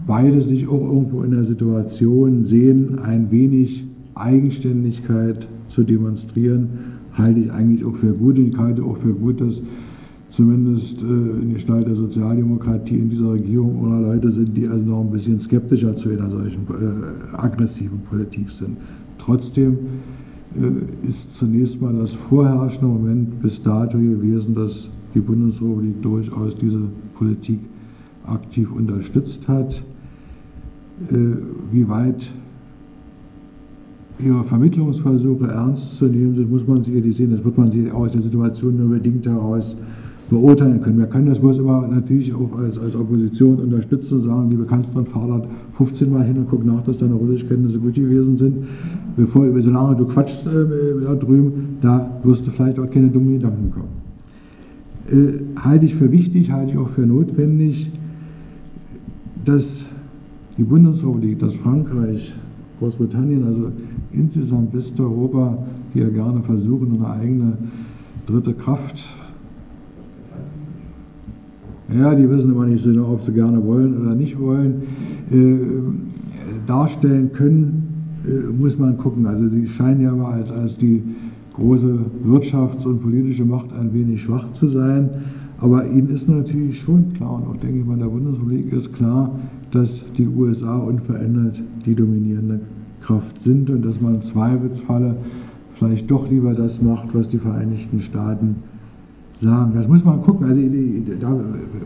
beide sich auch irgendwo in der Situation sehen, ein wenig Eigenständigkeit zu demonstrieren, halte ich eigentlich auch für gut. Und ich halte auch für gut, dass zumindest äh, in Gestalt der Sozialdemokratie in dieser Regierung oder Leute sind, die also noch ein bisschen skeptischer zu einer solchen äh, aggressiven Politik sind. Trotzdem ist zunächst mal das vorherrschende Moment bis dato gewesen, dass die Bundesrepublik durchaus diese Politik aktiv unterstützt hat. Äh, wie weit ihre Vermittlungsversuche ernst zu nehmen sind, muss man sicherlich sehen. Das wird man sich aus der Situation nur bedingt heraus beurteilen können. Wir können das bloß immer natürlich auch als, als Opposition unterstützen und sagen, liebe Kanzlerin, fahr da 15 Mal hin und guck nach, dass deine Russischkenntnisse gut gewesen sind. Bevor, solange du quatschst äh, da drüben, da wirst du vielleicht auch keine dummen Gedanken bekommen. Äh, halte ich für wichtig, halte ich auch für notwendig, dass die Bundesrepublik, dass Frankreich, Großbritannien, also insgesamt Westeuropa, die ja gerne versuchen, eine eigene dritte Kraft ja, die wissen immer nicht so genau, ob sie gerne wollen oder nicht wollen, äh, darstellen können, äh, muss man gucken. Also sie scheinen ja mal als, als die große Wirtschafts- und politische Macht ein wenig schwach zu sein. Aber ihnen ist natürlich schon klar, und auch denke ich mal, der Bundesrepublik ist klar, dass die USA unverändert die dominierende Kraft sind und dass man im Zweifelsfalle vielleicht doch lieber das macht, was die Vereinigten Staaten sagen. Das muss man gucken. Also da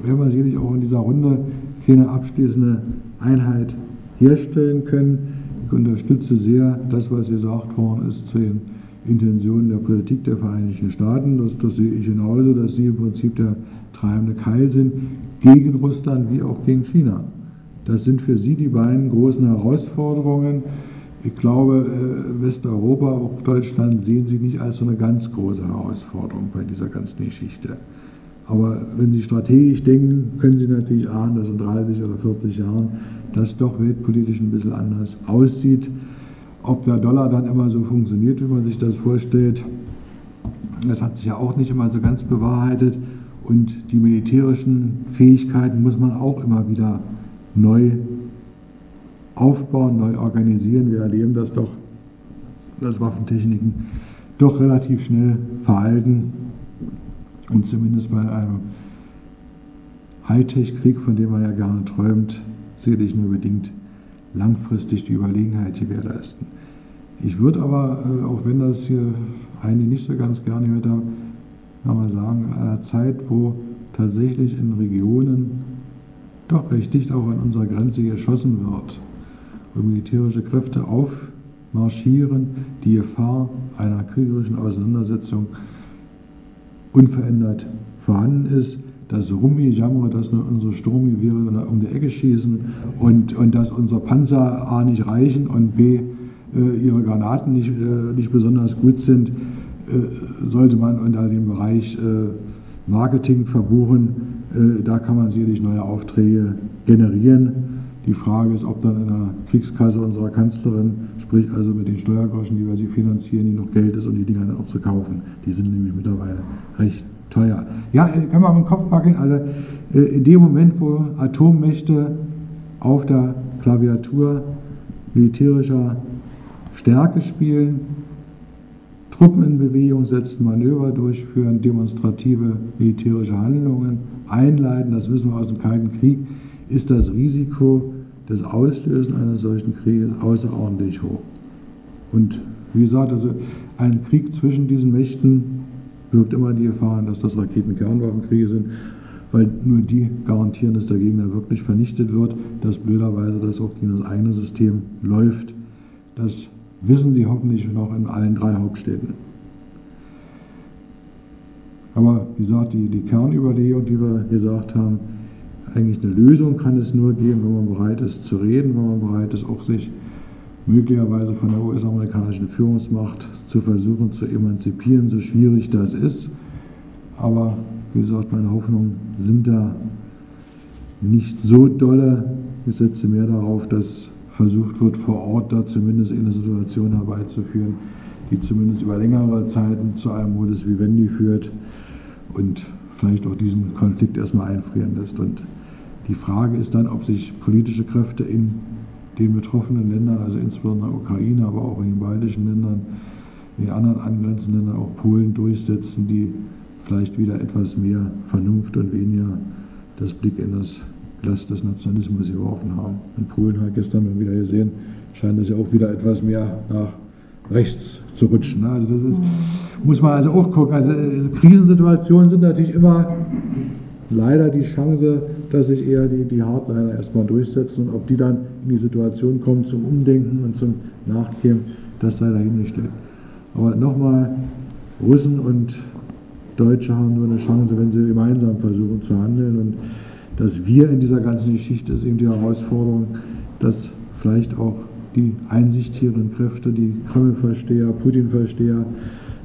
werden wir sicherlich auch in dieser Runde keine abschließende Einheit herstellen können. Ich unterstütze sehr das, was gesagt worden ist zu den Intentionen der Politik der Vereinigten Staaten. Das, das sehe ich genauso, dass sie im Prinzip der treibende Keil sind gegen Russland wie auch gegen China. Das sind für sie die beiden großen Herausforderungen. Ich glaube, äh, Westeuropa, auch Deutschland sehen sie nicht als so eine ganz große Herausforderung bei dieser ganzen Geschichte. Aber wenn Sie strategisch denken, können Sie natürlich ahnen, dass in 30 oder 40 Jahren das doch weltpolitisch ein bisschen anders aussieht. Ob der Dollar dann immer so funktioniert, wie man sich das vorstellt, das hat sich ja auch nicht immer so ganz bewahrheitet. Und die militärischen Fähigkeiten muss man auch immer wieder neu aufbauen, neu organisieren. Wir erleben das doch, dass Waffentechniken doch relativ schnell veralten und zumindest bei einem Hightech-Krieg, von dem man ja gerne träumt, sicherlich nur bedingt langfristig die Überlegenheit gewährleisten. Ich würde aber, äh, auch wenn das hier einige nicht so ganz gerne hört haben, sagen, in einer Zeit, wo tatsächlich in Regionen doch recht dicht auch an unserer Grenze geschossen wird, militärische Kräfte aufmarschieren, die Gefahr einer kriegerischen Auseinandersetzung unverändert vorhanden ist, dass Rumgejammer, dass nur unsere Sturmgewehre um die Ecke schießen und, und dass unsere Panzer A nicht reichen und B äh, ihre Granaten nicht, äh, nicht besonders gut sind, äh, sollte man unter dem Bereich äh, Marketing verbuchen. Äh, da kann man sicherlich neue Aufträge generieren. Die Frage ist, ob dann in der Kriegskasse unserer Kanzlerin, sprich also mit den Steuergroschen, die wir sie finanzieren, die noch Geld ist, um die Dinger dann auch zu kaufen. Die sind nämlich mittlerweile recht teuer. Ja, kann man dem Kopf wackeln. Also äh, in dem Moment, wo Atommächte auf der Klaviatur militärischer Stärke spielen, Truppen in Bewegung setzen, Manöver durchführen, demonstrative militärische Handlungen einleiten, das wissen wir aus dem Kalten Krieg, ist das Risiko des Auslösen eines solchen Krieges außerordentlich hoch. Und wie gesagt, also ein Krieg zwischen diesen Mächten birgt immer die Gefahr, dass das Raketen-Kernwaffenkriege sind, weil nur die garantieren, dass der Gegner wirklich vernichtet wird, dass blöderweise das auch gegen das eigene System läuft. Das wissen Sie hoffentlich noch in allen drei Hauptstädten. Aber wie gesagt, die, die Kernüberlegung, die wir gesagt haben, eigentlich eine Lösung kann es nur geben, wenn man bereit ist zu reden, wenn man bereit ist, auch sich möglicherweise von der US-amerikanischen Führungsmacht zu versuchen zu emanzipieren, so schwierig das ist. Aber wie gesagt, meine Hoffnungen sind da nicht so dolle. Ich setze mehr darauf, dass versucht wird, vor Ort da zumindest eine Situation herbeizuführen, die zumindest über längere Zeiten zu einem Modus Vivendi führt und vielleicht auch diesen Konflikt erstmal einfrieren lässt. Und die Frage ist dann, ob sich politische Kräfte in den betroffenen Ländern, also insbesondere Ukraine, aber auch in den baltischen Ländern, in den anderen angrenzenden Ländern, auch Polen durchsetzen, die vielleicht wieder etwas mehr Vernunft und weniger das Blick in das Glas des Nationalismus geworfen haben. In Polen hat gestern mal wieder gesehen, scheint es ja auch wieder etwas mehr nach rechts zu rutschen. Also das ist, muss man also auch gucken. Also äh, Krisensituationen sind natürlich immer leider die Chance, dass sich eher die, die Hardliner erstmal durchsetzen. Und ob die dann in die Situation kommen zum Umdenken und zum Nachgeben, das sei dahingestellt. Aber nochmal, Russen und Deutsche haben nur eine Chance, wenn sie gemeinsam versuchen zu handeln. Und dass wir in dieser ganzen Geschichte ist eben die Herausforderung, dass vielleicht auch die einsichtigen Kräfte, die Kreml-Versteher, Putin-Versteher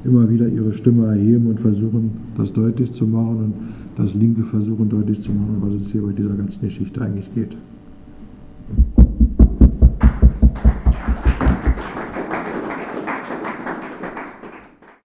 immer wieder ihre Stimme erheben und versuchen, das deutlich zu machen. Und das Linke versuchen deutlich zu machen, was es hier bei dieser ganzen Geschichte eigentlich geht.